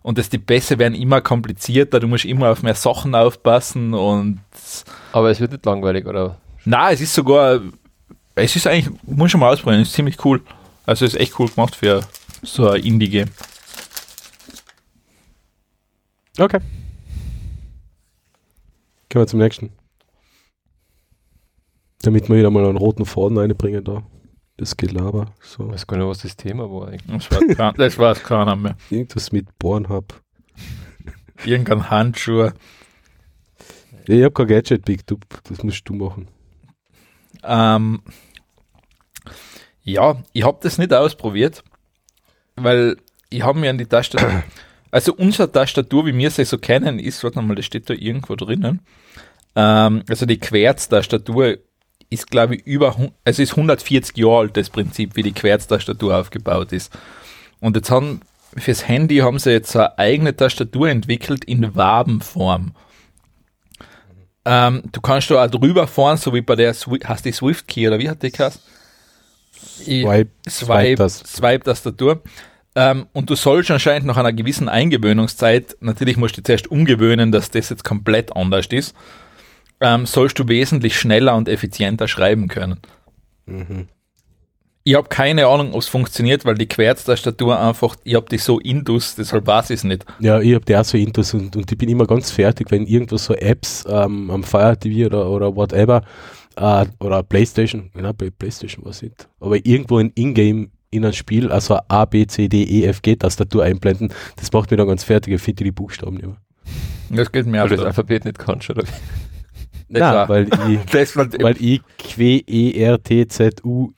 und dass die Pässe werden immer komplizierter, du musst immer auf mehr Sachen aufpassen und Aber es wird nicht langweilig, oder? na, es ist sogar, es ist eigentlich, muss schon mal ausprobieren, ist ziemlich cool. Also ist echt cool gemacht für so ein Indie-Game. Okay. Kommen wir zum nächsten. Damit wir wieder mal einen roten Faden reinbringen da. Das Gelaber. Ich So. weiß gar nicht, was das Thema war eigentlich. Das weiß, kein, das weiß keiner mehr. Irgendwas mit Pornhub. Irgendein Handschuh. Ich hab kein Gadget Big du, das musst du machen. Ähm, ja, ich habe das nicht ausprobiert, weil ich habe mir an die Tastatur, also unsere Tastatur, wie wir sie so kennen, ist, warte mal, das steht da irgendwo drinnen. Ähm, also die Querz-Tastatur ist, glaube ich, über, also ist 140 Jahre alt, das Prinzip, wie die Querz-Tastatur aufgebaut ist. Und jetzt haben, fürs Handy haben sie jetzt eine eigene Tastatur entwickelt in Wabenform. Ähm, du kannst da auch drüber fahren, so wie bei der, Swi- hast die Swift Key oder wie hat die geheißen? Swipe, Swipe, das. Swipe-Tastatur. Ähm, und du sollst anscheinend nach einer gewissen Eingewöhnungszeit, natürlich musst du zuerst umgewöhnen, dass das jetzt komplett anders ist, ähm, sollst du wesentlich schneller und effizienter schreiben können. Mhm. Ich habe keine Ahnung, ob es funktioniert, weil die Querztastatur einfach, ich habe die so indus, deshalb weiß ich es nicht. Ja, ich hab die auch so Intus und, und ich bin immer ganz fertig, wenn irgendwo so Apps ähm, am Fire TV oder, oder whatever äh, oder Playstation, genau, bei Playstation was nicht, aber irgendwo ein Ingame in ein Spiel, also eine A, B, C, D, E, F, G Tastatur einblenden, das macht mir dann ganz fertig, ich finde die Buchstaben nicht mehr. Das geht mir Weil auch du das. Alphabet nicht kannst, oder? Das Nein, weil ich, Das weil ich Q, E, R, T, Z, U,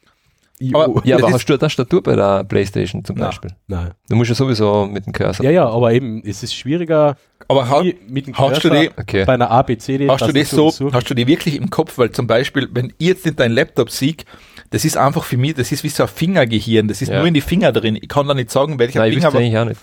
I, Aber- O. Ja, aber ist- hast du eine Tastatur bei der Playstation zum Nein. Beispiel? Nein. Du musst ja sowieso mit dem Cursor. Ja, ja, aber eben, es ist schwieriger, aber ha, mit dem hast du Cursor die- Okay. bei einer A, B, C, D Hast du das so, hast du die wirklich im Kopf? Weil zum Beispiel, wenn ich jetzt nicht deinen Laptop sehe, das ist einfach für mich, das ist wie so ein Fingergehirn, das ist Ja. nur in die Finger drin. Ich kann da nicht sagen, welcher Nein, ich Finger, wüsste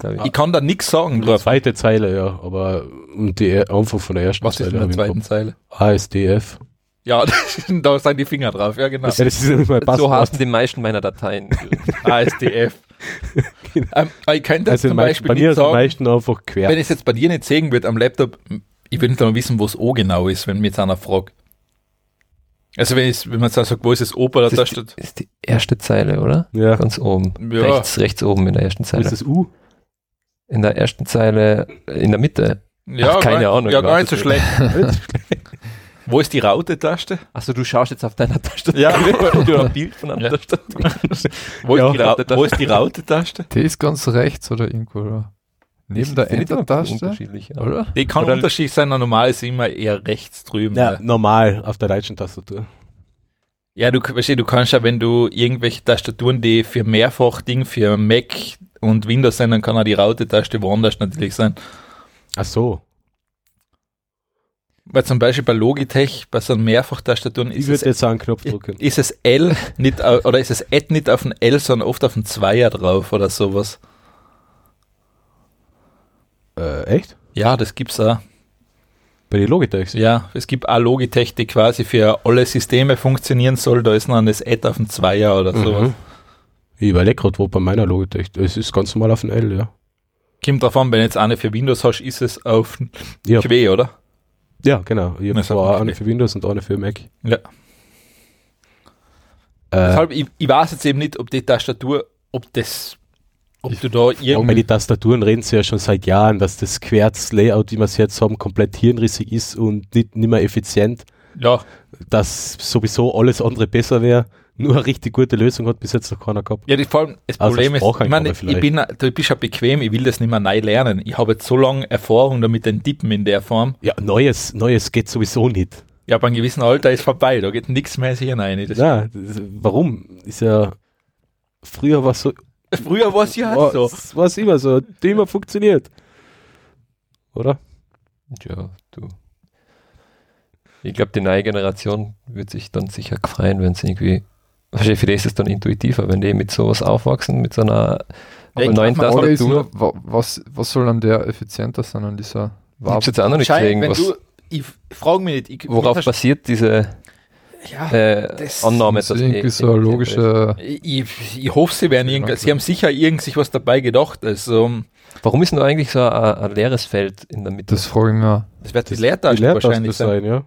aber nicht, ich. ich kann da nichts sagen Die zweite Zeile, ja, aber und die Anfang von der ersten Was ist in Zeile. der hab ich im zweiten. Zeile? ASDF. Ja, da sind die Finger drauf, ja genau. Ja, das ist nämlich mein so heißen die meisten meiner Dateien. ASDF. ähm, aber ich könnte jetzt also zum Beispiel bei mir nicht ist am sagen, meisten einfach quer. wenn ich es jetzt bei dir nicht sehen würde am Laptop, ich würde nicht mal wissen, wo es O genau ist, wenn mir jetzt einer fragt. Also wenn, ich, wenn man jetzt sagt, wo ist das O bei der Das ist, die, Tastatur? ist die erste Zeile, oder? ja. Ganz oben. Ja. Rechts, rechts oben in der ersten Wo ist Zeile. das U? In der ersten Zeile, in der Mitte. Ja, Ach, keine gar, Ahnung, Ja, gar nicht so schlecht. Wo ist die Raute-Taste? Achso, du schaust jetzt auf deiner Tastatur. Ja. du ein Bild von einer Ja. Tastatur Wo, Ja. ist, wo ist die Raute-Taste? Die ist ganz rechts oder irgendwo da. Neben der. Ja. oder? Die kann Oder- unterschiedlich sein, normal ist sie immer eher rechts drüben. Ja, Ja, normal auf der deutschen Tastatur. ja du, weißt du, du kannst ja, wenn du irgendwelche Tastaturen, die für Mehrfach-Ding, für Mac und Windows sind, dann kann auch die Raute-Taste woanders natürlich sein. Ach so. Weil zum Beispiel bei Logitech, bei so Mehrfachtastaturen Ich ist es, jetzt einen Knopf drücken. ist es L nicht, oder ist es Ad nicht auf ein L, sondern oft auf ein Zweier drauf oder sowas. Äh, echt? Ja, das gibt's auch. Bei den Logitechs? Ja, es gibt auch Logitech, die quasi für alle Systeme funktionieren soll. Da ist noch das Ad auf dem Zweier oder sowas. Mhm. Ich überlege gerade, wo bei meiner Logitech. Es ist ganz normal auf dem L, ja. Kommt drauf an, wenn jetzt eine für Windows hast, ist es auf Ja. Quer, oder? Ja, genau. Ich habe zwar eine für Windows und eine für Mac. Ja. Äh, Deshalb, ich, ich weiß jetzt eben nicht, ob die Tastatur, ob das, ob du da Bei irgendwie, die Tastaturen reden sie ja schon seit Jahren, dass das Querz-Layout, wie wir es jetzt haben, komplett hirnrissig ist und nicht, nicht mehr effizient. ja, Dass sowieso alles andere besser wäre. Nur eine richtig gute Lösung hat bis jetzt noch keiner gehabt. ja, die, vor allem, das Also Problem ist, ich meine, ich bin, du bist ja bequem, ich will das nicht mehr neu lernen. Ich habe jetzt so lange Erfahrung damit, den Tippen in der Form. Ja, Neues, Neues geht sowieso nicht. Ja, ab einem gewissen Alter ist vorbei, da geht nichts mehr sicher rein. Das, Ja, das, warum? Ist ja, früher war es so, Früher war es ja war, so. war es immer so, hat immer funktioniert. Oder? Ja, du. Ich glaube, die neue Generation wird sich dann sicher freuen, wenn sie irgendwie. Wahrscheinlich für die ist es dann intuitiver, wenn die mit sowas aufwachsen, mit so einer Ja, ich neuen Tastatur. was, was soll an der effizienter sein, an dieser Ich Wahl? jetzt auch noch nicht Schein, wenn was, du, ich frage mich nicht, ich, worauf basiert diese ja, äh, das- Annahme, Das ist dass irgendwie so eine logische. ich, ich hoffe, sie werden irgend, sie haben sicher irgend sich was dabei gedacht. Also, Warum ist denn da eigentlich so ein, ein leeres Feld in der Mitte? Das frage ich auch. das wird die Die Leertaste Leertaste wahrscheinlich sein. sein, ja.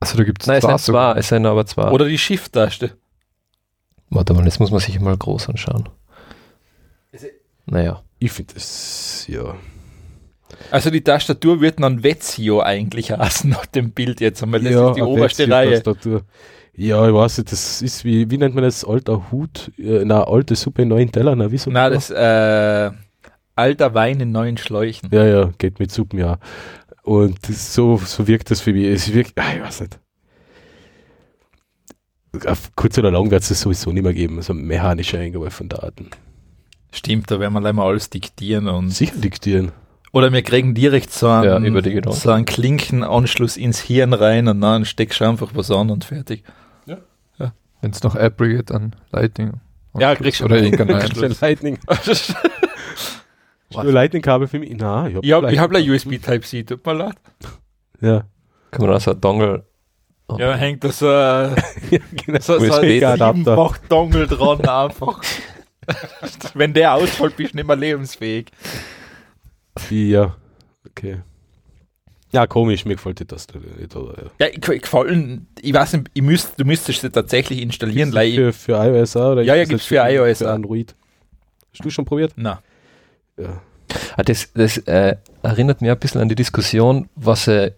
Also da gibt es Nein, es sind zwei, es sind aber zwei. Oder die Shift-Taste. Warte mal, das muss man sich mal groß anschauen. Naja. Ich finde das, ja. Also die Tastatur wird dann Vezio eigentlich heißen nach dem Bild jetzt einmal. Das ja, ist die oberste Reihe. Ja, ich weiß nicht, das ist wie, wie nennt man das? Alter Hut? Äh, na, alte Suppe in neuen Tellern, na, wie so Na, das äh, alter Wein in neuen Schläuchen. Ja, ja, geht mit Suppen, ja. Und das, so, so wirkt das für mich. Es wirkt, ah, ich weiß nicht. Auf kurz oder lang wird es sowieso nicht mehr geben, so mechanische Eingabe von Daten. Stimmt, da werden wir gleich mal alles diktieren und Sicher diktieren. Oder wir kriegen direkt so einen, Ja, über die Gedanken. so einen Klinkenanschluss ins Hirn rein und dann steckst du einfach was an und fertig. Wenn es noch Apple geht, dann Lightning. Ja, kriegst du. Oder irgendein. Lightning. Nur Lightning-Kabel für mich? Na, ich hab Ich habe ich hab eine USB Type-C, tut mir leid. Ja. Kann man also ein Dongle. Ja, hängt da so, äh, ja genau. so, so ein Dongle dran einfach. Wenn der ausfällt, bist du nicht mehr lebensfähig. Ja, okay. Ja, komisch, mir gefällt die Tastatur nicht. Oder, ja. Ja, ich, ich gefallen, ich weiß nicht, ich müsst, du müsstest sie tatsächlich installieren, weil ich, für, für iOS auch? Oder Ja, ja, das gibt's jetzt für iOS Für. Android. Hast du schon probiert? na, Ja. Ah, das das äh, erinnert mich ein bisschen an die Diskussion, was äh,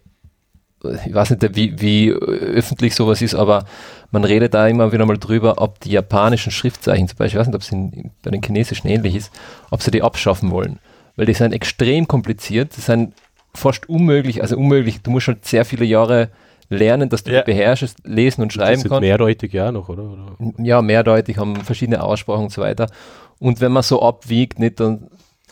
ich weiß nicht, wie, wie öffentlich sowas ist, aber man redet da immer wieder mal drüber, ob die japanischen Schriftzeichen zum Beispiel, ich weiß nicht, ob es bei den chinesischen ähnlich ist, ob sie die abschaffen wollen. Weil die sind extrem kompliziert, die sind fast unmöglich, also unmöglich, du musst schon sehr viele Jahre lernen, dass du Ja. beherrschst, lesen und Das schreiben ist kannst mehrdeutig ja noch, oder? oder? ja, mehrdeutig, haben verschiedene Aussprachen und so weiter. Und wenn man so abwiegt, nicht, dann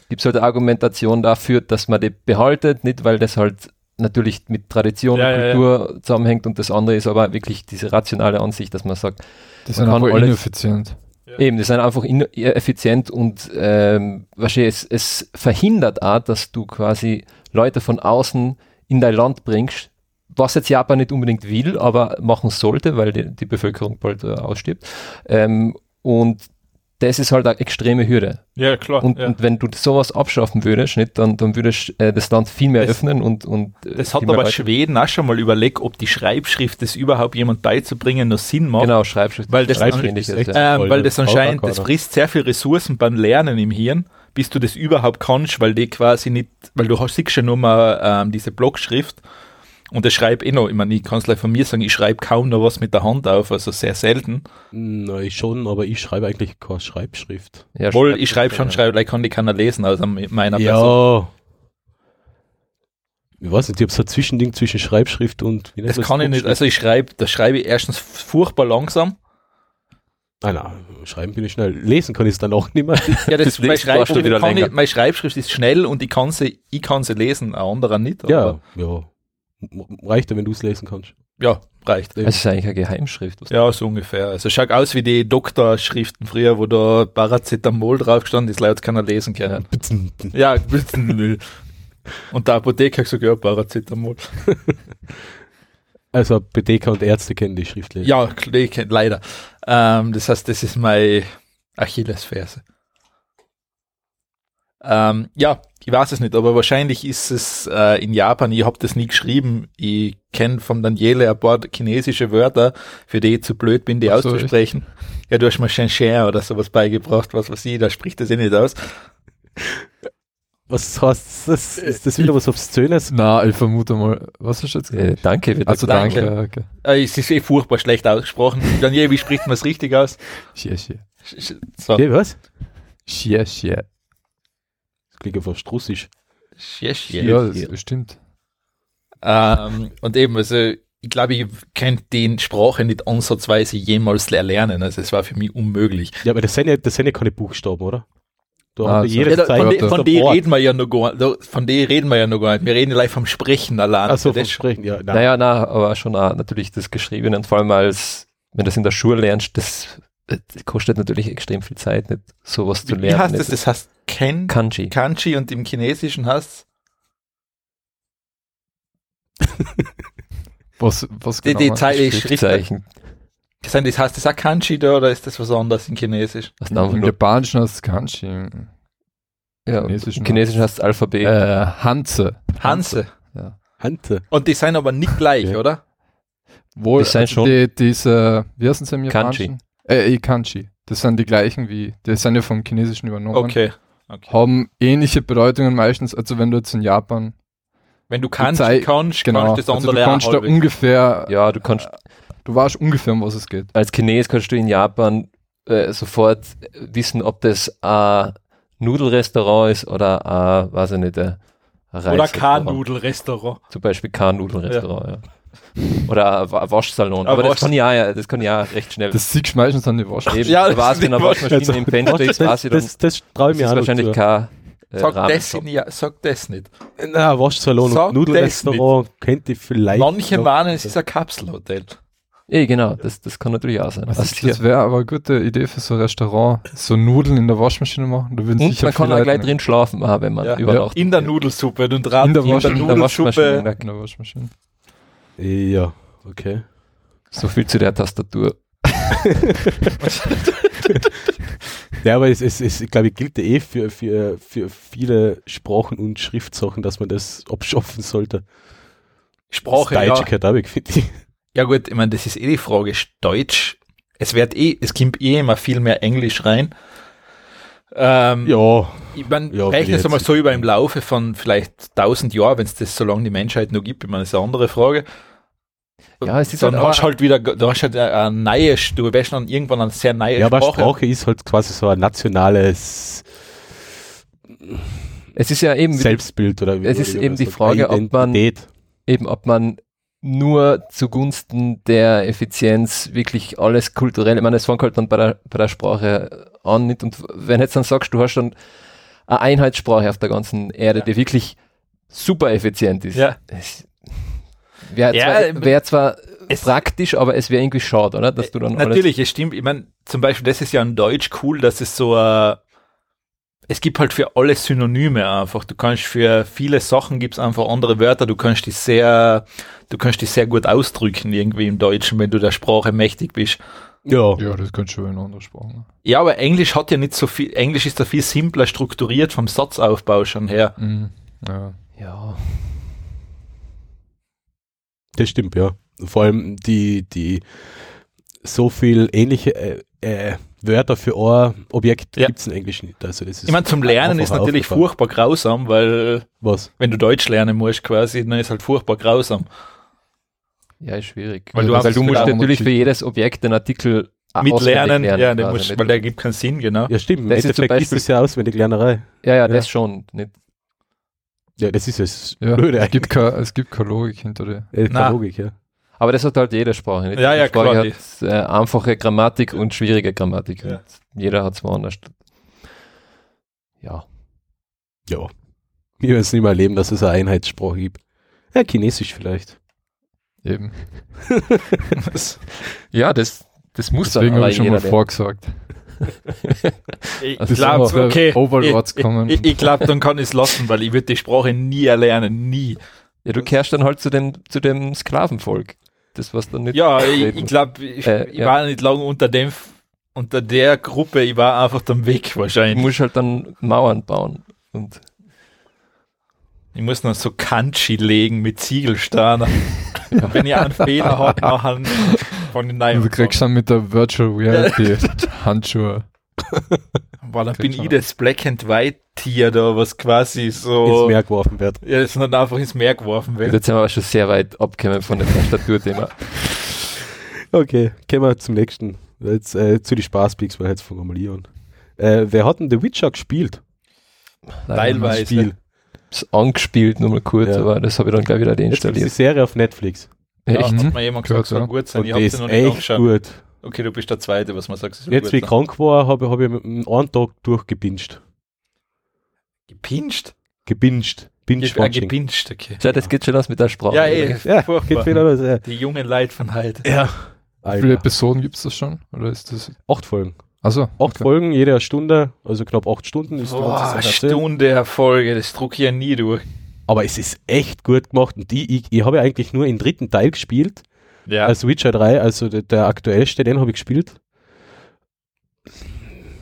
gibt es halt eine Argumentation dafür, dass man die behaltet, nicht, weil das halt natürlich mit Tradition Ja, und ja, ja. Kultur zusammenhängt und das andere ist aber wirklich diese rationale Ansicht, dass man sagt, Die Man sind kann einfach alles- ineffizient. Eben, die sind einfach effizient und ähm, wahrscheinlich es, es verhindert auch, dass du quasi Leute von außen in dein Land bringst, was jetzt Japan nicht unbedingt will, aber machen sollte, weil die, die Bevölkerung bald äh, ausstirbt. Ähm, und das ist halt eine extreme Hürde. ja, klar. Und, ja. und wenn du sowas abschaffen würdest, nicht, dann, dann würdest äh, das Land viel mehr Das- öffnen und, und äh, Das hat aber Leute- Schweden auch schon mal überlegt, ob die Schreibschrift das überhaupt jemand beizubringen noch Sinn macht. Genau, Schreibschrift. Weil das Schreibschrift ist ist echt- ja. Ähm, Voll, weil das anscheinend, das frisst sehr viel Ressourcen beim Lernen im Hirn, bis du das überhaupt kannst, weil die quasi nicht, weil du hast siehst schon nur mal ähm, diese Blockschrift und das schreibe ich noch, ich meine, ich kann es gleich von mir sagen, ich schreibe kaum noch was mit der Hand auf, also sehr selten. Na, ich schon, aber ich schreibe eigentlich keine Schreibschrift. Ja, Wohl, ich schreibe schon, ja. schreibe, vielleicht kann die keiner lesen, außer meiner Person. Ja. Ich weiß nicht, ich habe so ein Zwischending zwischen Schreibschrift und Das kann ich nicht, also ich schreibe, das schreibe ich erstens furchtbar langsam. Ah, na, schreiben bin ich schnell. Lesen kann ich es dann auch nicht mehr. Ja, das, Das meine, Schreibschrift ich, meine Schreibschrift ist schnell und ich kann sie, ich kann sie lesen, ein anderer nicht. aber- ja, ja. Reicht ja, wenn du es lesen kannst. ja, reicht. Es ist eigentlich eine Geheimschrift. was- Ja, so ungefähr. Also schaut aus wie die Doktorschriften früher, wo da Paracetamol drauf gestanden ist, leider keiner lesen können. Ja, Müll. Und der Apotheker hat gesagt, ja, Paracetamol. Also Apotheker und Ärzte kennen die Schriftlese. Ja, leider. Ähm, das heißt, das ist meine Achillesferse. Ähm, ja, ich weiß es nicht, aber wahrscheinlich ist es äh, in Japan, ich habe das nie geschrieben, ich kenne von Daniele ein paar chinesische Wörter, für die ich zu blöd bin, die Ach so, auszusprechen. Ja, du hast mir Shenzhen oder sowas beigebracht, was weiß ich, da spricht das eh nicht aus. Was heißt das? Ist das wieder was Obszönes? Na, ich vermute mal, was hast du jetzt Äh, gesagt? danke, wird Also gesagt. danke. okay. Äh, es ist eh furchtbar schlecht ausgesprochen. Daniele, wie spricht man es richtig aus? Xie, xie. So. Okay, was? Xie, xie. Klingt fast russisch. Yes, Ja, yes. das stimmt. Ähm, und eben, also ich glaube, ich könnte die Sprache nicht ansatzweise jemals erlernen. Also es war für mich unmöglich. Ja, aber das sind ja, das sind ja keine Buchstaben, oder? Ah, haben wir so. jedes Ja, da, von Wort. reden wir ja noch gar da, von die reden wir ja noch gar nicht. Wir reden gleich vom Sprechen allein. Ach so, Das vom Sprechen, ja. Nein. Naja, na, aber schon auch natürlich das Geschriebene und vor allem als, wenn du das in der Schule lernst, das, das kostet natürlich extrem viel Zeit, nicht sowas zu Wie lernen. heißt das? Das heißt Ken, Kanji. Kanji und im Chinesischen heißt Was, was die, genau die Zeit, die Schrift. Schriftzeichen. Das heißt das auch Kanji da oder ist das was anderes in Chinesisch? Einfach Im nur, Japanischen heißt es Kanji. Im ja, Chinesischen Im Chinesischen heißt es Alphabet. Äh, Hanze. Hanse. Hante. Und die sind aber nicht gleich, Ja. oder? Wohl, Das sind also schon- die, diese, wie heißen sie im Kanji. Äh, eh, Kanji. Das sind die gleichen wie, die sind ja vom Chinesischen übernommen. Okay. okay. Haben ähnliche Bedeutungen meistens, also wenn du jetzt in Japan, Wenn du Kanji Zei- kannst, genau, kannst du das also andere du auch kannst da ungefähr, ja, du kannst, du weißt ungefähr, um was es geht. als Chines kannst du in Japan äh, sofort wissen, ob das ein Nudelrestaurant ist oder ein, weiß ich nicht, ein ein Oder. K-Nudel-Restaurant. Zum Beispiel kein Nudelrestaurant, ja. Oder ein Wa- Waschsalon. Ein Aber das kann ja, ja, das kann ja recht schnell. Das siehst du meistens an die Wasch. Eben, Ja, ja, das da war es ist in einer die Waschmaschine im Fenster, das, weiß das, ich dann, das, das traue ich das mir ist auch noch wahrscheinlich zu. kein äh, Sag das, in, ja, sag das nicht. Na, Waschsalon Sag und Nudelrestaurant könnte ich vielleicht. Manche meinen, es ist ein Kapselhotel. Eh, genau, das, das kann natürlich auch sein. Also das wäre aber eine gute Idee für so ein Restaurant, so Nudeln in der Waschmaschine machen. Da würden und sicher man kann auch gleich drin schlafen, wenn man Ja. übernachtet. In der Nudelsuppe. Rat In der in der in der Nudelsuppe. in der Waschmaschine. Ja, okay. So viel zu der Tastatur. Ja, aber es, es, es glaube ich, gilt ja eh für, für, für viele Sprachen und Schriftsachen, dass man das abschaffen sollte. Sprache, das Deutsche ja. gehört auch weg, finde ich. Ja gut, ich meine, das ist eh die Frage. Deutsch, es wird eh, es kommt eh immer viel mehr Englisch rein. Ähm, Ja, Ich meine, Ja, rechne es einmal so über im Laufe von vielleicht tausend Jahren, wenn es das so lange die Menschheit noch gibt, ich meine, das ist eine andere Frage. Ja, es ist dann halt hast halt wieder, du hast halt eine neue, du wirst dann irgendwann eine sehr neue ja aber Sprache. Sprache ist halt quasi so ein nationales Es ist ja eben, Selbstbild oder wie Es ist eben die Frage, ob man- eben, ob man nur zugunsten der Effizienz wirklich alles kulturell, ich meine, es fängt halt dann bei der, bei der Sprache an, nicht? Und wenn jetzt dann sagst, du hast dann eine Einheitssprache auf der ganzen Erde, Ja. die wirklich super effizient ist. Ja. Wäre Ja, zwar, wär zwar es- praktisch, aber es wäre irgendwie schade, oder? Dass du dann alles, Natürlich, es stimmt. Ich meine, zum Beispiel, das ist ja in Deutsch cool, dass es so äh, es gibt halt für alle Synonyme einfach. Du kannst für viele Sachen gibt's einfach andere Wörter. Du kannst die sehr, du kannst die sehr gut ausdrücken irgendwie im Deutschen, wenn du der Sprache mächtig bist. Ja, Ja, das kannst du in anderen Sprachen. Ja, aber Englisch hat ja nicht so viel, Englisch ist da viel simpler strukturiert vom Satzaufbau schon her. Mhm. Ja. ja, das stimmt, ja. Vor allem die, die so viel ähnliche äh, äh, Wörter für ein Objekt Ja. gibt's in Englisch nicht. Also das ist Ich meine, zum Lernen ist natürlich furchtbar grausam, weil Was? wenn du Deutsch lernen musst quasi, dann ist halt furchtbar grausam. ja, ist schwierig. Weil du weil du es musst natürlich für jedes Objekt einen Artikel Mit auswendig lernen, ja, den musst, nicht? weil der gibt keinen Sinn, genau. Ja, stimmt. Im Das ist zum Endeffekt ist es ja Auswendiglernerei. ja, ja, das schon. Nicht. Ja, das ist es. Ja, Blöde es, gibt keine, es gibt keine Logik hinter der. Äh, keine Na. Logik, ja. Aber das hat halt jede Sprache. Nicht? Ja, ja, Jede Sprache klar, hat äh, einfache Grammatik und schwierige Grammatik. Ja. Und jeder hat es woanders. Ja. Ja. Wir werden es nicht mehr erleben, dass es eine Einheitssprache gibt. Ja, Chinesisch vielleicht. Eben. Ja, das, das muss Deswegen habe ich schon mal vorgesagt. Ich glaube, okay. Overlords ich, kommen. Ich, ich glaube, dann kann ich es lassen, weil ich würde die Sprache nie erlernen, nie. Ja, du kehrst dann halt zu dem, zu dem Sklavenvolk. Das, was dann nicht. Ja, ich, ich glaube, ich, Äh, ich ja. war nicht lange unter dem, unter der Gruppe, ich war einfach dann weg wahrscheinlich. musst halt dann Mauern bauen. Und Ich muss noch so Kanchi legen mit Ziegelsteinen. Wenn ihr einen Fehler habt, nachher von den Und neuen. du kriegst dann mit der Virtual Reality Handschuhe. Weil dann bin ich das Black and White Tier da, was quasi ins so. Meer geworfen wird. Ja, das dann einfach ins Meer geworfen wird. jetzt sind wir aber schon sehr weit abgekommen von dem Tastaturthema. Okay, kommen wir zum nächsten. Jetzt äh, zu den Spaßpeaks, weil jetzt fangen wir mal hier an. Äh, wer hat denn The Witcher gespielt? Teilweise. Spiel. Ist angespielt, nur mal kurz, Ja. aber das habe ich dann gleich wieder Jetzt gibt es die deinstalliert. Serie auf Netflix. Ja, Echt? hat mir jemand gesagt, soll ja. gut sein. Und Ich habe ist sie noch nicht echt angeschaut. gut. Okay, du bist der Zweite, was man sagt. Jetzt, wie ich krank war, habe ich, hab ich einen Tag durchgebinscht. Gepinscht? Gebinged. Binge Ge- ah, gepinscht, okay. Schau, das geht schon aus mit der Sprache. Ja, eh. Ja, geht wieder los. Ja. Die jungen Leute von heute. ja. Wie viele Alter. Episoden gibt es das schon? Oder ist das. Acht Folgen. Also, Acht okay. Folgen, jede eine Stunde, also knapp acht Stunden ist Boah. Stunde Erfolge, das druck ich ja nie durch. Aber es ist echt gut gemacht und die, ich, ich habe ja eigentlich nur den dritten Teil gespielt, Ja. als Witcher 3, also der, der aktuellste, den habe ich gespielt.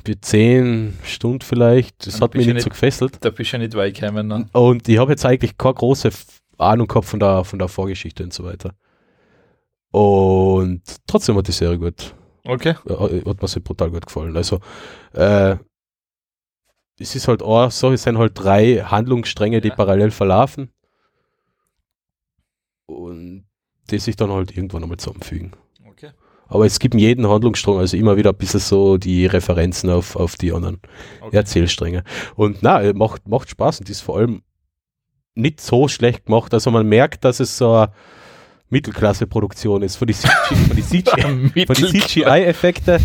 Für zehn Stunden vielleicht, das hat mich nicht so gefesselt. da bist du ja nicht weit gekommen. Ne? Und ich habe jetzt eigentlich keine große Ahnung gehabt von der, von der Vorgeschichte und so weiter. Und trotzdem hat die Serie gut, Okay. hat mir sehr brutal gut gefallen. Also, äh, es ist halt auch so, es sind halt drei Handlungsstränge, die Ja. parallel verlaufen. Und die sich dann halt irgendwann einmal zusammenfügen. okay. Aber es gibt in jedem Handlungsstrang also immer wieder ein bisschen so die Referenzen auf, auf die anderen okay. Erzählstränge. Und na, äh, macht, macht Spaß und ist vor allem nicht so schlecht gemacht. Also man merkt, dass es so eine Mittelklasse-Produktion ist. Von die CGI, von die CGI, von die CGI-Effekte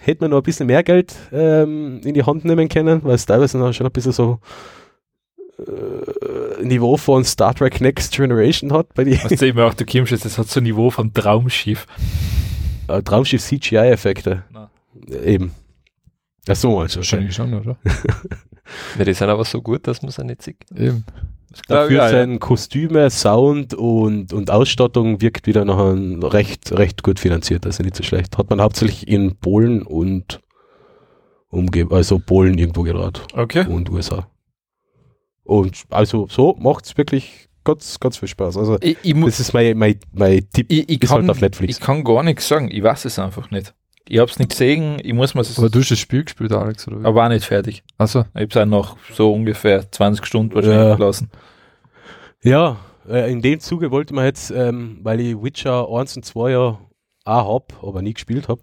hätte man noch ein bisschen mehr Geld ähm, in die Hand nehmen können, weil es teilweise noch schon ein bisschen so Niveau von Star Trek Next Generation hat bei die Was du immer auch, du kommst jetzt, das hat so ein Niveau von Traumschiff. äh, Traumschiff CGI-Effekte. Eben. Ach so, also. Wahrscheinlich schon, oder? Ja, die sind aber so gut, dass man es nicht sieht. Eben. Dafür Ja, ja. sein Kostüme, Sound und, und Ausstattung wirkt wieder noch ein recht, recht gut finanziert, also nicht so schlecht. Hat man hauptsächlich in Polen und Umgebung, also Polen irgendwo gedreht Okay. und USA. Und also so macht es wirklich ganz, ganz viel Spaß. Also Ich, ich, das ist mein, mein, mein Tipp. ich, ich, kann, halt auf Netflix. ich kann gar nichts sagen. Ich weiß es einfach nicht. Ich hab's nicht gesehen. Ich muss mir Aber du hast das Spiel gespielt, Alex, oder wie? aber auch nicht fertig. Also, Ich hab's auch noch so ungefähr 20 Stunden wahrscheinlich Ja. gelassen. Ja, äh, in dem Zuge wollte man jetzt, ähm, weil ich Witcher 1 und 2 ja auch hab, aber nie gespielt habe,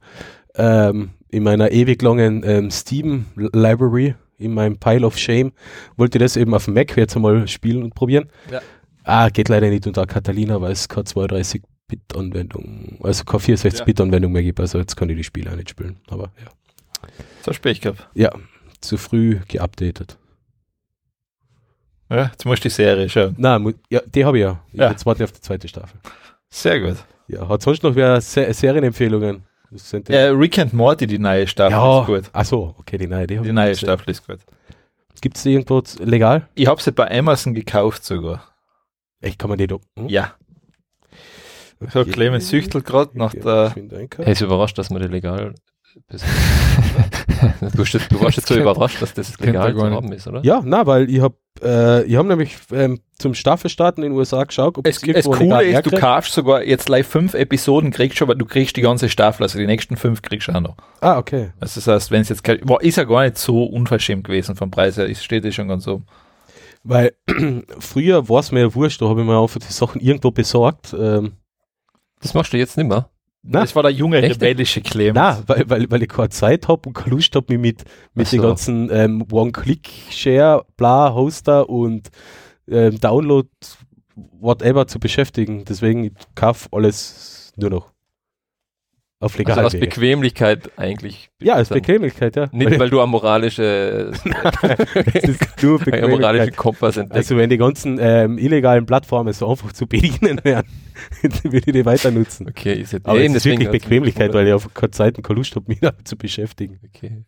ähm, in meiner ewig langen ähm, Steam Library, in meinem Pile of Shame, wollte ich das eben auf dem Mac jetzt einmal spielen und probieren. Ja. Ah, geht leider nicht unter Catalina, weil es keine 32-Bit-Anwendung, also keine 64-Bit-Anwendung mehr gibt, also jetzt kann ich die Spiele auch nicht spielen. Aber ja. So spät gehabt. Ja, zu früh geupdatet. Ja, jetzt musst du die Serie schauen. Mu- ja, die habe ich ja. Ich Ja. Jetzt warte ich auf die zweite Staffel. Sehr gut. Ja, hat sonst noch wer Se Serienempfehlungen? Sind die- Äh, Rick and Morty, die neue Staffel, ja, ist gut. ach so, okay, die neue. Die, Die neue gesehen. Staffel ist gut. Gibt's die irgendwo legal? Ich habe sie bei Amazon gekauft sogar. Ich kann man die doch. Hm? Ja. So, Clemens süchtelt gerade nach der. Hey, ist überrascht, dass man die legal. du, bist jetzt- du warst jetzt so überrascht, dass das legal zu haben ist, oder? Ja, na, weil ich hab, äh, ich hab nämlich ähm, zum Staffelstarten in den USA geschaut, ob Es, es das irgendwo Coole ist, du kaufst sogar jetzt live fünf Episoden, kriegst schon, aber du kriegst die ganze Staffel, also die nächsten fünf kriegst du auch noch. Ah, okay. Also das heißt, wenn es jetzt kein, boah, ist ja gar nicht so unverschämt gewesen vom Preis her, es steht ja schon ganz so. Weil früher war es mir ja wurscht, da habe ich mir einfach die Sachen irgendwo besorgt. Ähm, Das machst du jetzt nicht mehr. Na, Das war der junge Echt? rebellische Clemens. na weil, weil, weil ich keine Zeit habe und keine Lust habe, mich mit, mit Ach den so. ganzen ähm, One-Click-Share, bla, Hoster und ähm, Download, whatever zu beschäftigen. Deswegen ich kaufe alles nur noch auf Also legal. aus Bequemlichkeit eigentlich. ja, dann. Bequemlichkeit, ja. Nicht, weil du am moralische, nur einen moralischen. Kompass entdeckst. Also wenn die ganzen ähm, illegalen Plattformen so einfach zu bedienen wären, dann würde ich die weiter nutzen. okay, ist jetzt Aber es ist wirklich Bequemlichkeit, weil ich auf keine Zeit und keine Lust habe, mich damit zu beschäftigen. Okay.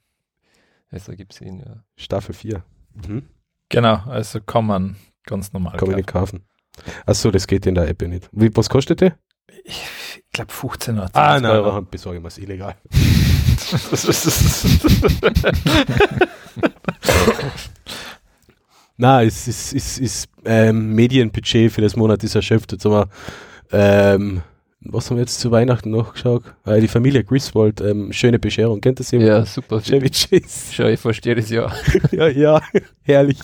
Also gibt es ihn, ja. Staffel 4. Mhm. Genau, also kann man ganz normal Kann man kaufen. nicht kaufen. Achso, das geht in der App ja nicht. Wie, was kostet die? Ich glaube 15 oder 20 Ah, nein, Euro. dann besorge ich mir es illegal. Na, es ist, ist, ist ähm, Medienbudget für das Monat ist erschöpft. Jetzt haben wir, ähm, was haben wir jetzt zu Weihnachten noch geschaut? Äh, die Familie Griswold, ähm, schöne Bescherung. Kennt das jemand? Ja, super. Chevy Chase. Schau, ich verstehe das ja. ja, ja, herrlich.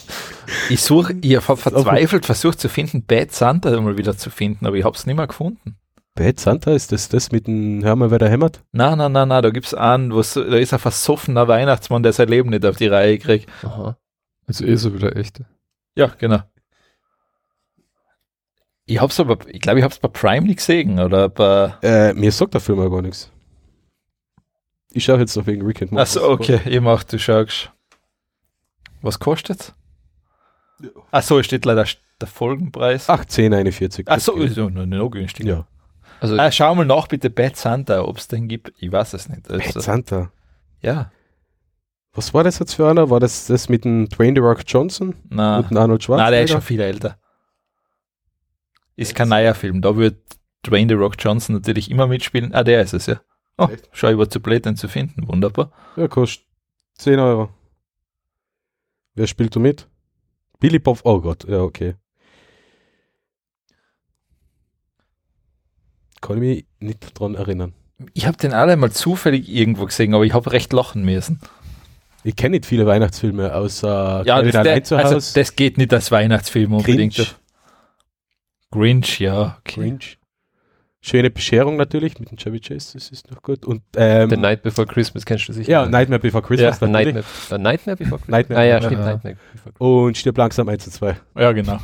Ich suche, ich habe verzweifelt versucht zu finden, Bad Santa mal wieder zu finden, aber ich habe es nicht mehr gefunden. Bad Santa, ist das das mit dem, hör mal, wer da hämmert? Na, na, na, na, da gibt's einen, wo so, da ist ein versoffener Weihnachtsmann, der sein Leben nicht auf die Reihe kriegt. Aha. Also eh so wieder echte. Ja, genau. Ich hab's aber, ich glaube, ich hab's bei Prime nicht gesehen, oder bei, Äh, mir sagt der Film aber gar nichts. Ich schaue jetzt noch wegen Morty. Achso, okay, ich mach, du schaust. Was kostet's? Achso, es steht leider der Folgenpreis. Ach, 10,41. Achso, ist ja noch, noch günstiger. Ja. Also, Ah, schau mal nach bitte Bad Santa, ob's den gibt. Ich weiß es nicht. Bad Also, Santa. ja, Was war das jetzt für einer? War das das mit dem Dwayne The Rock Johnson na, und dem Arnold Schwarzenegger? na, der ist schon viel älter. Ist kein neuer Film. Da wird Dwayne The Rock Johnson natürlich immer mitspielen. Ah, der ist es, ja. Oh, Echt? schau, ich war zu blöd, den zu finden. Wunderbar. Ja, kostet 10 Euro. Wer spielt du mit? Billy Bob, oh Gott, ja, okay. Kann ich mich nicht dran erinnern. Ich habe den alle mal zufällig irgendwo gesehen, aber ich habe recht lachen müssen. Ich kenne nicht viele Weihnachtsfilme außer Ja, Kevin das, allein der, zu also, Hause. das geht nicht als Weihnachtsfilm unbedingt. Grinch. Grinch, ja. Okay. Grinch. Schöne Bescherung natürlich mit dem Chevy Chase, das ist noch gut. Und ähm, The Night Before Christmas kennst du sicher. ja, Nightmare Before Christmas The natürlich. Nightmare, Nightmare Before Christmas. Nightmare ah ja, stimmt, Ja. Nightmare Before Christmas. Und stirb langsam 1 und 2. Ja, genau.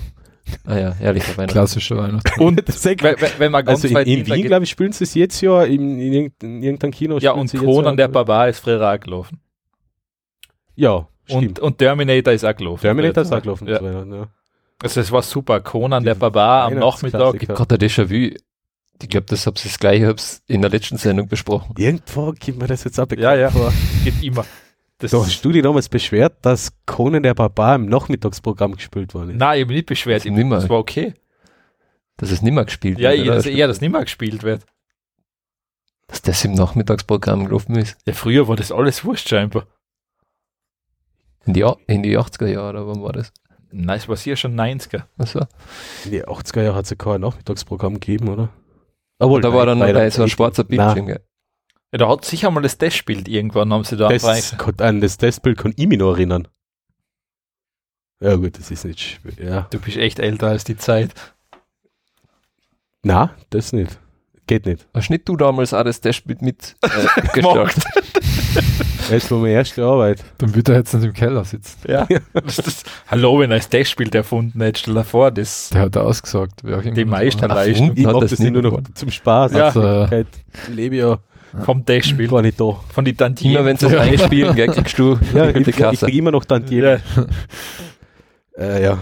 Ah ja, ehrlicher Weihnachten. Klassischer Weihnachtsfilm. Und wenn, wenn- man ganz also in, weit in Wien, glaube ich, spielen sie es jetzt ja, in, in, in irgendeinem Kino. Ja, und Conan der. Barbar ist früher auch gelaufen. Ja, stimmt. Und, und Terminator ist auch gelaufen. Terminator ist auch gelaufen. Ja. zu Weihnachten, ja. Also es war super. Conan der Barbar am Nachmittag. Weihnachtsklassiker. Gerade Déjà-vu. Ich glaube, das hab's das gleiche hab's in der letzten Sendung besprochen. Irgendwo gibt mir das jetzt ab. Ja, ja. Geht immer. Das Da hast du dich damals beschwert, dass Conan der Barbar im Nachmittagsprogramm gespielt worden ist. Nein, ich habe mich nicht beschwert. Das nimmer. Das war okay. Dass es nimmer gespielt Ja, wird, oder? dass eher das nicht mehr gespielt wird. Dass das im Nachmittagsprogramm gelaufen ist. Ja, früher war das alles wurscht scheinbar. In die, in die 80er Jahre, oder wann war das? Nein, es war sicher schon 90er. Achso. In den 80er Jahren hat es ja kein Nachmittagsprogramm gegeben, oder? Obwohl, Da war dann bei so ein schwarzer Bildschirm. gell? Ja, da hat sicher mal das Testbild irgendwann, haben sie da Das, an das Testbild kann ich mich noch erinnern. Ja gut, das ist nicht schwer. Ja. Du bist echt älter als die Zeit. Na, das nicht. Geht nicht. Hast nicht du damals auch das Testbild mit äh, Gemacht. gestartet? Das war meine erste Arbeit. Dann wird er jetzt nicht im Keller sitzen. Ja. Das, das, hallo, wenn er das Testbild erfunden hätte, stell dir vor, das Der hat ausgesagt, die das war. Meisterleistung Ich mach das das nie nur noch zum Spaß. Ja. Also, ich lebe ja vom Testbild, gar nicht da. von die Tantiemen. Immer wenn sie es einspielen, gell, kriegst du Ja, die ich, ich Kasse. krieg immer noch die. ja. Äh, ja.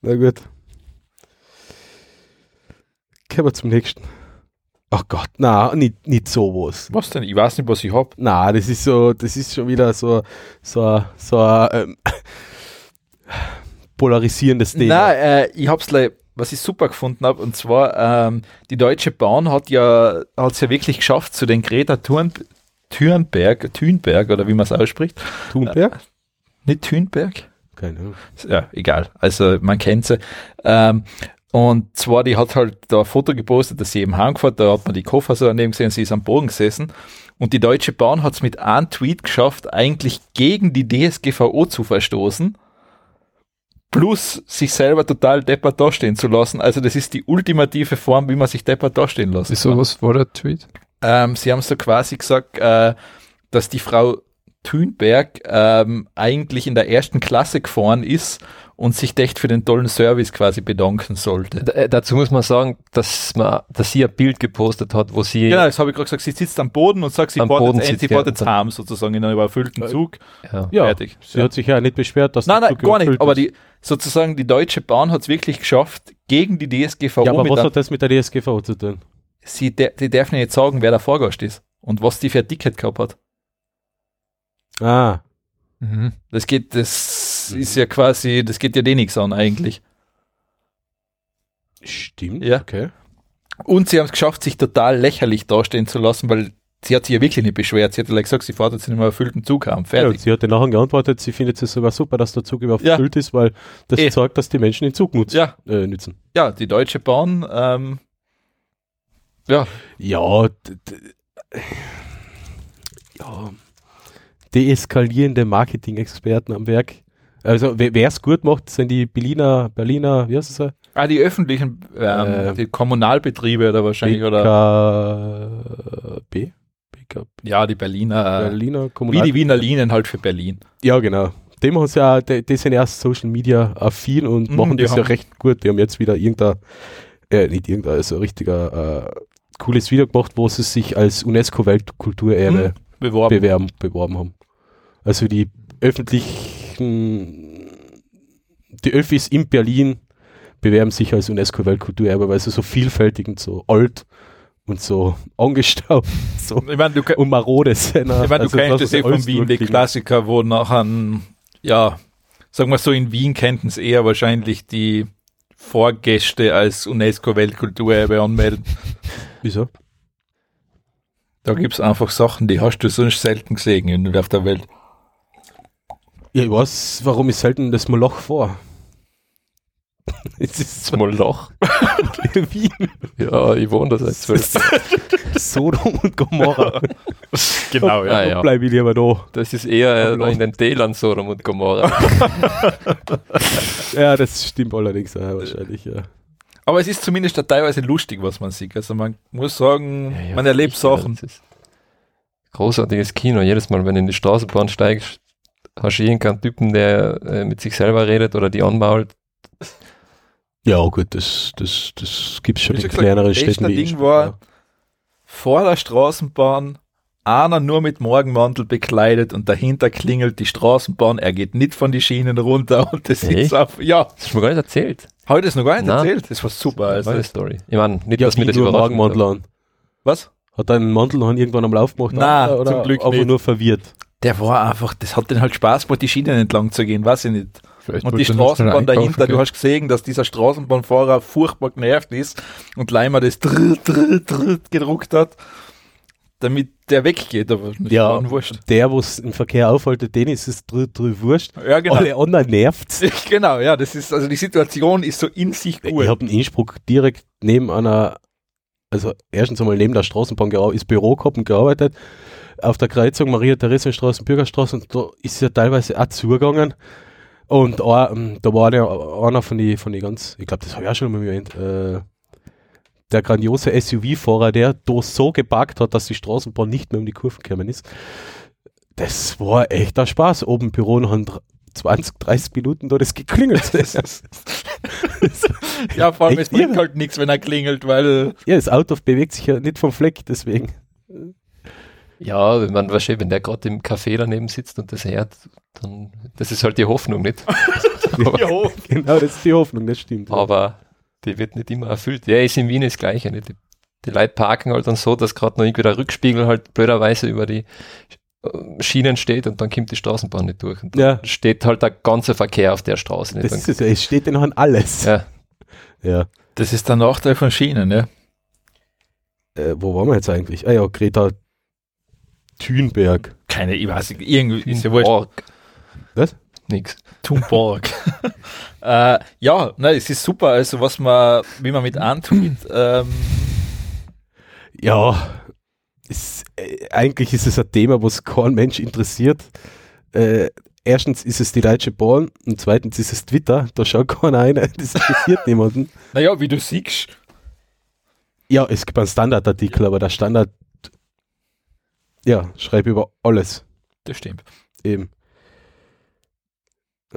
Na gut. Kommen wir zum nächsten. Ach Gott, na, nicht, nicht sowas. Was denn? Ich weiß nicht, was ich hab. Na, das ist so, das ist schon wieder so, so, so ein ähm, polarisierendes Thema. Nein, äh, ich hab's le- was ich super gefunden habe, und zwar ähm, die Deutsche Bahn hat ja hat's ja wirklich geschafft, zu den Greta Thun Thunberg, Thunberg oder wie man es ausspricht. Thunberg? Nicht Thunberg? Keine Ahnung. ja, egal. Also man kennt sie. Ähm, und zwar, die hat halt da ein Foto gepostet, dass sie eben heimgefahren, da hat man die Koffer so daneben gesehen, sie ist am Boden gesessen. Und die Deutsche Bahn hat es mit einem Tweet geschafft, eigentlich gegen die DSGVO zu verstoßen, plus sich selber total deppert dastehen zu lassen. Also das ist die ultimative Form, wie man sich deppert dastehen lässt. Wieso, was war der Tweet? Ähm, sie haben so quasi gesagt, äh, dass die Frau Thunberg ähm, eigentlich in der ersten Klasse gefahren ist und sich echt für den tollen Service quasi bedanken sollte. D äh, dazu muss man sagen, dass, man, dass sie ein Bild gepostet hat, wo sie Genau, das habe ich gerade gesagt. Sie sitzt am Boden und sagt, sie sitzt sie jetzt und heim, sozusagen in einem überfüllten Zug. ja, Ja, Fertig. sie Ja. hat sich ja nicht beschwert, dass Nein, der nein, gar nicht. überfüllt Aber ist. die, sozusagen die Deutsche Bahn hat es wirklich geschafft, gegen die DSGVO Ja, aber was hat das mit der DSGVO zu tun? sie, die darf nicht sagen, wer der Fahrgast ist und was die für ein Ticket gehabt hat. Ah, Mhm. Das geht, das ist ja quasi, das geht ja dir nichts an eigentlich. stimmt. Ja. Okay. Und sie haben es geschafft, sich total lächerlich dastehen zu lassen, weil sie hat sich ja wirklich nicht beschwert. Sie hat ja gesagt, sie fährt jetzt in einem erfüllten Zug haben. Ja, Fertig. sie hat dann nachher geantwortet, sie findet es sogar super, dass der Zug überhaupt Ja. ist, weil das Eh. zeigt, dass die Menschen den Zug nutzen. Ja. Äh, nützen. Ja, die Deutsche Bahn, ähm, ja, Ja, ja, deeskalierende Marketing-Experten am Werk. Also, wer es gut macht, sind die Berliner, Berliner, wie heißt es? ah, die öffentlichen, ähm, Äh, die Kommunalbetriebe oder wahrscheinlich, oder, BKB? BKB? ja, die Berliner, äh, Berliner wie Kommunal. die Wiener Linien halt für Berlin. Ja, genau. Die machen ja, die, die sind erst Social Media affin und Mhm, machen das ja recht gut. Die haben jetzt wieder irgendein, äh, nicht irgendein, also ein richtiger, äh, cooles Video gemacht, wo sie sich als UNESCO-Weltkulturerbe Hm, beworben. bewerben, beworben haben. Also die öffentlichen, die Öffis in Berlin bewerben sich als UNESCO-Weltkulturerbe, weil sie so vielfältig und so alt und so angestaubt so ich meine, du, ke- und marode sind. ich mein, du Also kennst uns eh von Wien, die. Klassiker, wo nachher, ja, sagen wir so, in Wien könnten es eher wahrscheinlich die Vorgäste als UNESCO-Weltkulturerbe anmelden. Wieso? Da gibt's einfach Sachen, die hast du sonst selten gesehen in- auf der Welt. Ja, ich weiß, warum ich selten das Moloch vor. es ist zwar Moloch. Wien, Ja, ich wohne da seit zwölf. Sodom und Gomorra. Genau, Ah, ja. Bleibe ich lieber da. Das ist eher äh, in den Tälern Sodom und Gomorra. Ja, das stimmt allerdings auch wahrscheinlich, ja. Aber es ist zumindest teilweise lustig, was man sieht. Also man muss sagen, Ja, ja, man erlebt Sachen. ist Großartiges Kino. Jedes Mal, wenn du in die Straßenbahn steigst, hast du irgendeinen Typen, der äh, mit sich selber redet oder die anmault. Ja, gut, das, das, das gibt es schon in kleineren das Städten. wie Ding war- ja. Vor der Straßenbahn einer nur mit Morgenmantel bekleidet und dahinter klingelt die Straßenbahn. Er geht nicht von die Schienen runter und das Echt? ist auf. Ja, Das hast du mir gar nicht erzählt. heute ist noch gar nicht Nein. erzählt. Das war super. Also, Neue Story. Ich meine, nicht, Ja, dass mir das. Morgenmantel an. was? Hat deinen Mantel noch irgendwann am Lauf gemacht? Nein, oder zum Glück einfach nicht. nur verwirrt. Der war einfach, das hat den halt Spaß gemacht, die Schienen entlang zu gehen, weiß ich nicht. Vielleicht Und die Straßenbahn dahinter, du gehen. hast gesehen, dass dieser Straßenbahnfahrer furchtbar genervt ist und Leimer das drr, drr, drr gedruckt hat, damit der weggeht. Aber Ja. Der, wo es im Verkehr aufhaltet, den ist es drü, drü wurscht. Ja, genau. Alle anderen nervt's. Genau, ja, das ist, also die Situation ist so in sich gut. Ich habe in Innsbruck direkt neben einer, also erstens einmal neben der Straßenbahn gear- ist Büro gehabt und gearbeitet. Auf der Kreuzung Maria-Theresienstraße und Bürgerstraße und da ist ja teilweise auch zugegangen. Und ein, da war einer, einer von den von die ganz, ich glaube, das habe ich auch schon mal erwähnt, äh, der grandiose SUV-Fahrer, der da so geparkt hat, dass die Straßenbahn nicht mehr um die Kurven gekommen ist. Das war echter Spaß. Oben im Büro noch ein 20, 30 Minuten da das geklingelt. Ist- ja, vor allem, es Echt bringt irre. halt nichts, wenn er klingelt, weil Ja, das Auto bewegt sich ja nicht vom Fleck, deswegen. Ja, wenn man wahrscheinlich, wenn der gerade im Café daneben sitzt und das hört, dann, das ist halt die Hoffnung, nicht? aber, ja, Genau, das ist die Hoffnung, das stimmt. ja. aber die wird nicht immer erfüllt. Ja, ist in Wien das Gleiche, nicht? Die, die Leute parken halt dann so, dass gerade noch irgendwie der Rückspiegel halt blöderweise über die Schienen steht und dann kommt die Straßenbahn nicht durch. Und dann Ja, steht halt der ganze Verkehr auf der Straße nicht. das ist es ja. Es steht ja noch an alles. ja, Ja. das ist der Nachteil von Schienen, ne? Äh, wo waren wir jetzt eigentlich? Ah ja, Greta Thunberg. Keine, ich weiß nicht, irgendwie ist ja wurscht. Borg. Was? Nix. Thunborg. äh, ja, nein, es ist super, also was man, wie man mit antut, ähm, Ja, ist, äh, eigentlich ist es ein Thema, was kein Mensch interessiert. Äh, erstens ist es die Deutsche Bahn und zweitens ist es Twitter. Da schaut keiner rein, das interessiert niemanden. naja, wie du siehst, Ja, es gibt einen Standardartikel, aber der Standard, ja, schreibe über alles das stimmt. eben.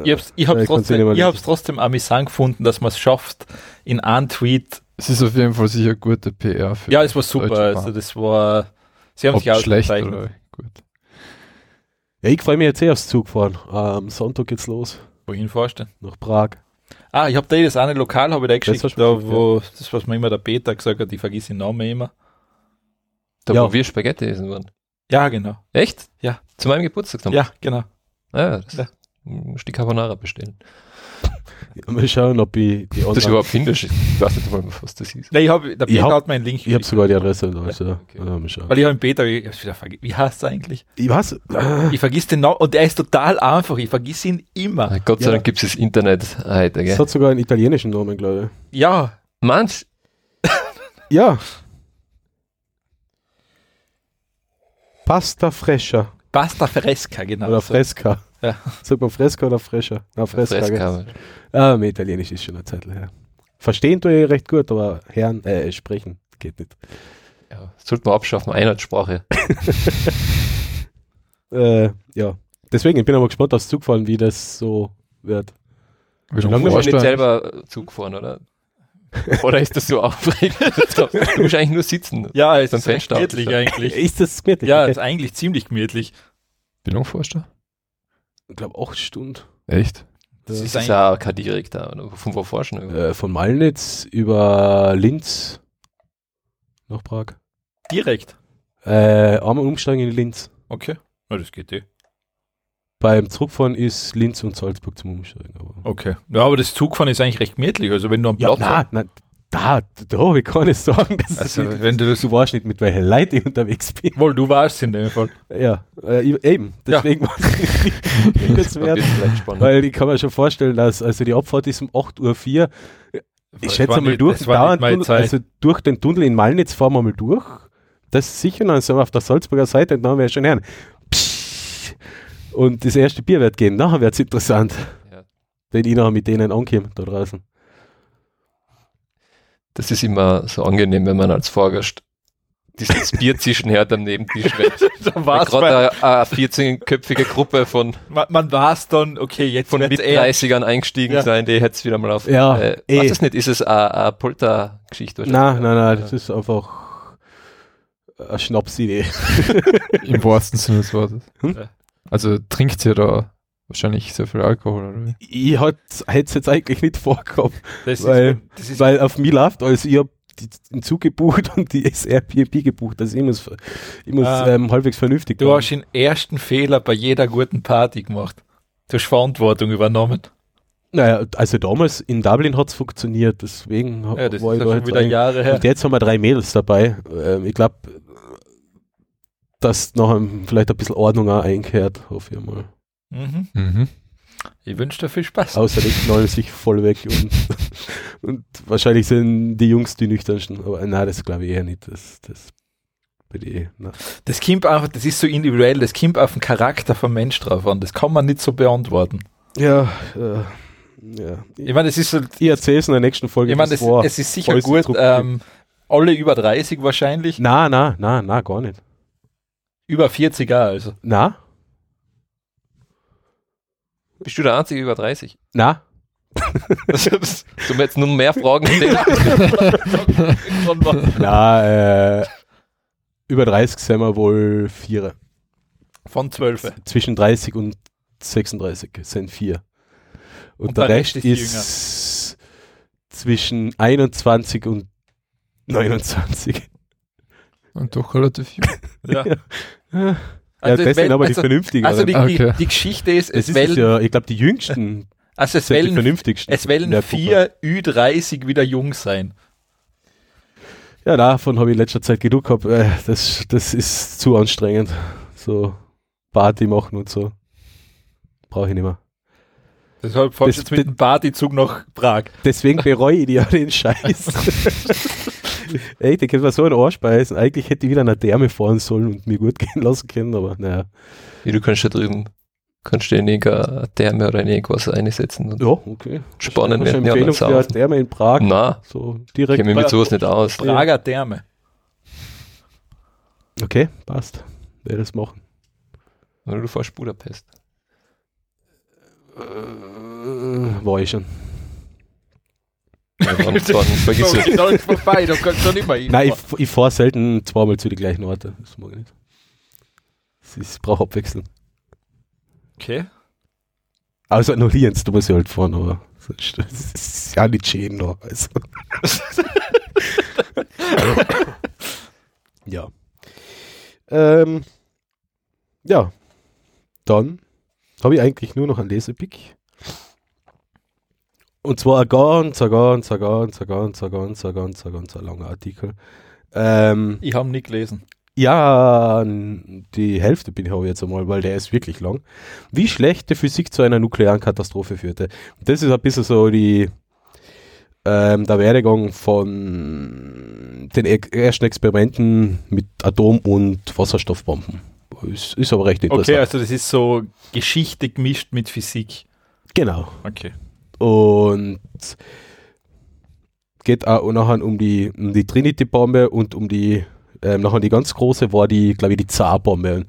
Ich hab's, ich hab's, Ja, kann's trotzdem, ich hab's trotzdem amüsant gefunden, dass man es schafft, in einem Tweet, Es ist auf jeden Fall sicher gute PR für ja, es war super, also das war, sie haben Ob sich schlecht ausgezeichnet. oder gut. Ja, ich freue mich jetzt eh aufs Zugfahren. Am Sonntag geht's los Wohin vorstellen? nach Prag. Ah, ich hab dir das eine Lokal, habe ich dir geschickt, hast du da, geschickt, wo, das, was mir immer der Peter gesagt hat, ich vergiss den Namen immer. Da Ja. wo wir Spaghetti essen waren. Ja, genau. Echt? Ja. Zu meinem Geburtstag dann? Ja, genau. Ah, ja, das Ja. musst die Carbonara bestellen. Ja, mal schauen, ob ich die Das ist überhaupt finnisch. Ich weiß nicht mal, was das ist. Nein, ich habe, der Ich Peter hab- hat meinen Link. Ich habe sogar die Adresse da. Also, okay. ja, mal schauen. Weil ich habe den Peter, ich hab's wieder vergessen. Wie heißt er eigentlich? Ich weiß, Ich vergiss den Namen und der ist total einfach. Ich vergiss ihn immer. Ah, Gott sei Ja. Dank gibt es das Internet heute, es gell? hat sogar einen italienischen Namen, glaube Ja, Manch, ich. Ja. Pasta Fresca Pasta Fresca, genau. oder so. Fresca. Ja. Sagt man Fresca oder Fresca? Na, Fresca. Fresca. Ah, mein Italienisch ist schon eine Zeit her. Verstehen tue ich recht gut, aber Herren, äh, sprechen geht nicht. Ja, sollte man abschaffen, Einheitssprache. Äh, ja. Deswegen, ich bin aber gespannt aufs Zugfahren, wie das so wird. Wie lange Du nicht du selber Zug fahren, oder? Oder ist das so aufregend? du musst eigentlich nur sitzen. Ja, es ist recht Fenster gemütlich eigentlich. Ist das gemütlich? Ja, Okay. ist eigentlich ziemlich gemütlich. Wie lange fährst du? Ich glaube, acht Stunden. Echt? Das Ja. ist Das ist ja kein direkter. oder? Von wo fahrst du? Äh, von Malnitz über Linz nach Prag. direkt. Äh, einmal umsteigen in Linz. Okay. Ja, das geht eh. Beim Zurückfahren ist Linz und Salzburg zum Umsteigen. Okay. Ja, aber das Zugfahren ist eigentlich recht gemütlich. Also wenn du am ja, Platz nein, nein, da, da habe ich keine Sorgen. Das Also, nicht, wenn du das- du weißt nicht, mit welchen Leuten ich unterwegs bin. Wohl, du warst in dem Fall. Ja, äh, ich- eben. Ja. Deswegen war es Das wird wert. vielleicht spannend. Weil ich kann mir schon vorstellen, dass also die Abfahrt ist um 8.04 Uhr. Ich Das schätze war mal nicht- durch, das war nicht meine Tunnel, Zeit. also durch den Tunnel in Malnitz fahren wir mal durch. Das ist sicher, dann sind wir auf der Salzburger Seite und dann wäre schon her. Und das erste Bier wird gehen, nachher wird es interessant. Ja. Wenn ich nachher mit denen ankomme da draußen. Das ist immer so angenehm, wenn man als Fahrgast dieses Bier zwischenher am Nebentisch schmeckt. Da bei, gerade eine, eine 14-köpfige Gruppe von, man, man war's dann, okay, jetzt von mit eher- 30ern eingestiegen Ja. sein, die hätte es wieder mal auf. Ja, äh, eh. was ist nicht? Ist es eine, eine Poltergeschichte? Nein, nein, nein, das ist einfach eine Schnapsidee. Im wahrsten Sinne des Wortes. Hm? Ja. Also trinkt ihr da wahrscheinlich sehr viel Alkohol, oder wie? Ich hätte es jetzt eigentlich nicht vorgehabt, Das weil, ist, das ist weil auf mich läuft, also ich habe den Zug gebucht und die Airbnb gebucht. Also ich muss, ich muss Ah. ähm, halbwegs vernünftig Du fahren. hast den ersten Fehler bei jeder guten Party gemacht. Du hast Verantwortung übernommen. Naja, also damals in Dublin hat es funktioniert, deswegen Ja, das war ist ich da schon jetzt wieder ein- Jahre her. Und jetzt haben wir drei Mädels dabei. Ähm, ich glaube, dass nachher vielleicht ein bisschen Ordnung auch einkehrt, hoffe ich mal. Mhm. Mhm. Ich wünsche dir viel Spaß. Außer die knallen sich voll weg und, und wahrscheinlich sind die Jungs die nüchternsten. Aber nein, das glaube ich eher nicht. Das, das eh. Das kommt einfach, das ist so individuell, das kommt auf den Charakter vom Mensch drauf an. Das kann man nicht so beantworten. Ja, äh, ja. Ich meine, es ist so, Ich erzähle es in der nächsten Folge. ich meine, es, es ist sicher gut, ähm, alle über 30 wahrscheinlich, Nein, nein, nein, nein, gar nicht. Über 40 auch also. Nein, Bist du der Einzige über 30? nein. Sollen wir jetzt nur mehr Fragen stellen? Nein, äh, über 30 sind wir wohl vier. Von 12. Zwischen 30 und 36 sind vier. Und, Und der, der Rest Rest ist, ist zwischen 21 und 29. Und doch relativ jung. Ja. Ja, Also das sind wählen- aber die also- vernünftigen. Also die, Okay. die, die Geschichte ist, es es ist ja, ich glaube, die jüngsten also es die wählen, vernünftigsten. es Gruppe. vier Ü30 wieder jung sein. Ja, davon habe ich in letzter Zeit genug gehabt. Äh, Das, das ist zu anstrengend. So Party machen und so. Brauche ich nicht mehr. Deshalb du Das- jetzt mit dem Partyzug nach Prag. Deswegen bereue ich ja den Scheiß. Ey, ich könnte mir so einen Arsch beißen. Eigentlich hätte ich wieder eine Therme fahren sollen und mir gut gehen lassen können, aber naja. Wie du kannst da drüben, kannst du in irgendeine Therme oder in irgendwas einsetzen und Ja, okay. spannen Was ist werden. Ja, Empfehlung dann für eine saufen. Therme in Prag. Na, So ich direkt. kenne mich mit sowas nicht aus. Prager Therme. Okay, passt. Werde das machen. Oder du fährst Budapest. Äh, war ich schon. Ja, dann, dann vergiss es. da ist vorbei, da kannst du nicht mehr hin. Nein, ich, ich fahre selten zweimal zu den gleichen Orten. Das mag ich nicht. Ich brauche Abwechslung. okay. Außer nach Lienz, da muss ich halt fahren, aber sonst das ist ja nicht schön noch. Also. ja. Ähm, ja. Dann habe ich eigentlich nur noch einen Lesepick. Und zwar ein ganz, ein ganz, ein ganz, ein ganz, ein ganz, ein ganz, ein ganz, ein langer Artikel. Ähm, Ich habe ihn nicht gelesen. ja, die Hälfte bin ich auch jetzt einmal, weil der ist wirklich lang. Wie schlechte Physik zu einer nuklearen Katastrophe führte. Das ist ein bisschen so die, ähm, der Werdegang von den e ersten Experimenten mit Atom- und Wasserstoffbomben. Ist, ist aber recht interessant. Okay, also das ist so Geschichte gemischt mit Physik. Genau. Okay. Und geht auch nachher um die, um die Trinity-Bombe und um die, ähm, nachher die ganz große war die, glaube ich, die Zar-Bombe.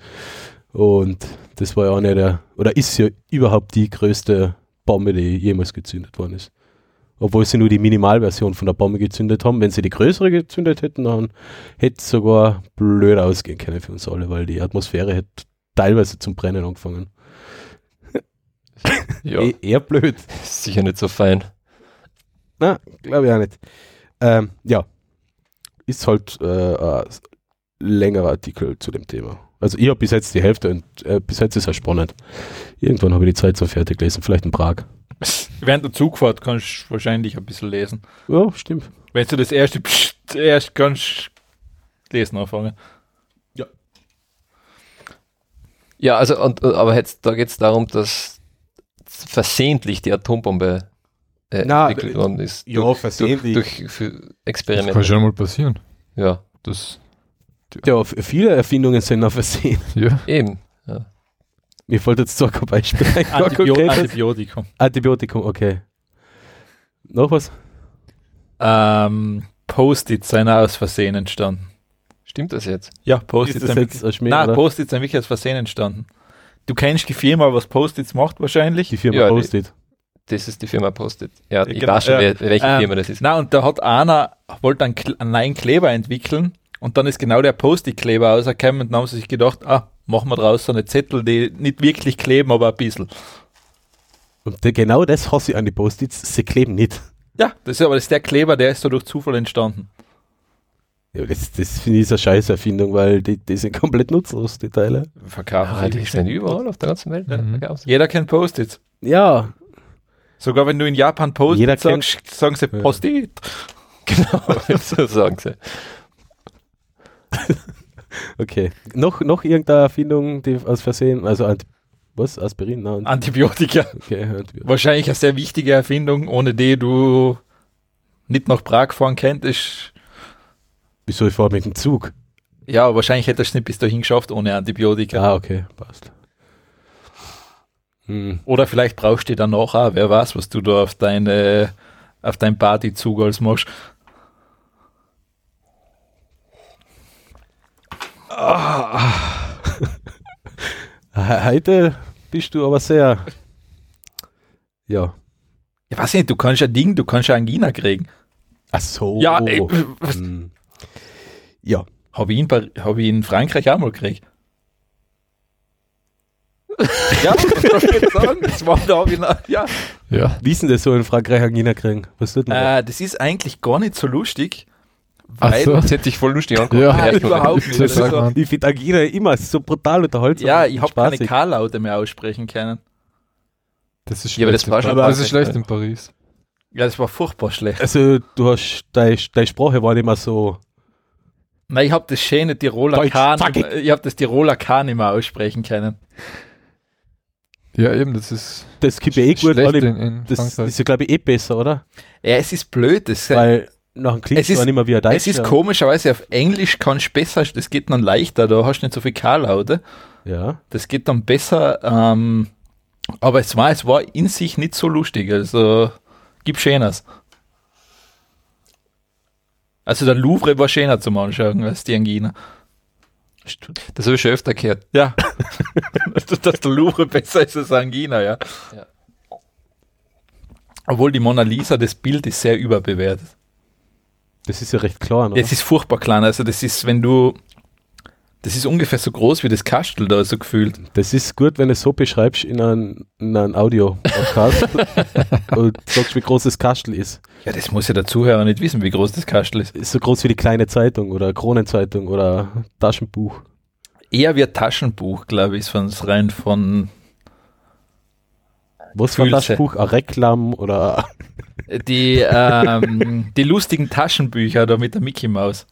Und das war ja eine der, oder ist ja überhaupt die größte Bombe, die jemals gezündet worden ist. Obwohl sie nur die Minimalversion von der Bombe gezündet haben. Wenn sie die größere gezündet hätten, dann hätte es sogar blöd ausgehen können für uns alle, weil die Atmosphäre hätte teilweise zum Brennen angefangen. Ja, Eh- Eher blöd. ist sicher nicht so fein. Na, glaube ich auch nicht. Ähm, ja, ist halt äh, ein längerer Artikel zu dem Thema. Also ich habe bis jetzt die Hälfte und äh, bis jetzt ist er spannend. Irgendwann habe ich die Zeit so fertig gelesen, vielleicht in Prag. Während der Zugfahrt kannst du wahrscheinlich ein bisschen lesen. Ja, stimmt. Wenn du das erste Psst, erst kannst lesen anfangen. Ja, also, und, aber jetzt, da geht es darum, dass versehentlich die Atombombe äh, Na, entwickelt worden ist. Ja, versehentlich. Durch, durch für Das Experimente. kann schon mal passieren. ja, Das, Ja, viele Erfindungen sind noch versehen. ja. eben. Mir fällt jetzt zwar kein Beispiel ein. Antibio konkretes. Antibiotikum. Antibiotikum, okay. Noch was? Ähm, Post-its sind auch aus Versehen entstanden. Stimmt das jetzt? Ja, Ist Post-its sind? Post-its sind wirklich aus Versehen entstanden. Du kennst die Firma, was Post-its macht wahrscheinlich. Die Firma Ja, Post-it. Das ist die Firma Postit. Ja, ich Genau, weiß schon, ja. welche Ähm, Firma das ist. Na, und da hat einer, wollte einen, Kle- einen neuen Kleber entwickeln und dann ist genau der Post-it-Kleber rausgekommen und dann haben sie sich gedacht, ah, machen wir draus so eine Zettel, die nicht wirklich kleben, aber ein bisschen. Und der- genau das hasse ich an die Post-its. Sie kleben nicht. Ja, das ist aber das ist der Kleber, der ist so durch Zufall entstanden. Ja, das, das finde ich eine scheiß Erfindung, weil die, die sind komplett nutzlos, die Teile. Verkaufen Ah, die sind überall auf der ganzen Welt. Mhm. Ja, verkaufst du. Jeder kennt Post-its. Ja, Sogar wenn du in Japan Post-it sagst, sagen sie Ja. Post-it. Genau, so sagen sie. okay. Noch, noch irgendeine Erfindung, die aus Versehen, also Ant was? Aspirin? Nein. Antibiotika. Okay, Antibiotika. Wahrscheinlich eine sehr wichtige Erfindung, ohne die du nicht nach Prag fahren könntest. Wieso ich fahre mit dem Zug? Ja, wahrscheinlich hättest du es nicht bis dahin geschafft ohne Antibiotika. Ah, okay, passt. Hm. Oder vielleicht brauchst du die danach auch. Wer weiß, was du da auf deine auf dein Partyzug als machst. He- Heute bist du aber sehr. Ja. Ich weiß nicht, du kannst ja Ding, du kannst ja Angina kriegen. Ach so. Ja, ey, was, Hm. Ja. habe ich, in hab ich in Frankreich auch mal gekriegt. ja, das kann ich jetzt sagen. Das war da hab ich noch, ja. Ja. Wie ist denn das so in Frankreich Angina kriegen? Was tut denn? Äh, das ist eigentlich gar nicht so lustig, weil so. Das hätte ich voll lustig angeguckt. Ja, überhaupt nicht. Das Das so, man. Ich finde Angina immer so brutal unterhaltsam. ja, ich habe keine. K-Laute mehr aussprechen können. Das ist Ja, aber das schlecht war schon Das ist schlecht in Paris. Ja, das war furchtbar schlecht. Also, du hast, deine, deine Sprache war nicht mehr so. Nein, ich habe das schöne Tiroler Deutsch, K, zackig. nicht mehr- ich habe das Tiroler K nicht mehr aussprechen können. Ja, eben, das ist Das gibt ja eh gut, in, in das ist ja, glaube ich, eh besser, oder? Ja, es ist blöd. Das, Weil nach dem klingt Es ist- zwar nicht mehr wie ein Deutsch. es ist komischerweise auf Englisch kannst du besser, das geht dann leichter, da hast du nicht so viel K-Laute. Ja. Das geht dann besser, ähm, aber es war, es war in sich nicht so lustig, also gib Schönes. Also der Louvre war schöner zum Anschauen als die Angina. Das habe ich schon öfter gehört. Ja. Dass der Louvre besser ist als Angina, ja. Ja. Obwohl die Mona Lisa, das Bild ist sehr überbewertet. Das ist ja recht klar, ne? Es ist furchtbar klein, also das ist, wenn du, das ist ungefähr so groß wie das Kastel da, so gefühlt. Das ist gut, wenn du es so beschreibst in einem, in einem Audio-Podcast und sagst, wie groß das Kastel ist. Ja, das muss ja der Zuhörer nicht wissen, wie groß das Kastel ist. Ist so groß wie die kleine Zeitung oder Kronenzeitung oder Taschenbuch. Eher wie ein Taschenbuch, glaube ich, von rein von Was für ein. Taschenbuch? Ein Reklam oder Die, ähm, die lustigen Taschenbücher da mit der Mickey Maus.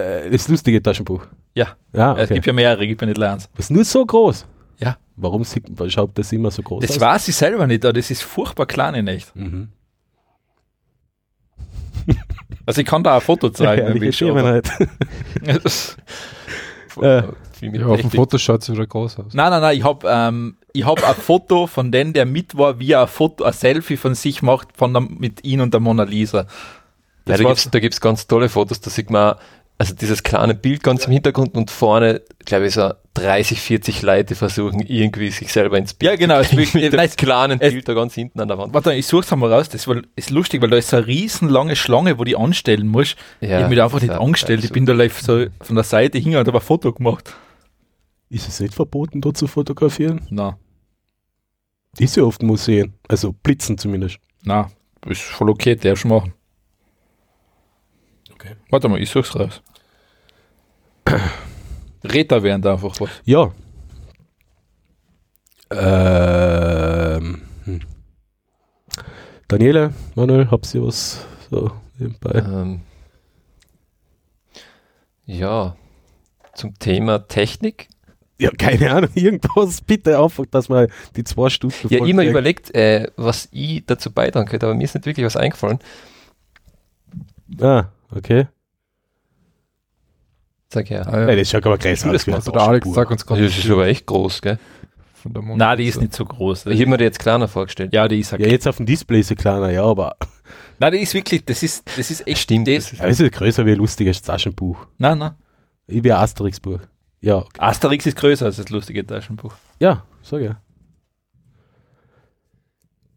Äh, das lustige Taschenbuch? Ja. Ja, Es okay. gibt ja mehrere, gibt ja nicht eins. Das ist nur so groß. Ja. Warum sieht, schaut das immer so groß Das aus? weiß ich selber nicht, aber das ist furchtbar klein in echt. Mhm. Also ich kann da ein Foto zeigen. wenn Ehrliche ich halt. Äh, Ja, auf dem. Foto schaut es wieder groß aus. Nein, nein, nein, ich habe ähm, ich hab ein Foto von dem, der mit war, wie er ein Foto, ein Selfie von sich macht von der, mit ihm und der Mona Lisa. Ja, Das da da gibt's ganz tolle Fotos, da sieht man also dieses kleine Bild ganz im Hintergrund und vorne, glaube ich, so 30, 40 Leute versuchen irgendwie sich selber ins Bild Ja, genau, es zu mit dem nein, kleinen es- Bild da ganz hinten an der Wand. Warte, ich such's einmal raus, das ist lustig, weil da ist so eine riesenlange Schlange, wo die anstellen musst. ich habe mich da einfach nicht ja, angestellt, ich so. bin da live so von der Seite hin und habe ein Foto gemacht. ist es nicht verboten, dort zu fotografieren? Na, Ist ja oft Museen. Also Blitzen zumindest. na, ist voll okay, der schon machen. Okay. Warte mal, ich such's raus. Red da während einfach was. Ja. Ähm, hm. Daniele, Manuel, habt ihr was so nebenbei? Ähm, ja, zum Thema Technik. Ja, keine Ahnung, irgendwas bitte einfach, dass man die zwei Stunden Ja, immer kriegt. überlegt, äh, was ich dazu beitragen könnte, aber mir ist nicht wirklich was eingefallen. Ah, okay. Sag her. Ah, ja. Nein, das schaut aber gleich das aus Also der Alex sagt uns gerade Das ist aber echt groß, gell? von der Na, die ist nicht so groß. Ich habe mir die jetzt kleiner vorgestellt. Ja, die ist Ja, jetzt auf dem Display ist sie kleiner, ja, aber Nein, die ist wirklich, das ist, das ist echt. Stimmt, Das, das ist- ja, es ist größer wie ein lustiges Taschenbuch. nein, nein. Ich wie ein Asterix-Buch. Ja, okay. Asterix ist größer als das lustige Taschenbuch. ja, sag ja.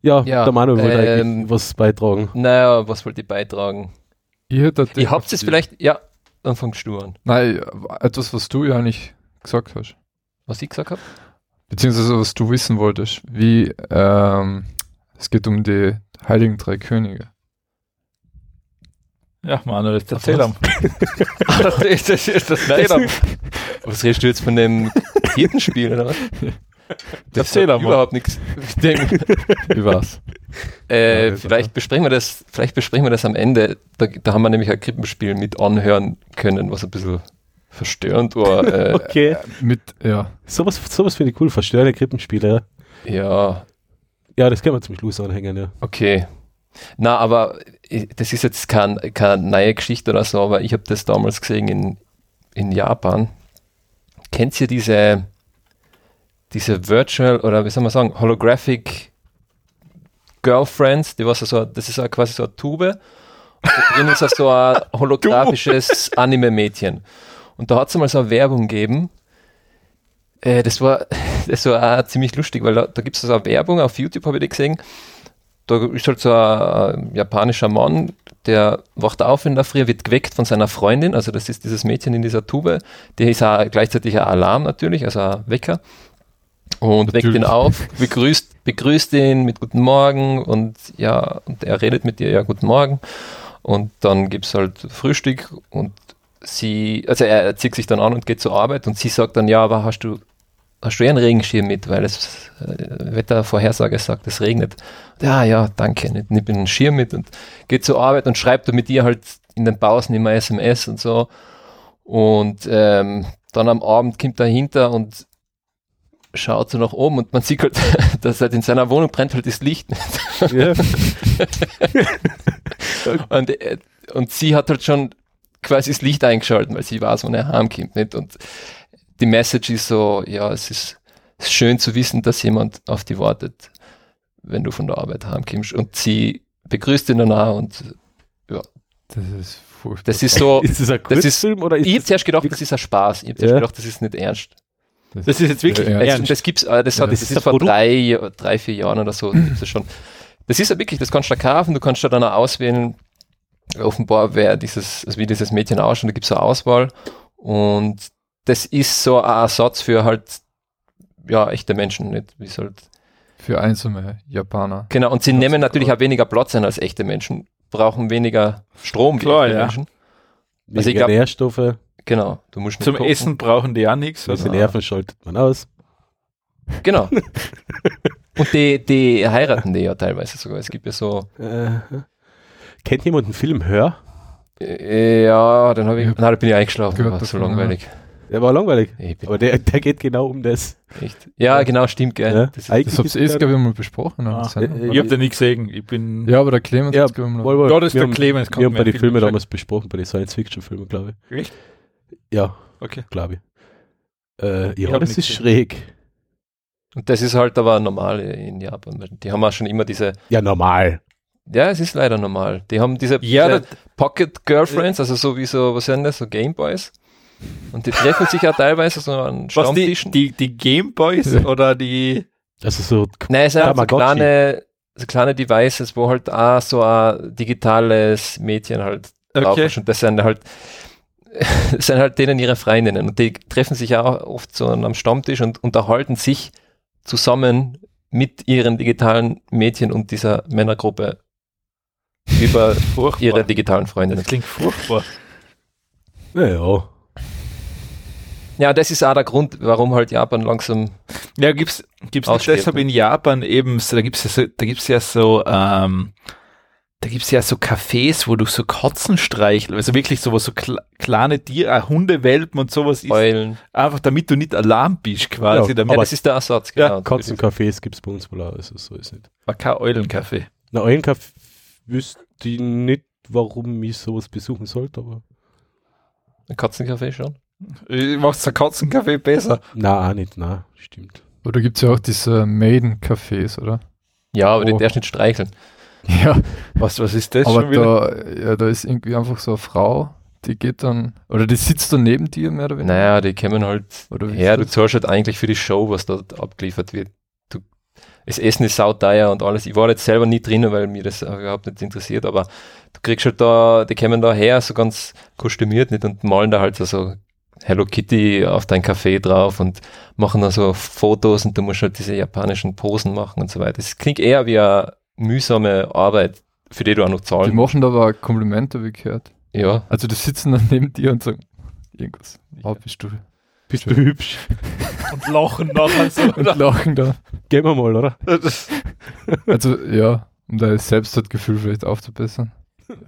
Ja, Ja, der Manuel wollte ähm, eigentlich was beitragen. Naja, was wollt ihr beitragen? Ich hätte Ihr habt es vielleicht, ja, dann fangst du an. Nein, etwas, was du ja nicht gesagt hast. Was ich gesagt habe? Beziehungsweise was du wissen wolltest. Wie, ähm, es geht um die Heiligen Drei Könige. Ja, Manuel, jetzt erzähl am. das ist das, ist das Nein. Was redest du jetzt von dem Hirtenspiel oder was? Das Erzähl hat einmal. überhaupt nichts. Wie war's? Äh, Ja, das vielleicht besprechen wir das, vielleicht besprechen wir das am Ende. Da, da haben wir nämlich ein Krippenspiel mit anhören können, was ein bisschen verstörend war. Äh, Okay. Mit, ja. Sowas, sowas finde ich cool, verstörende Krippenspiele. Ja. ja, ja, das können wir zum Schluss anhängen, ja. okay. Na, aber ich- das ist jetzt kein, keine neue Geschichte oder so, aber ich habe das damals gesehen in, in Japan. Kennt ihr diese, diese Virtual oder wie soll man sagen, Holographic Girlfriends, die was so, das ist quasi so eine Tube und da drin ist so ein holographisches Anime-Mädchen. Und da hat es mal so eine Werbung gegeben. Äh, das war, das war auch ziemlich lustig, weil da, da gibt es so eine Werbung auf YouTube, habe ich die gesehen. Da ist halt so ein, ein japanischer Mann, der wacht auf in der Früh, wird geweckt von seiner Freundin, also das ist dieses Mädchen in dieser Tube. Der ist auch gleichzeitig ein Alarm natürlich, also ein Wecker. Und weckt ihn auf, begrüßt, begrüßt ihn mit Guten Morgen und ja, und er redet mit dir, ja, Guten Morgen. Und dann gibt es halt Frühstück und sie, also er zieht sich dann an und geht zur Arbeit und sie sagt dann, ja, aber hast du, hast du eh einen Regenschirm mit, weil das äh, Wettervorhersage sagt, es regnet. Ja, ja, danke, nimm nimm einen Schirm mit und geht zur Arbeit und schreibt dann mit ihr halt in den Pausen immer SMS und so. Und ähm, dann am Abend kommt er hinter und schaut so nach oben und man sieht halt, dass halt in seiner Wohnung brennt halt das Licht. ja. Und, äh, und sie hat halt schon quasi das Licht eingeschaltet, weil sie weiß, wann er heimkommt. Nicht? Und die Message ist so, ja, es ist, es ist schön zu wissen, dass jemand auf die wartet, wenn du von der Arbeit heimkommst. Und sie begrüßt ihn dann auch und Das ist furchtbar. das ist so, Ist das ein Das ist- Kurzfilm oder ist ich habe zuerst gedacht, das ist ein Spaß. Ich habe zuerst Ja. gedacht, das ist nicht ernst. Das ist jetzt wirklich Ja, Das, ernst. das gibt's, äh, das, hat, Ja, das, das ist ist vor Produkt. drei, drei, vier Jahren oder so. gibt's Das, schon. das ist ja wirklich, das kannst du da kaufen, du kannst da dann auch auswählen, offenbar wer dieses, also wie dieses Mädchen ausschaut, da gibt's so eine Auswahl und das ist so ein Ersatz für halt, ja, echte Menschen, nicht? Wie es halt, Für einsame Japaner. genau, und sie Das nehmen ist natürlich auch weniger Platz ein als echte Menschen, brauchen weniger Strom wie Klar, echte ja. Menschen. weniger also ich glaub- Nährstoffe, Genau, du musst Zum kochen. Essen brauchen die auch nichts. Also. Nerven schaltet man aus. Genau. Und die, die heiraten die ja teilweise sogar. Es gibt ja so, Äh, kennt jemand einen Film Hör? äh, ja, dann habe ich, Ja. nein, da bin ich eingeschlafen, Gehört war so langweilig. Der war langweilig. Ich Aber der, der geht genau um das. echt, ja, genau, stimmt, gell. Ja, Das ist, eigentlich Das hab's ist eh, der- glaube ich, mal besprochen. Ah, Ah, äh, Ich habe den nicht gesehen. Ich bin. ja, aber der Clemens Ja, ich, wohl, wohl. Ja, das ist wir der haben, Clemens. Wir haben bei den den Filmen damals besprochen, bei den Science-Fiction-Filmen, glaube ich. Echt? Ja, Okay. glaube ich. Äh, ja, hab das ist gesehen. schräg. und das ist halt aber normal in Japan. Die haben auch schon immer diese, Ja, normal. ja, es ist leider normal. Die haben diese, Ja, diese Pocket Girlfriends, also so wie so, was sind das, so Gameboys. Und die treffen sich ja teilweise so an Was die, Stammtischen. die, die Gameboys oder die. Also so, Nein, es sind halt so kleine, so kleine Devices, wo halt auch so ein digitales Mädchen halt drauf Okay. ist. Und das sind halt, sind halt denen ihre Freundinnen. Und die treffen sich ja auch oft so am Stammtisch und unterhalten sich zusammen mit ihren digitalen Mädchen und dieser Männergruppe über Furchtbar. ihre digitalen Freundinnen. Das klingt furchtbar. naja. Ja, das ist auch der Grund, warum halt Japan langsam Ja, gibt's, gibt's nicht deshalb ne? in Japan eben, so, da gibt's ja so, da gibt's ja so, ähm, da gibt's ja so Cafés, wo du so Katzen streichelst, also wirklich so was so kle kleine Tiere, auch Hundewelpen und sowas ist, einfach damit du nicht Alarm bist quasi, Ja, damit Ja, aber- das ist der Ersatz, Ja, genau. Katzencafés gibt es bei uns wohl auch, also so ist nicht. war kein Eulencafé. Na, einen Kaffee wüsste ich nicht, warum ich sowas besuchen sollte, aber. Ein Katzencafé schon. Äh, Macht's der Katzencafé besser. Na, auch nicht, na, stimmt. Oder gibt es ja auch diese Maiden-Cafés, oder? Ja, aber Oh. die darfst nicht streicheln. Ja, Was, was ist das aber da, ja, da ist irgendwie einfach so eine Frau, die geht dann, oder die sitzt dann neben dir mehr oder weniger. Naja, die kommen halt Oder her, du das? zahlst halt eigentlich für die Show, was dort abgeliefert wird. Du, das Essen ist sauteuer und alles. Ich war jetzt selber nie drinnen, weil mir das überhaupt nicht interessiert, aber du kriegst halt da, die kommen da her, so ganz kostümiert nicht und malen da halt so, so Hello Kitty auf dein Café drauf und machen dann so Fotos und du musst halt diese japanischen Posen machen und so weiter. Es klingt eher wie eine mühsame Arbeit, für die du auch noch Die zahlen machen da aber Komplimente, wie gehört. Ja, Also die sitzen dann neben dir und sagen, irgendwas. Oh, bist du. Bist du hübsch? Und lachen nachher so. Und lachen da. Gehen wir mal, oder? Also, ja, um dein Selbstwertgefühl vielleicht aufzubessern.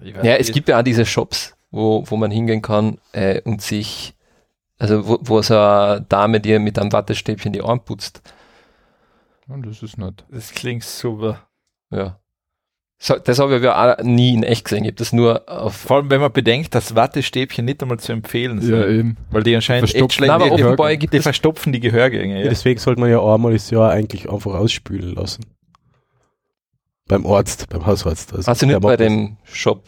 Ja, es gibt ja auch diese Shops, wo, wo man hingehen kann äh, und sich, also wo, wo so eine Dame dir mit einem Wattestäbchen die Arme putzt. Ja, das ist nett. Das klingt super. Ja. So, das habe ich ja auch nie in echt gesehen. Ich habe das nur auf. Vor allem, wenn man bedenkt, dass Wattestäbchen nicht einmal zu empfehlen sind. Ja, eben. Weil die anscheinend Verstopfen. echt schlecht Nein, aber die, offenbar gibt die es. verstopfen die Gehörgänge. Ja. Ja. deswegen sollte man ja einmal das Jahr eigentlich einfach ausspülen lassen. Beim Arzt, beim Hausarzt. Also Also nicht bei dem Shop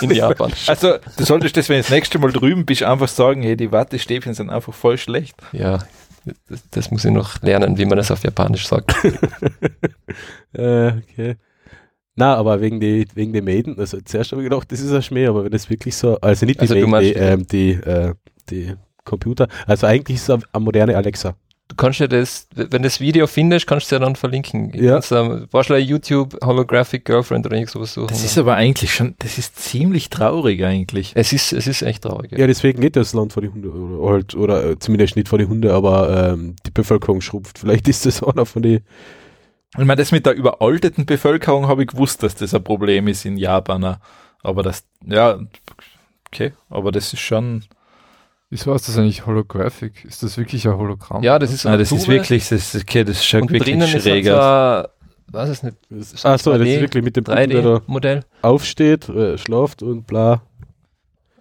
in Japan. Also, du solltest das, wenn du das nächste Mal drüben bist, einfach sagen, hey, die Wattestäbchen sind einfach voll schlecht. Ja, das, das muss ich noch lernen, wie man das auf Japanisch sagt. Äh, okay. Na, aber wegen die, wegen den Maiden, also zuerst habe ich gedacht, das ist ein Schmäh, aber wenn das wirklich so, also nicht die Also Maiden, die, ähm, die, äh, die Computer, also eigentlich ist es eine moderne Alexa. Du kannst ja das, wenn du das Video findest, kannst du ja dann verlinken. Ja. Kannst, ähm, wahrscheinlich YouTube Holographic Girlfriend oder irgend sowas suchen. Das ist aber eigentlich schon, das ist ziemlich traurig eigentlich. es ist, es ist echt traurig. Ja, deswegen geht das Land vor die Hunde, oder, halt, oder äh, zumindest nicht vor die Hunde, aber ähm, die Bevölkerung schrumpft. Vielleicht ist das einer von den, Ich meine, das mit der überalteten Bevölkerung habe ich gewusst, dass das ein Problem ist in Japan. auch. Aber das, ja, okay, aber das ist schon, Wieso ist das eigentlich holographic? Ist das wirklich ein Hologramm? Ja, das ist nein, das ist Tube. wirklich, das, ist- okay, das schaut und wirklich drinnen ist schräg so aus. ein, was ist nicht, das, ach so, das 3D, ist wirklich mit dem Puppen, der da 3D-Modell. aufsteht, äh, schlaft und bla.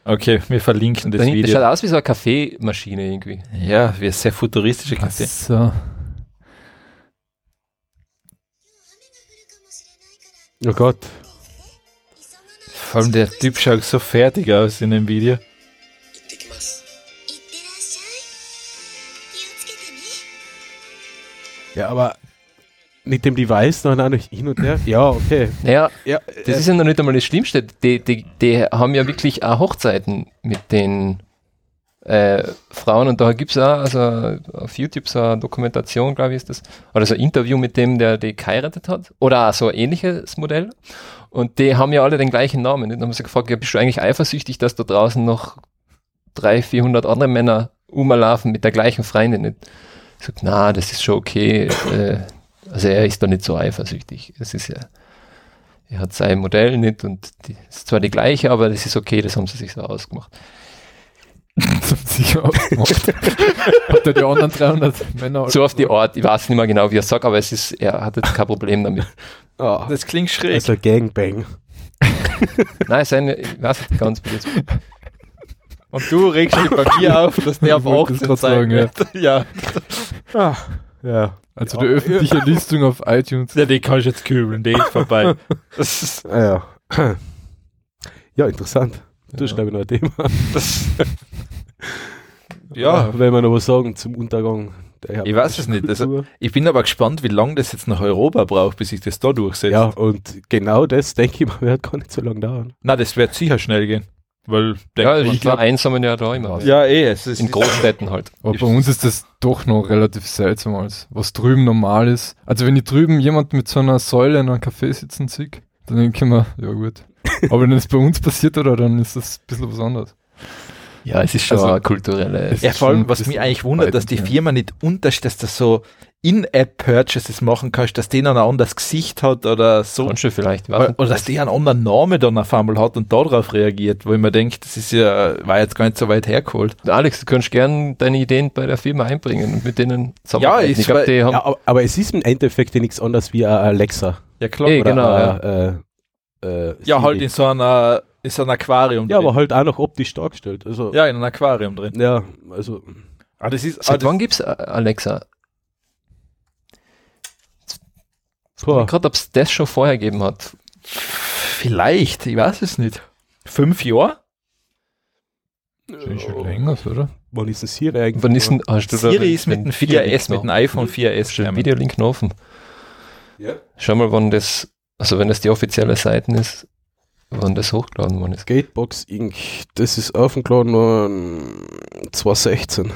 Okay, wir verlinken das Das, das schaut Video. aus wie so eine Kaffeemaschine irgendwie. Ja, wie eine sehr futuristische Ach Kaffee. so. Oh Gott. Vor allem der Typ schaut so fertig aus in dem Video. Ja, aber mit dem Device noch hin und her. Ja, okay. Naja, Ja, das äh, ist ja noch nicht einmal das Schlimmste. Die, die, die haben ja wirklich auch Hochzeiten mit den äh, Frauen und da gibt es auch, also auf YouTube so eine Dokumentation, glaube ich, ist das, oder so ein Interview mit dem, der die geheiratet hat, oder auch so ein ähnliches Modell. Und die haben ja alle den gleichen Namen. Und dann haben sie gefragt, ja, bist du eigentlich eifersüchtig, dass da draußen noch 300, 400 andere Männer rumlaufen mit der gleichen Freundin? Ich sag, na, das ist schon okay. äh, Also er ist da nicht so eifersüchtig. Es ist ja, er hat sein Modell nicht und die ist zwar die gleiche, aber das ist okay, das haben sie sich so ausgemacht. Das sich ausgemacht. Hat er die anderen 300 Männer So auf die Art, ich weiß nicht mehr genau, wie er sagt, aber es ist, er hat jetzt kein Problem damit. Ah, Das klingt schräg. also Gangbang. Nein, seine, ich weiß nicht ganz, wie das Und du regst dich bei mir auf, dass der auf Ich wollte 18 das sein wird. Ja. Ah, ja. Also die öffentliche Listung auf iTunes. ja, die kannst du jetzt kübeln, die ist vorbei. Das ist, Ah, ja. Ja, interessant. Du Ja. schreibst noch ein Thema. das, ja, Wenn wir noch was sagen zum Untergang Ich weiß es nicht, also- ich bin aber gespannt, wie lange das jetzt nach Europa braucht, bis sich das da durchsetzt. Ja, und genau das, denke ich mal, wird gar nicht so lange dauern. Na, das wird sicher schnell gehen. Weil, Ja, denk, die vereinsamen ja da immer. ja, eh, es ist In Großstädten halt. Aber bei uns ist das doch noch relativ seltsam, als was drüben normal ist. Also wenn ich drüben jemand mit so einer Säule in einem Café sitzen sehe, dann denke ich mir, ja gut. Aber wenn es bei uns passiert, oder dann ist das ein bisschen was anderes. Ja, es ist schon Also, eine kulturelle. es- Ja, vor allem, was mich eigentlich wundert, dass die. Firma nicht untersteht, dass das so In-App-Purchases machen kannst, dass denen ein anderes Gesicht hat oder so. Kannst du vielleicht. Oder, oder dass die einen anderen Namen dann auf einmal hat und darauf reagiert, wo ich mir denke, das ist ja, war jetzt gar nicht so weit hergeholt. Alex, du kannst gern deine Ideen bei der Firma einbringen und mit denen zusammenarbeiten. ist ich glaube, weil- die haben. Ja, aber, es ist im Endeffekt ja nichts anderes wie ein Alexa. Ja, klar. Eh, Oder genau, ein, äh, äh, ja, halt in so einer, in so einem Aquarium Ja, drin. aber halt auch noch optisch dargestellt. Also, ja, in einem Aquarium drin. ja also, Ah, das ist, ah, Seit das, wann gibt's äh, Alexa? boah, Gerade, ob es das schon vorher gegeben hat. vielleicht, ich weiß es nicht. Fünf Jahre? Das ist schon länger, oder? wann ist denn Siri eigentlich? Wann ist denn, hast du da Siri den- ist mit dem Videolink 4S, mit dem iPhone 4S. Hast du den gekommen. Videolink offen? Ja. Schau mal, wann das, also wenn das die offizielle Seite ist, wann das hochgeladen worden ist. Skatebox Inc. Das ist aufgeladen worden 2016.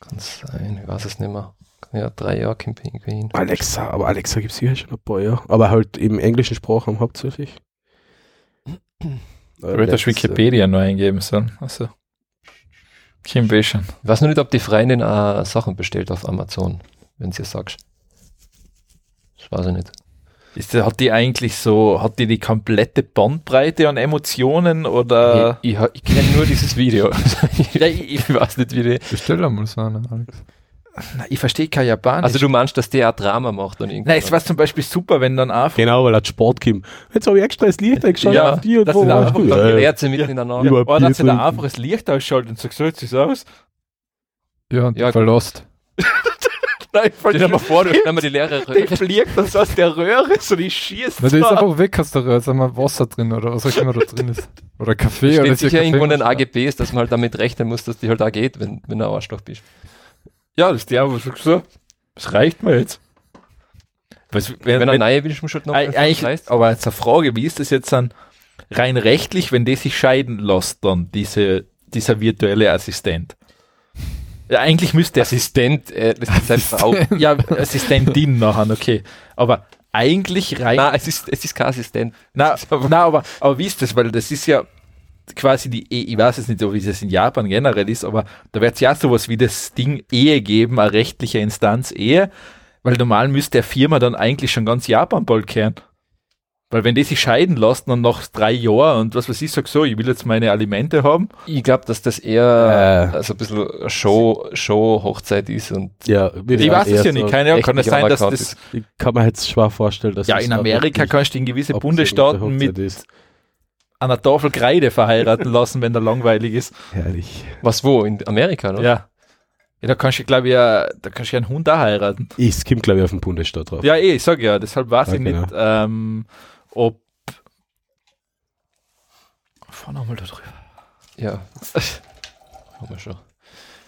Kann sein, ich weiß es nicht mehr. Ja, drei Jahre irgendwie hin. Alexa, aber Alexa gibt es sicher schon ein paar, ja. Aber halt im englischen Sprachraum hauptsächlich. Du hättest das Wikipedia nur eingeben sollen. Also. Kim B schon. Ich weiß nur nicht, ob die Freundin auch Sachen bestellt auf Amazon, wenn sie es sagst. Das weiß ich nicht. Ist, hat die eigentlich so, hat die die komplette Bandbreite an Emotionen oder? ich ich, ich kenne nur dieses Video. Ich, ich, ich weiß nicht, wie die. Bestell einmal so einen, Alex. Na, ich verstehe kein Japanisch. Also du meinst, dass der auch Drama macht dann irgendwie. Nein, es war zum Beispiel super, wenn dann einfach. Genau, weil er Sport kommt. Jetzt habe ich extra das Licht eingeschaltet Ja, auf die und das wo ist einfach dann Äh, lehrt sie mitten in der Nacht. Oder dass sie da einfach das Licht ausschaltet und sagt, so jetzt ist aus. Ja, und Ja, ja, verlost. Nein, Stell dir mal vor, du wenn man die Lehrer Die fliegt das aus der Röhre, so die schießt. Na, der ist einfach weg aus der Röhre, sag mal Wasser drin oder was auch immer da drin ist. Oder Kaffee oder steht ist ja sicher irgendwo in den. AGBs, dass man halt damit rechnen muss, dass die halt auch geht, wenn, wenn du ein Arschloch bist. Ja, das ist der, was so. Das reicht mir jetzt. Was, wenn, Wenn er wenn, neue du halt noch Eig- eigentlich, leisten. aber jetzt eine Frage, wie ist das jetzt dann rein rechtlich, wenn die sich scheiden lässt, dann diese, dieser virtuelle Assistent? Ja, eigentlich müsste Assistent, äh, das ist seine Frau. ja, Assistentin nachher, okay. Aber eigentlich rein. Nein, es ist, es ist kein Assistent. Na, na aber, aber wie ist das? Weil das ist ja quasi die Ehe, ich weiß jetzt nicht, wie das in Japan generell ist, aber da wird es ja sowas wie das Ding Ehe geben, eine rechtliche Instanz Ehe, weil normal müsste der Firma dann eigentlich schon ganz Japan bald kehren. Weil wenn die sich scheiden lassen und nach drei Jahren und was weiß ich, sag so, ich will jetzt meine Alimente haben, Ich glaube, dass das eher Äh. also ein bisschen Show, Show-Hochzeit ist und Ja, ich weiß es ja nicht, sagen. keine Ahnung, kann es sein, dass das, ist. Ich kann mir jetzt schwer vorstellen, dass ja es in Amerika kannst du in gewisse Bundesstaaten mit ist. Einer Tafel Kreide verheiraten lassen, wenn der langweilig ist. Herrlich. was wo? In Amerika, ne? Ja. Ja, da kannst du, glaube ich, ja, da kannst du ja einen Hund auch heiraten. Es kommt, glaube ich, auf den Bundesstaat drauf. Ja, eh, ich sag ja, deshalb weiß Ja, ich genau. nicht, ähm, ob. Fahr nochmal da drüber. Ja. Haben wir schon.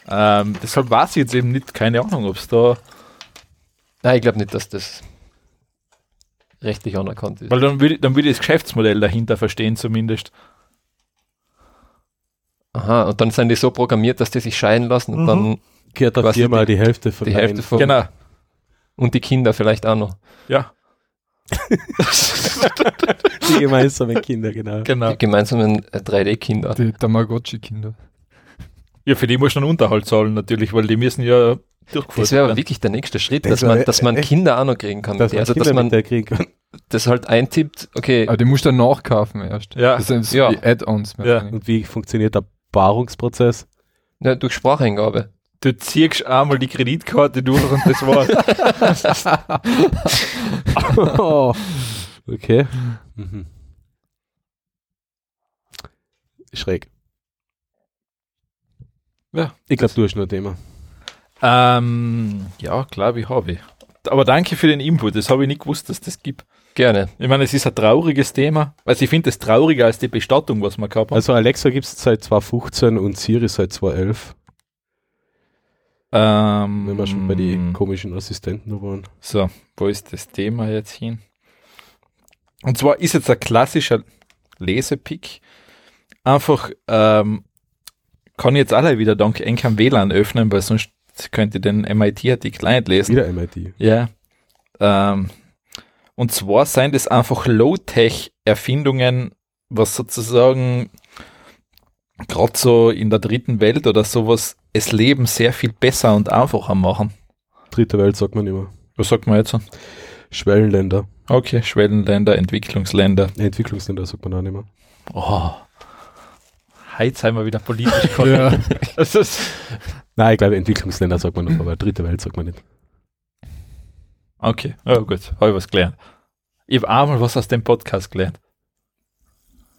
Ähm, deshalb weiß ich jetzt eben nicht, keine Ahnung, ob es da. Nein, ich glaube nicht, dass das rechtlich anerkannt ist. Weil dann würde dann würde ich das Geschäftsmodell dahinter verstehen, zumindest. Aha, und dann sind die so programmiert, dass die sich scheiden lassen und Mhm. dann Gehört der Firma die- die Hälfte von die Hälfte von Genau, und die Kinder vielleicht auch noch. ja, Die gemeinsamen Kinder, genau. genau. Die gemeinsamen äh, 3D-Kinder. Die Tamagotchi-Kinder. Ja, für die muss man Unterhalt zahlen, natürlich, weil die müssen ja durchgeführt. Das wäre aber wirklich der nächste Schritt, Das dass man, dass man echt- Kinder auch noch kriegen kann. Dass also, dass man kriegen kann. das halt eintippt, okay, Aber die musst du dann nachkaufen erst. Ja. Das sind so Ja. die Add-ons. Ja. Und wie funktioniert der Paarungsprozess? ja, durch Spracheingabe. Du ziehst einmal die Kreditkarte durch und das war's. oh. Okay. Mhm. Schräg. Ja. Ich glaube, du hast nur ein Thema. Ähm, ja, glaube ich, habe ich. Aber danke für den Input. Das habe ich nicht gewusst, dass das gibt. Gerne. Ich meine, es ist ein trauriges Thema. Also ich finde es trauriger als die Bestattung, was wir gehabt haben. Also Alexa gibt es seit 2015 und Siri seit 2011, ähm, wenn wir schon bei den komischen Assistenten da waren. So, wo ist das Thema jetzt hin? Und zwar ist jetzt ein klassischer Lesepick. Einfach ähm, kann ich jetzt alle wieder dank Enkam WLAN öffnen, weil sonst könnte ich den MIT-Artikel nicht lesen. Wieder MIT. Ja. Ähm, und zwar sind es einfach Low-Tech-Erfindungen, was sozusagen gerade so in der dritten Welt oder sowas das Leben sehr viel besser und einfacher machen. Dritte Welt sagt man immer. Was sagt man jetzt? Schwellenländer. Okay, Schwellenländer, Entwicklungsländer. Entwicklungsländer sagt man auch nicht mehr. Oh. Wir wieder politisch korrekt. Ja. Das ist, Nein, ich glaube, Entwicklungsländer sagt man noch, aber dritte Welt sagt man nicht. okay, oh gut, habe ich was gelernt. Ich habe einmal was aus dem Podcast gelernt.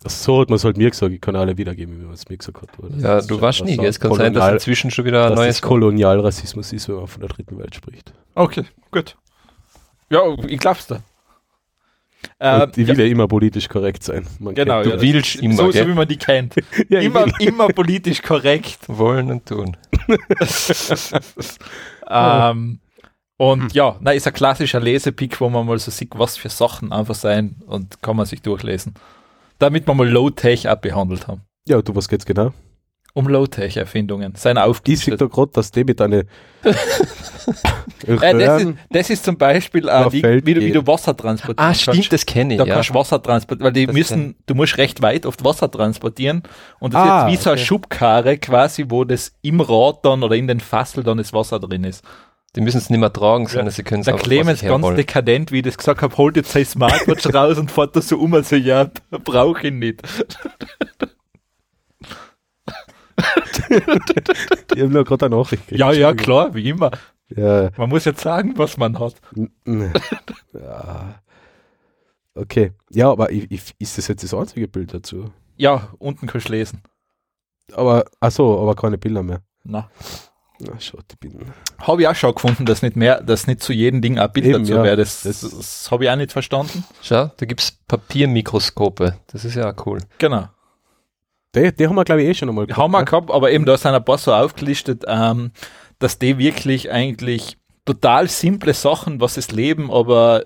So hat man es halt mir gesagt. Ich kann alle wiedergeben, wie man es mir gesagt hat. oder? Ja, Das du warst nie? Es kann sein, dass Kolonial- inzwischen schon wieder ein neues das Kolonialrassismus ist, wenn man von der dritten Welt spricht. Okay, gut. Ja, ich glaub's da. Ähm, ich will ja, immer politisch korrekt sein. Man genau, kennt- ja, du willst das- immer, so, so wie man die kennt. Ja, immer, immer politisch korrekt. wollen und tun. ähm, und ja, na, ist ein klassischer Lesepick, wo man mal so sieht, was für Sachen einfach sein und kann man sich durchlesen. Damit wir mal Low-Tech abbehandelt haben. Ja, du, was geht's genau? Um Low-Tech-Erfindungen. Seine Ich sehe da gerade, dass die mit einer Äh, das, ist, das ist zum Beispiel, äh, wie, wie, du, wie du Wasser transportierst. Ah, stimmt, das kenne ich, Da ja. kannst du Wasser transportieren, weil die Das müssen, du musst recht weit oft Wasser transportieren und das Ah, ist jetzt wie so eine okay. Schubkarre quasi, wo das im Rad dann oder in den Fassel dann das Wasser drin ist. Die müssen es nicht mehr tragen, sondern Ja. sie können es Der einfach Clemens ganz dekadent, wie ich das gesagt habe, holt jetzt sein Smartwatch raus und fährt da so um, also ja, brauche ich nicht. ich habe nur gerade eine Nachricht gekriegt. Ja, ja, klar, wie immer. Ja, Man muss jetzt sagen, was man hat. ja. Okay. Ja, aber ist das jetzt das einzige Bild dazu? Ja, unten kannst du lesen. Aber, ach so, aber keine Bilder mehr. Na. Na, schaut, ich bin. Habe ich auch schon gefunden, dass nicht mehr, dass nicht zu jedem Ding ein Bild Eben, dazu ja. wäre. Das, Das- das, habe ich auch nicht verstanden. Schau, da gibt es Papiermikroskope. Das ist ja auch cool. Genau. Die, die haben wir, glaube ich, eh schon einmal Haben wir ne? gehabt, aber eben da sind ein paar so aufgelistet, ähm, dass die wirklich eigentlich total simple Sachen, was das Leben aber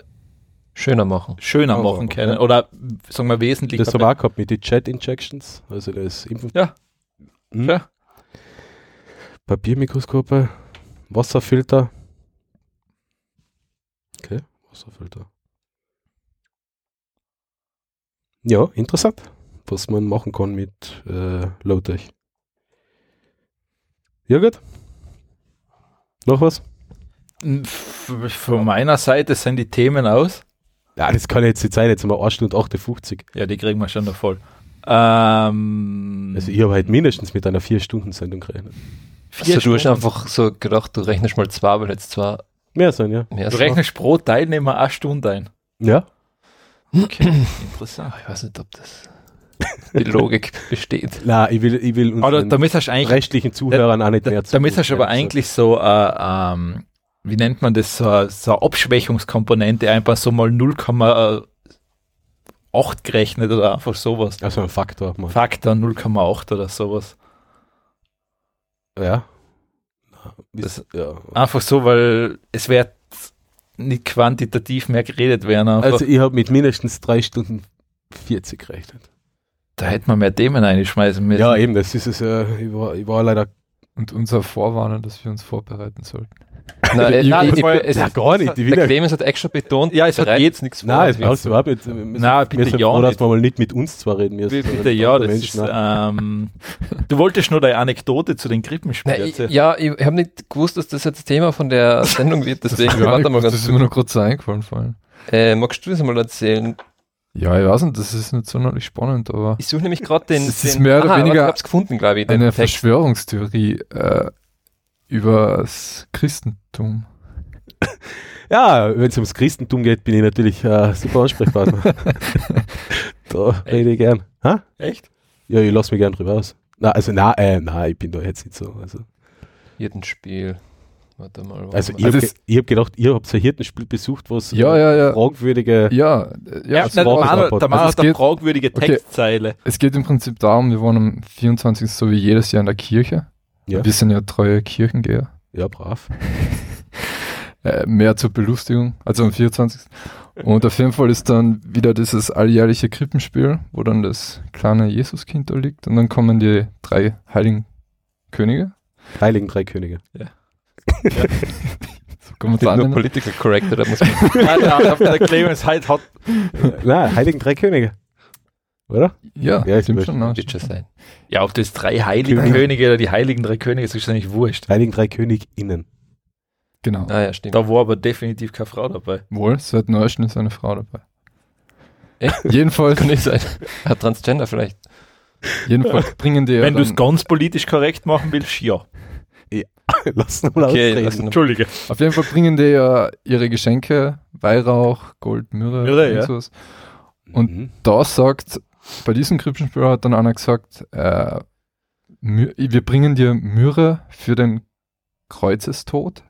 Schöner machen. schöner Oh, machen okay. können. Oder sagen wir wesentlich. Das haben wir auch gehabt mit den Chat-Injections, also das Impfen. Ja. Hm? Ja. Papiermikroskope, Wasserfilter. Okay, Wasserfilter. Ja, interessant, was man machen kann mit äh, Low-Tech. Ja, gut. Noch was? F- Von meiner Seite sind die Themen aus. Ja, das kann jetzt nicht sein, jetzt haben wir 1 Stunde 58. Ja, die kriegen wir schon noch voll. Ähm, Also ich habe halt mindestens mit einer 4-Stunden-Sendung gerechnet. vier Also du hast Stunden. einfach so gedacht, du rechnest mal zwei, weil jetzt zwar Mehr sein, ja. mehr Du so. rechnest pro Teilnehmer eine Stunde ein. Ja. Okay, interessant. Ah, Ich weiß nicht, ob das die Logik besteht. Na, ich will, ich will unseren damit hast du eigentlich rechtlichen Zuhörern auch nicht Da, mehr damit hast du aber eigentlich so, äh, ähm, wie nennt man das, so, so eine Abschwächungskomponente, einfach so mal 0,8 gerechnet oder einfach sowas. Also ein Faktor. Man. Faktor 0,8 oder sowas. Ja. Das- ja. Einfach so, weil es wird nicht quantitativ mehr geredet werden. Einfach. Also ich habe mit mindestens 3 Stunden 40 gerechnet. Da hätte man mehr Themen reinschmeißen müssen. Ja, eben, das ist es. Äh, ich, war, ich war leider. Und unser Vorwarnen, dass wir uns vorbereiten sollten. Nein, äh, Ich- nein, ich- es- Ja, gar nicht. Die Der Clemens hat extra betont, Ja, es hat jetzt- nichts vor. Nein, es passt überhaupt sind- Nein, bitte ja froh, dass nicht. wir mal nicht mit uns zwar reden müssen. Bitte, ja, das ist, Menschen, nein. ähm, du wolltest nur deine Anekdote zu den Krippenspielen Nein, ich, erzählen. ja, ich habe nicht gewusst, dass das jetzt Thema von der Sendung wird, deswegen Ja, warte mal das ganz ist mir noch kurz eingefallen. Vor allem. Äh, magst du das mal erzählen? Ja, ich weiß nicht, das ist nicht sonderlich spannend, aber Ich suche nämlich gerade den. Es ist den, mehr oder Aha, weniger Ich habe es gefunden, glaube ich. Den eine Text. Verschwörungstheorie äh, über das Christentum. Ja, wenn es ums Christentum geht, bin ich natürlich äh, super Ansprechpartner. da rede ich gern. Ha? Echt? Ja, ich lasse mich gern drüber aus. Na, also na, äh, na, ich bin da jetzt nicht so. Also, Hirtenspiel. Warte mal. warte also mal. ich habe Also ich hab gedacht, ihr habt so ein Hirtenspiel besucht, was Ja, ja, ja. fragwürdige. Ja, ja, Ja, der Manuel, der Also Manuel es hat eine geht- fragwürdige Okay. Textzeile. es geht im Prinzip darum, wir waren am 24. so wie jedes Jahr in der Kirche. Ja. Wir sind ja treue Kirchengeher. Ja, brav. Äh, mehr zur Belustigung, also am 24. Und auf jeden Fall ist dann wieder dieses alljährliche Krippenspiel, wo dann das kleine Jesuskind da liegt. Und dann kommen die drei heiligen Könige. Heiligen drei Könige. So man es Nicht nur nennen. Political Correct, da muss man. Nein, der, der Clemens halt hat Nein, Heiligen drei Könige. Oder? Ja, Ja, ist stimmt schon. na, Wird schon sein. Ja, ob das drei heiligen König. Könige oder die heiligen drei Könige, ist eigentlich wurscht. Heiligen drei KönigInnen. Genau. Ah ja, stimmt. Da war aber definitiv keine Frau dabei. Wohl, seit neuestem ist eine Frau dabei. Echt? Jedenfalls, Kann nicht sein. Ja, Transgender vielleicht. jedenfalls bringen die ja Wenn du es ganz politisch korrekt machen willst, ja. Lass uns mal Okay, ausreden. lass ihn- Entschuldige. auf jeden Fall bringen die ja ihre Geschenke, Weihrauch, Gold, Myrrhe, Myrrhe, und ja. sowas. Und Mhm. da sagt, bei diesem Krippenspiel hat dann einer gesagt, äh, wir bringen dir Myrrhe für den Kreuzestod.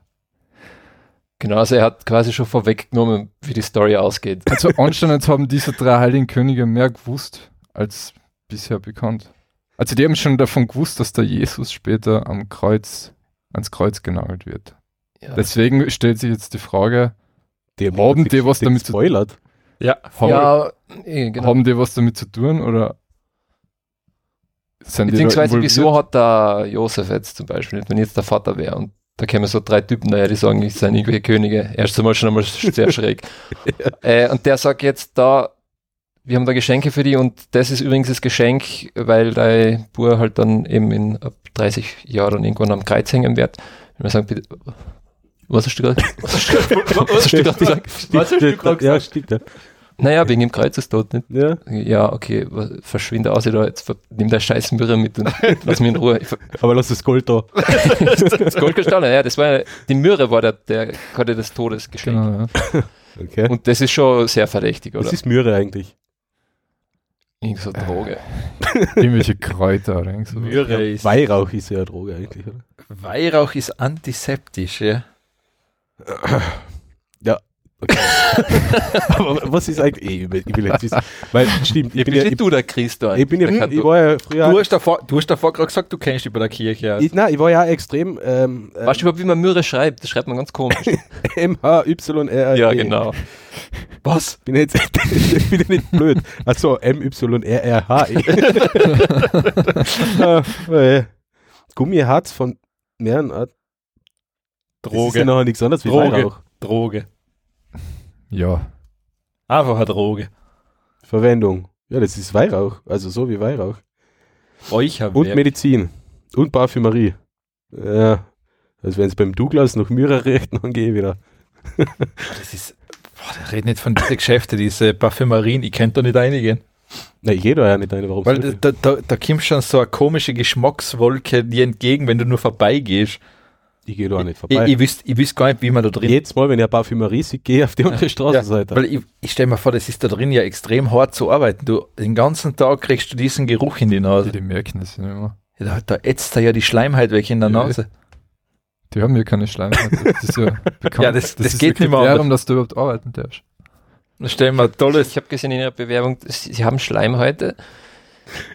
Genau, also er hat quasi schon vorweggenommen, wie die Story ausgeht. Also anscheinend haben diese drei heiligen Könige mehr gewusst als bisher bekannt. Also die haben schon davon gewusst, dass der Jesus später am Kreuz, ans Kreuz genagelt wird. Ja. Deswegen stellt sich jetzt die Frage, Die Haben die was damit zu- spoilert? Ja, haben, ja, eh, genau. haben die was damit zu tun oder sind Beziehungsweise, wieso hat der Josef jetzt zum Beispiel wenn jetzt der Vater wäre und da kämen so drei Typen daher, die sagen, ich seien irgendwelche Könige. Erst einmal schon einmal sehr schräg. äh, und der sagt jetzt da, wir haben da Geschenke für die und das ist übrigens das Geschenk, weil dein Bub halt dann eben in ab 30 Jahren irgendwann am Kreuz hängen wird. Wenn wir sagen, bitte, was hast du gerade was hast du gerade- was hast du gerade gesagt? Was hast du gerade Ja, gesagt? stimmt. Ja. Naja, wegen dem Kreuzestod nicht. ja. Ja, okay, verschwinde aus da, jetzt nimm der scheiß Mürre mit und lass mich in Ruhe. Aber lass das Gold da. das Goldkristall, ja, das war ja, die Myrrhe war der, der gerade des Todes geschenkt. Genau, ja. Okay. Und das ist schon sehr verdächtig, oder? Was ist Myrrhe eigentlich? Irgend so Droge. Irgendwelche Kräuter oder irgend sowas. Myrrhe ist, Weihrauch ist ja eine Droge eigentlich, oder? Weihrauch ist antiseptisch, ja. Okay. Aber was ist eigentlich. Ich will, ich will jetzt wissen. Weil, stimmt, ich bin ja. nicht Ich, du der Christ da. ich, bin ja, kann ich du- war ja früher. Du hast davor, du hast davor gerade gesagt, du kennst dich bei der Kirche aus. ich, nein, ich war ja extrem. Ähm, Weißt du überhaupt, wie man Myrrhe schreibt? Das schreibt man ganz komisch. M-H-Y-R. ja, genau. Was? Bin jetzt, ich bin ja nicht blöd. Also M-Y-R-R-H. Ah, äh, Gummiharz von mehreren Arten. Das ist ja Droge. noch nichts anderes wie Droge. Weihrauch. Droge. Ja, Einfach eine Droge. Verwendung. Ja, das ist Weihrauch. Also so wie Weihrauch. Räucherwerk. Und Medizin. Und Parfümerie. Ja. Also wenn es beim Douglas noch Myrrhe riecht, dann gehe ich wieder. Das ist, boah, der redet nicht von diesen Geschäften, diese Parfümerien, ich könnte da nicht einigen. Na, ich gehe da ja nicht rein, warum Weil da, da, da kommt schon so eine komische Geschmackswolke dir entgegen, wenn du nur vorbeigehst. Ich? Ich gehe da auch nicht Ich, vorbei. ich, wüsste, ich wüsste gar nicht, wie man da drin Jedes Mal, wenn ich eine Parfümerie sehe, gehe ich auf die andere Straßenseite. Weil ich, ich stelle mir vor, das ist da drin ja extrem hart zu arbeiten. Du, den ganzen Tag kriegst du diesen Geruch in die die, Nase. die merken das ja nicht mehr. Ja, Da, da ätzt da ja die Schleimheit weg in der Ja. Nase. Die haben ja keine Schleimhaut. Das ist ja bekannt. Ja, das- das ist geht nicht mehr anders. dass du überhaupt arbeiten darfst. Da stellen wir tolles. Ich habe gesehen in Ihrer Bewerbung, Sie Sie haben Schleimhäute.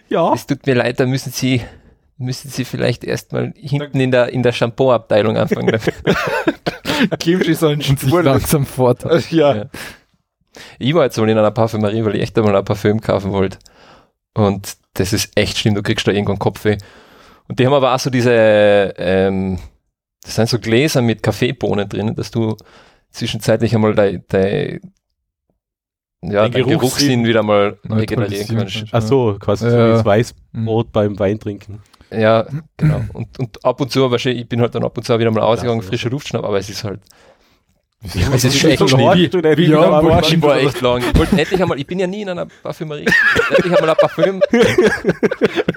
ja. Es tut mir leid, da müssen Sie, müssen Sie vielleicht erstmal hinten in der, in der Shampoo-Abteilung anfangen. Kimchi so ein Und sich langsam vorteil. Ja. Ja. Ich war jetzt mal in einer Parfümerie, weil ich echt einmal ein Parfüm kaufen wollte. Und das ist echt schlimm, du kriegst da irgendwann Kopfweh. Und die haben aber auch so diese, ähm, das sind so Gläser mit Kaffeebohnen drin, dass du zwischenzeitlich einmal dein, dein, ja, Den dein Geruchssinn Geruchssinn wieder mal regenerieren kannst. Ach so, quasi so Ja. wie das Weißbrot beim Wein trinken. Ja, genau. Und, und ab und zu, wahrscheinlich, ich bin halt dann ab und zu auch wieder mal ausgegangen, Ja, frische Luft schnappen, aber es ist halt, Wieso? es ist so echt nicht wie wieder lang mal- warst Ich war echt lang. Ich wollte endlich einmal, ich bin ja nie in einer Parfümerie. endlich einmal ein Parfüm.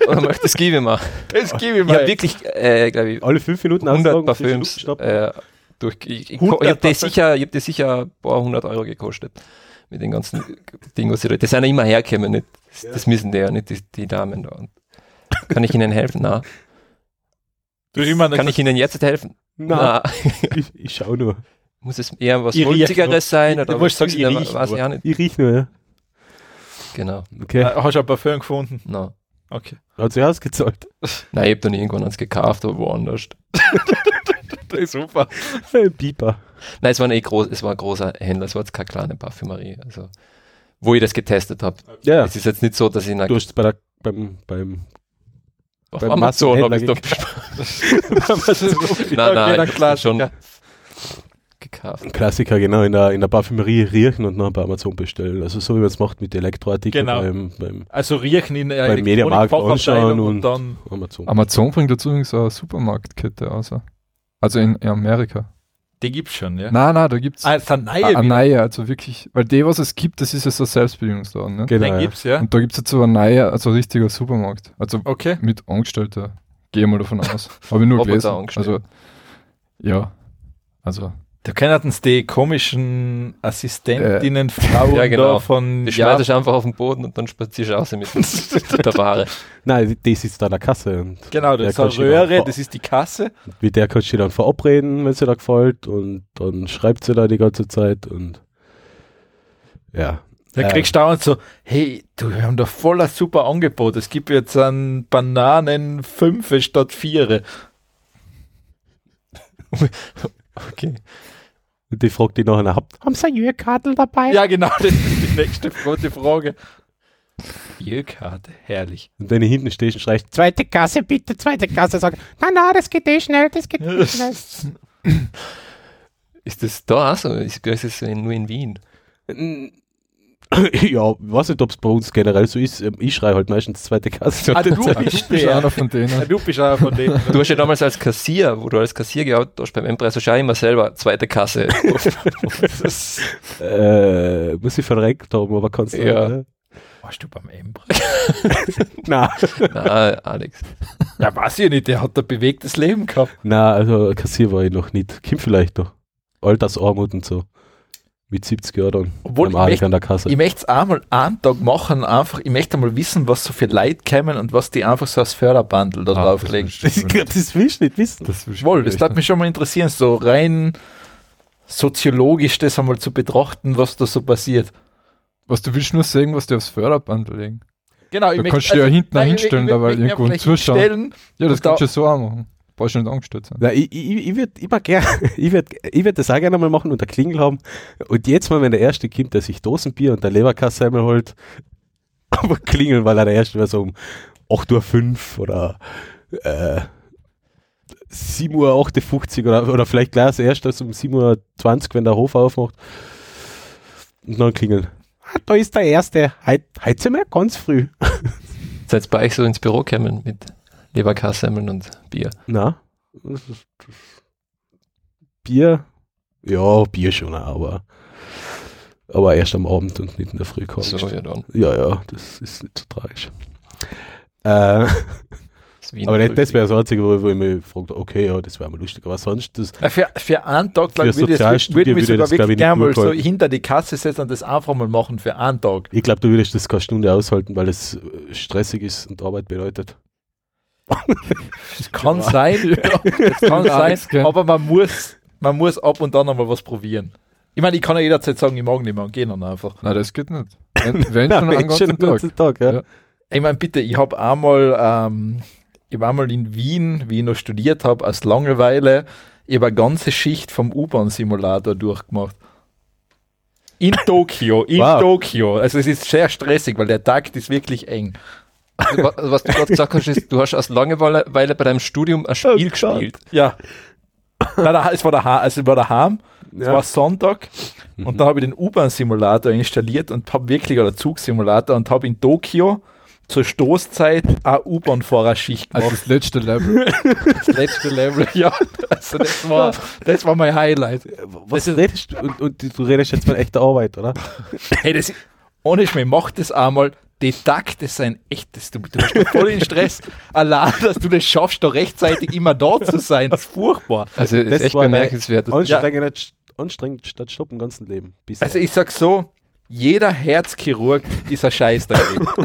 Und dann möchte das gebe ich mir. Das gebe ich Ich mal. habe wirklich, äh, glaube ich, Alle fünf Minuten 100 aussagen, frische Parfüms. Äh, durch, ich ich, 100 ich habe das Parfüm. sicher, ich hab das sicher ein paar hundert Euro gekostet. Mit den ganzen Dingen, was ich da. Das sind ja immer herkommen, nicht, das, das müssen die ja nicht, die, die Damen da. Und kann ich Ihnen helfen? Na. Du hast immer Kann ich Ihnen jetzt helfen? Nein, ich, ich schau nur. Muss es eher was Ich. Holzigeres sein? Du Oder sagen, ich Ja, ich nur. auch nicht. Ich riech nur, ja. Genau. Okay. Äh, Hast du ein Parfüm gefunden? No. Okay. Hat sich ausgezahlt. Nein, ich habe dann irgendwann eins gekauft, aber woanders. Das ist super. Ein Pieper. Nein, es war, ein eh groß, es war ein großer Händler, es war jetzt keine kleine Parfümerie. Also, wo ich das getestet habe. Ja, Es ist jetzt nicht so, dass ich nach, du hast bei der, beim, beim auf beim Amazon habe ich doch Nein, nein, dann klar. schon gekauft. Klassiker, genau, in der, in der Parfümerie riechen und dann bei Amazon bestellen. Also so wie man es macht mit Elektroartikeln Genau. beim, beim Also riechen in der Beim Mediamarkt anschauen und und- dann Amazon. Amazon bringt dazu übrigens eine Supermarktkette aus. Also in, in Amerika. Die gibt's schon, ja. Nein, nein, da gibt's Ah, es neue eine wieder. neue, also wirklich, weil die, was es gibt, das ist ja so Selbstbedienungsladen. Ne? Genau, Den ja. gibt's, ja. Und da gibt es jetzt so ein neuer, also ein richtiger Supermarkt. Also Okay. mit Angestellter. Gehe mal davon aus. Habe ich nur gelesen. Also, ja. Also, Da können uns die komischen Assistentinnen, Frauen Ja, genau. da von Die ja, schmeißt du einfach auf den Boden und dann spazierst du raus mit, mit der Ware. Nein, die sitzt da an der Kasse und Genau, das Der ist eine dann Röhre, das ist die Kasse. mit der kannst du dich dann verabreden, wenn sie da gefällt und dann schreibt sie da die ganze Zeit und ja. Da Äh, kriegst du dauernd so, hey, du, wir haben da voll ein super Angebot. Es gibt jetzt an Bananen 5 statt 4. Okay. Und die fragt die nachher, "Habt- haben sie eine Jürkartel dabei? Ja, genau, das ist die nächste gute Frage. Bierkarte, herrlich. Und wenn ich hinten stehst und schreist, zweite Kasse bitte, zweite Kasse, sag, nein, nein, das geht eh schnell, das geht eh schnell. Ist das da auch so? Ist in- nur in Wien. Ja, ich weiß nicht, ob es bei uns generell so ist. Ähm, Ich schreie halt meistens zweite Kasse. Ah, du du bist einer von denen. Du bist einer von denen. Du hast ja damals als Kassier, wo du als Kassier gearbeitet hast beim Empresso schon immer selber zweite Kasse. Das- Äh, muss ich verreckt haben, aber kannst du Ja. nicht, Warst du beim Embre? ne? Nein. Na, Alex. Ja, weiß ich nicht, der hat ein bewegtes Leben gehabt. Nein, also Kassier war ich noch nicht. Kim vielleicht noch. Altersarmut und so. Mit 70 Jahren dann. Obwohl, ich möchte- an der Kasse. Ich möchte es einmal einen Tag machen, einfach, ich möchte mal wissen, was so für Leute kommen und was die einfach so als Förderbandel da Ah, drauflegen. das das, das willst du nicht wissen. Das will ich Wohl, das nicht. mich schon mal interessieren, so rein soziologisch das einmal zu betrachten, was da so passiert. Was du willst nur sagen, was die aufs Förderband legen. Genau, Da kannst du ja hinten nein, hinstellen, ich- ich- da weil ich- ich- irgendwo ein vielleicht Zuschauen. hinstellen. Ja, das da- kannst du ja so auch machen. Brauchst du nicht angestellt sein. Na, ich ich, ich würde immer gern, ich würd, ich würd das auch gerne mal machen und eine Klingel haben. Und jetzt mal, wenn der Erste kommt, der sich Dosenbier und der Leberkasse einmal holt, aber klingeln, weil er der Erste war so um 8.05 Uhr oder äh, 7.58 Uhr oder, oder vielleicht gleich als erstes um 7.20 Uhr, wenn der Hof aufmacht. Und dann klingeln. Ah, da ist der Erste. Heute, heute sind wir ganz früh. Seid bei euch so ins Büro gekommen mit Leberkassemmeln und Bier? Na, das das Bier, ja, Bier schon, aber, aber erst am Abend und nicht in der Früh kommst. So, ja dann. ja, ja, das ist nicht so tragisch. Äh, Das aber das, das wäre das Einzige, wo, wo ich mich frage, okay, ja, das wäre mal lustig, aber sonst, das, Ja, Für, für einen Tag, Für würde ich, Sozialstudie würde mich sogar das, wirklich ich, nicht gerne mal so hinter die Kasse setzen und das einfach mal machen für einen Tag. ich glaube, du würdest das keine Stunde aushalten, weil es äh, stressig ist und Arbeit bedeutet. Das kann sein, Ja, sein, das kann- aber man muss, man muss ab und an einmal was probieren. Ich meine, ich kann ja jederzeit sagen, ich mag nicht mehr und gehe dann einfach. Nein, das geht nicht. Wenn, wenn Ja, schon einen ganzen Tag. ganzen Tag ja. Ja. Ich meine, bitte, ich habe einmal, ähm, ich war einmal in Wien, wie ich noch studiert habe, aus Langeweile, ich habe eine ganze Schicht vom U-Bahn-Simulator durchgemacht. In Tokio, in Wow. Tokio. Also es ist sehr stressig, weil der Takt ist wirklich eng. Also, wa- Was du gerade gesagt hast, ist, du hast aus Langeweile bei deinem Studium ein Spiel Oh gespielt. Ja, Nein, da- es war daheim, also war daheim, es Ja. war Sonntag und dann habe ich den U-Bahn-Simulator installiert und habe wirklich, oder Zug-Simulator und habe in Tokio zur Stoßzeit eine U-Bahn-Fahrerschicht Also gemacht. das letzte Level. Das letzte Level, ja. Also das war, das war mein Highlight. Was redest du? Und, und du redest jetzt von echter Arbeit, oder? Hey, das, ohne Schmäh, mach das einmal. Die Takte sind echt, das, du, du bist voll in Stress. Allein, dass du das schaffst, da rechtzeitig immer da zu sein, das ist furchtbar. Also das ist echt bemerkenswert. Anstrengend, anstrengend statt Stopp im ganzen Leben. Bisher. Also ich sag so, jeder Herzchirurg ist ein Scheiß dagegen.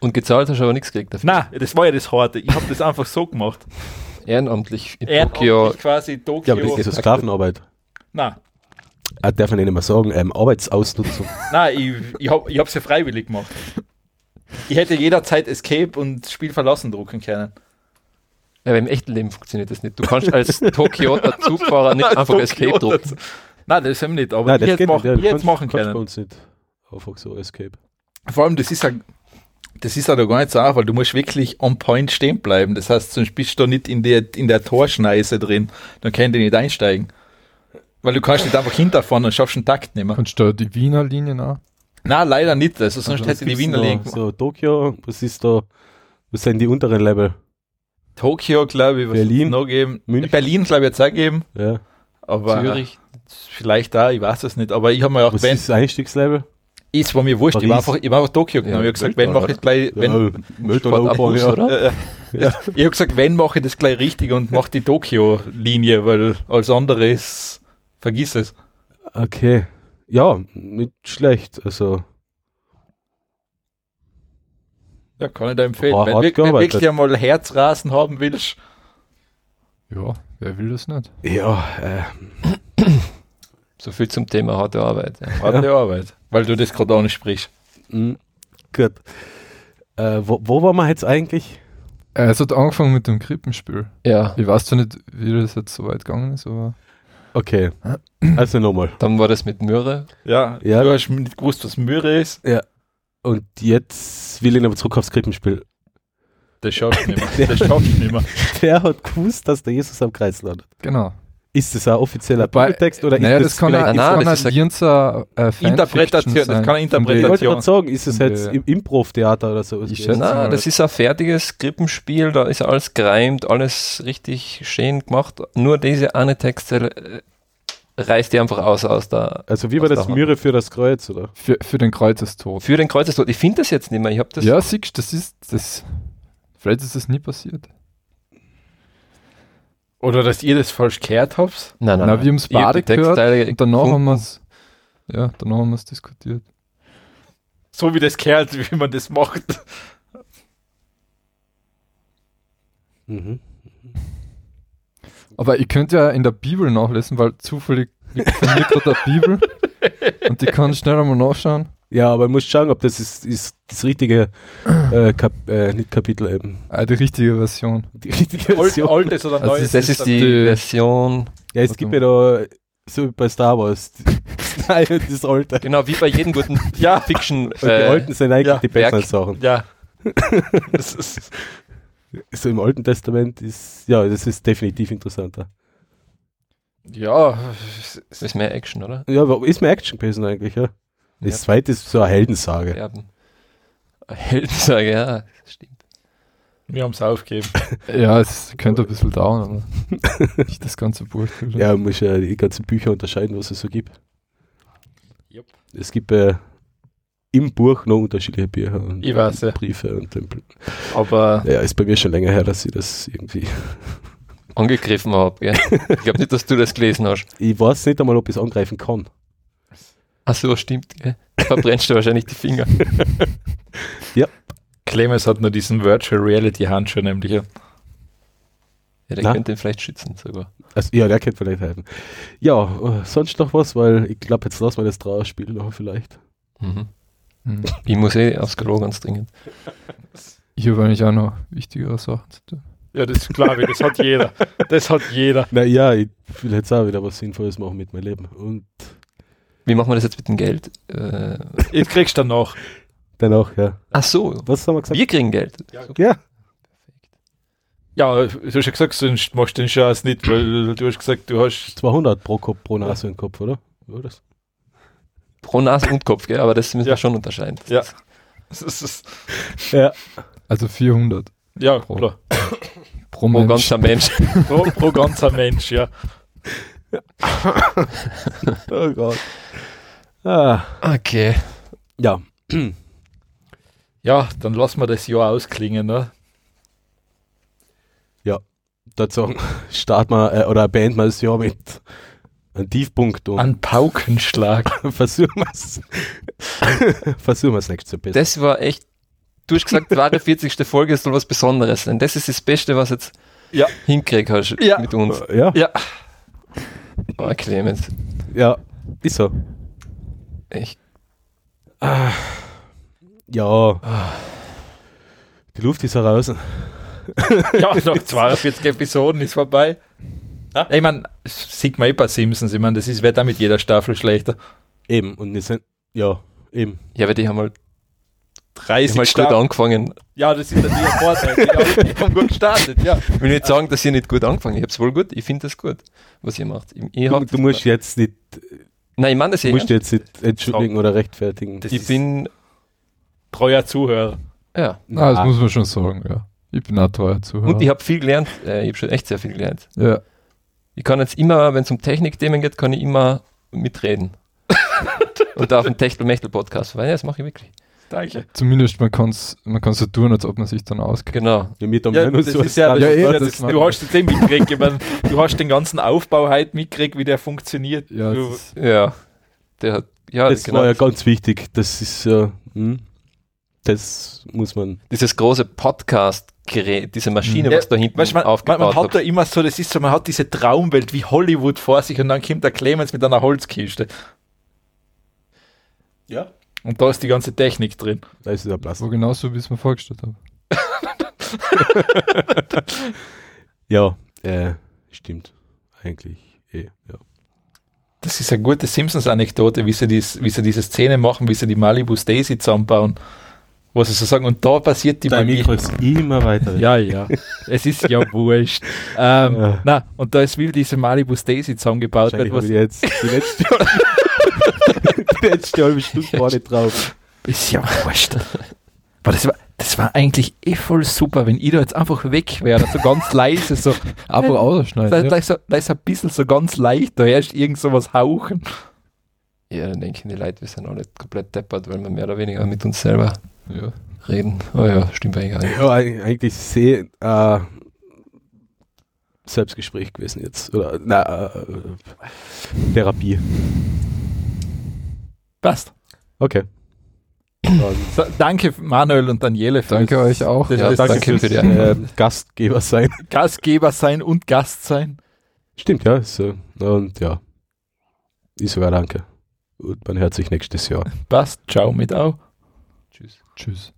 Und gezahlt hast du aber nichts gekriegt dafür. Nein, das war ja das Harte. Ich habe das einfach so gemacht. Ehrenamtlich in Ehrenamtlich Tokio. quasi ja, Tokio. aber das ist Sklavenarbeit. nein, Ah, darf man nicht mehr sagen. Ähm, Arbeitsausnutzung. nein, ich, ich habe ich hab's ja freiwillig gemacht. Ich hätte jederzeit Escape und Spiel verlassen drucken können. Ja, aber im echten Leben funktioniert das nicht. Du kannst als Tokioter Zugfahrer nicht einfach Escape drucken. Nein, das haben wir nicht, aber Nein, ich hätte mach, nicht. Ja, ich kannst- machen kannst bei können. uns nicht einfach so Escape. Vor allem, das ist ja das ist ja da gar nicht so einfach, weil du musst wirklich on point stehen bleiben. Das heißt, sonst bist du da nicht in der, in der Torschneise drin. Dann können die nicht einsteigen. Weil du kannst nicht einfach hinterfahren und schaffst einen Takt nicht mehr. Kannst du da die Wiener Linie nach? Nein, leider nicht. Also sonst Was hätte die Wiener? Linie So, Tokio, was ist da? Was sind die unteren Level? Tokio, glaube ich, was Berlin, noch geben. München. Berlin, glaube ich, jetzt auch geben. Ja. Aber Zürich. vielleicht da, ich weiß es nicht. Aber ich habe mir auch, Was wenn, ist das Einstiegslevel? ist war mir wurscht. Ich war Paris. einfach, ich war einfach Tokio genommen. ich habe gesagt, wenn mache ich gleich, wenn, ja, Sport ja. oder? Äh, äh, Ich habe gesagt, wenn mache ich das gleich richtig und mache die Tokio-Linie, weil alles andere ist, vergiss es. Okay. Ja, nicht schlecht. Also, Ja, kann ich da empfehlen. War wenn, wenn gearbeitet. wirklich einmal Herzrasen haben willst, Ja, wer will das nicht? ja, äh, So viel zum Thema harte Arbeit. Ja. harte Arbeit. Weil du das gerade ansprichst. mh, gut. Äh, wo, wo waren wir jetzt eigentlich? Äh, es hat angefangen mit dem Krippenspiel. ja, Ich weiß zwar nicht, wie das jetzt so weit gegangen ist, aber Okay. Also nochmal. dann war das mit Möhre. Ja, Ja. du hast nicht gewusst, was Möhre ist. Und jetzt will ich noch zurück aufs Krippenspiel. Das schaffst du nicht mehr. Das schaffst du nicht mehr. Wer hat gewusst, dass der Jesus am Kreuz landet? genau. Ist das ein offizieller Wobei- Bibeltext oder naja, ist das das, kann vielleicht... ein, Nein, das kann das ist ein Lienzer äh, Interpretation, das sein. kann eine Von ich wollte Interpretation. gerade sagen, ist es jetzt im Improv-Theater oder so? Ich Nein, mal. das ist ein fertiges Krippenspiel, da ist alles gereimt, alles richtig schön gemacht. Nur diese eine Textzeile äh, reißt die einfach aus aus der. Also wie war der das. Mühre für das Kreuz, oder? Für, für den Kreuzestod. Für den Kreuzestod. Ich finde das jetzt nicht mehr. Ich habe das. Ja, siehst das ist das. Vielleicht ist das nie passiert. Oder dass ihr das falsch gehört habt. Nein, nein. Na, nein. wir haben es beide gehört und danach haben wir es. Ja, danach haben wir es diskutiert. So wie das gehört, wie man das macht. Mhm. Aber ihr könnt ja in der Bibel nachlesen, weil zufällig liegt von mir gerade eine Bibel und die kann schnell einmal nachschauen. Ja, aber man muss schauen, ob das ist, ist das richtige äh, Kap äh, nicht Kapitel eben. Ah, die richtige Version. Die richtige Version. altes oder Also neues. Das ist die die- Version, Ja, es gibt ja da, so wie bei Star Wars, Nein, das alte. genau wie bei jedem guten Ja. Fiction. Und die Äh, alten sind eigentlich ja, die besseren Werk. Sachen. Ja. das ist, So im Alten Testament ist, ja, das ist definitiv interessanter. ja, das ist mehr Action, oder? Ja, aber ist mir Action gewesen eigentlich, ja. Das Ja. zweite ist so eine Heldensage. Erben. Heldensage, ja, das stimmt. wir haben es aufgegeben. Ja, es könnte ein bisschen dauern, aber nicht das ganze Buch. Ja, man muss ja die ganzen Bücher unterscheiden, was es so gibt. Jupp. Es gibt äh, im Buch noch unterschiedliche Bücher und Ich weiß, ja. Briefe und Tempel. Aber Ja, ist bei mir schon länger her, dass ich das irgendwie. Angegriffen habe? Ich glaube nicht, dass du das gelesen hast. Ich weiß nicht einmal, ob ich es angreifen kann. Ach so, stimmt, gell? Verbrennst du wahrscheinlich die Finger. Clemens hat nur diesen Virtual Reality Handschuh nämlich. ja. Ja, der Na? könnte ihn vielleicht schützen sogar. Also, ja, der könnte vielleicht helfen. Ja, sonst noch was, weil ich glaube, jetzt lassen wir das Trauerspiel noch vielleicht. Mhm. Hm. Ich muss eh aufs Klo ganz dringend. Ich habe eigentlich auch noch wichtigere Sachen zu tun. Ja, das ist klar, das hat jeder. Das hat jeder. Naja, ich will jetzt auch wieder was Sinnvolles machen mit meinem Leben. Und Wie machen wir das jetzt mit dem Geld? Äh, Jetzt kriegst du dann noch. danach, ja. ach so, Was haben wir gesagt? wir kriegen Geld. Ja. Ja, du hast ja gesagt, sonst machst du den Scheiß nicht, weil du hast gesagt, du hast 200 pro Kopf, pro Nase im Kopf, oder? War das? Pro Nase und Kopf, gell? aber das müssen Ja. wir schon unterscheiden. Ja. Das ist, das, Ja. Also 400 ja, klar. pro Pro Mensch. ganzer Mensch. Pro, pro ganzer Mensch, ja. Oh Gott. Ah. Okay. Ja. Ja, dann lassen wir das Jahr ausklingen, ne? Dazu starten wir äh, oder beenden wir das Jahr mit einem Tiefpunkt und Ein Paukenschlag. versuchen wir es. versuchen wir es nächstes Jahr besser. Das war echt, du hast gesagt, 42. Folge soll was Besonderes sein. Das ist das Beste, was jetzt Ja. hinkriegt hast Ja. mit uns. ja, Ja, Oh, Clemens. ja, ist so. Ich, Ja. Die Luft ist heraus. ja, nach 42 Episoden ist vorbei. Ja. Ich meine, sieht man eh bei Simpsons, ich meine, das ist, wird auch mit jeder Staffel schlechter. Eben, und wir sind, ja, eben. ja, aber die haben halt, 30 haben halt gut Staffeln. angefangen. Ja, das ist natürlich ein Vorteil. Die haben, die haben gut gestartet, ja. Ich will nicht sagen, dass ihr nicht gut angefangen habt. Ich hab's wohl gut. Ich finde das gut, was ihr macht. Ich, ich, Du, du musst jetzt nicht, Nein, ich meine das du eh musst ernst. jetzt nicht entschuldigen oder rechtfertigen. Das Ich bin, treuer Zuhörer. ja. Ah, das muss man schon sagen, ja. Ich bin auch treuer Zuhörer. Und ich habe viel gelernt. Äh, ich habe schon echt sehr viel gelernt. ja. Ich kann jetzt immer, wenn es um Technikthemen geht, kann ich immer mitreden. Und auf dem Techtel-Mechtel-Podcast. Weil ja, das mache ich wirklich. Danke. Zumindest man kann es man kann's so tun, als ob man sich dann auskennt. Genau. Ja, mit dem Ja, das so ist ja, das Ja, eh, ja das das, du hast den mitgekriegt, ich mein, du hast den ganzen Aufbau heute mitgekriegt, wie der funktioniert. Ja, du, das ist, Ja. Der hat, ja, Das genau. war ja ganz wichtig. Das ist ja, hm, das muss man. Dieses große Podcast-Gerät, diese Maschine, Ja, was da hinten weißt, man, man, aufgebaut man hat habt. da immer so, das ist so, man hat diese Traumwelt wie Hollywood vor sich und dann kommt der Clemens mit einer Holzkiste. Ja. Und da ist die ganze Technik drin. Da ist der Platz. war genauso, wie ich es mir vorgestellt habe. Ja, äh, stimmt. Eigentlich, eh, ja. Das ist eine gute Simpsons-Anekdote, wie sie, dies, wie sie diese Szene machen, wie sie die Malibu Stacy zusammenbauen. Wo sie so sagen, und da passiert die Dein Magie. Mikro ist immer weiter. Ja, ja. Es ist ja wurscht. Ähm, Ja. na, und da ist wie diese Malibu Stacy zusammengebaut wird, was jetzt die letzte, letzte halbe Stunde gar nicht drauf. ist ja wurscht. Aber das war, das war eigentlich eh voll super, wenn ich da jetzt einfach weg wäre, so ganz leise, so, Aber da, ausschneiden. da, Ja. ist so, da ist ein bisschen so ganz leicht, da herrscht irgend so was hauchen. Ja, dann denken die Leute, wir sind alle komplett deppert, weil wir mehr oder weniger mit uns selber Ja. reden. Oh ja, stimmt eigentlich gar nicht. Ja, eig- eigentlich sehr äh, Selbstgespräch gewesen jetzt. Oder na, äh, Therapie. Passt. Okay. So, danke Manuel und Daniele für Danke euch auch. Das, Ja, das danke für die äh, Einladung. Gastgeber sein. Gastgeber sein und Gast sein. Stimmt, ja. So. Und ja. Ich sogar danke. Und man hört sich nächstes Jahr. Passt. Ciao mit auch. Tschüss. Tschüss.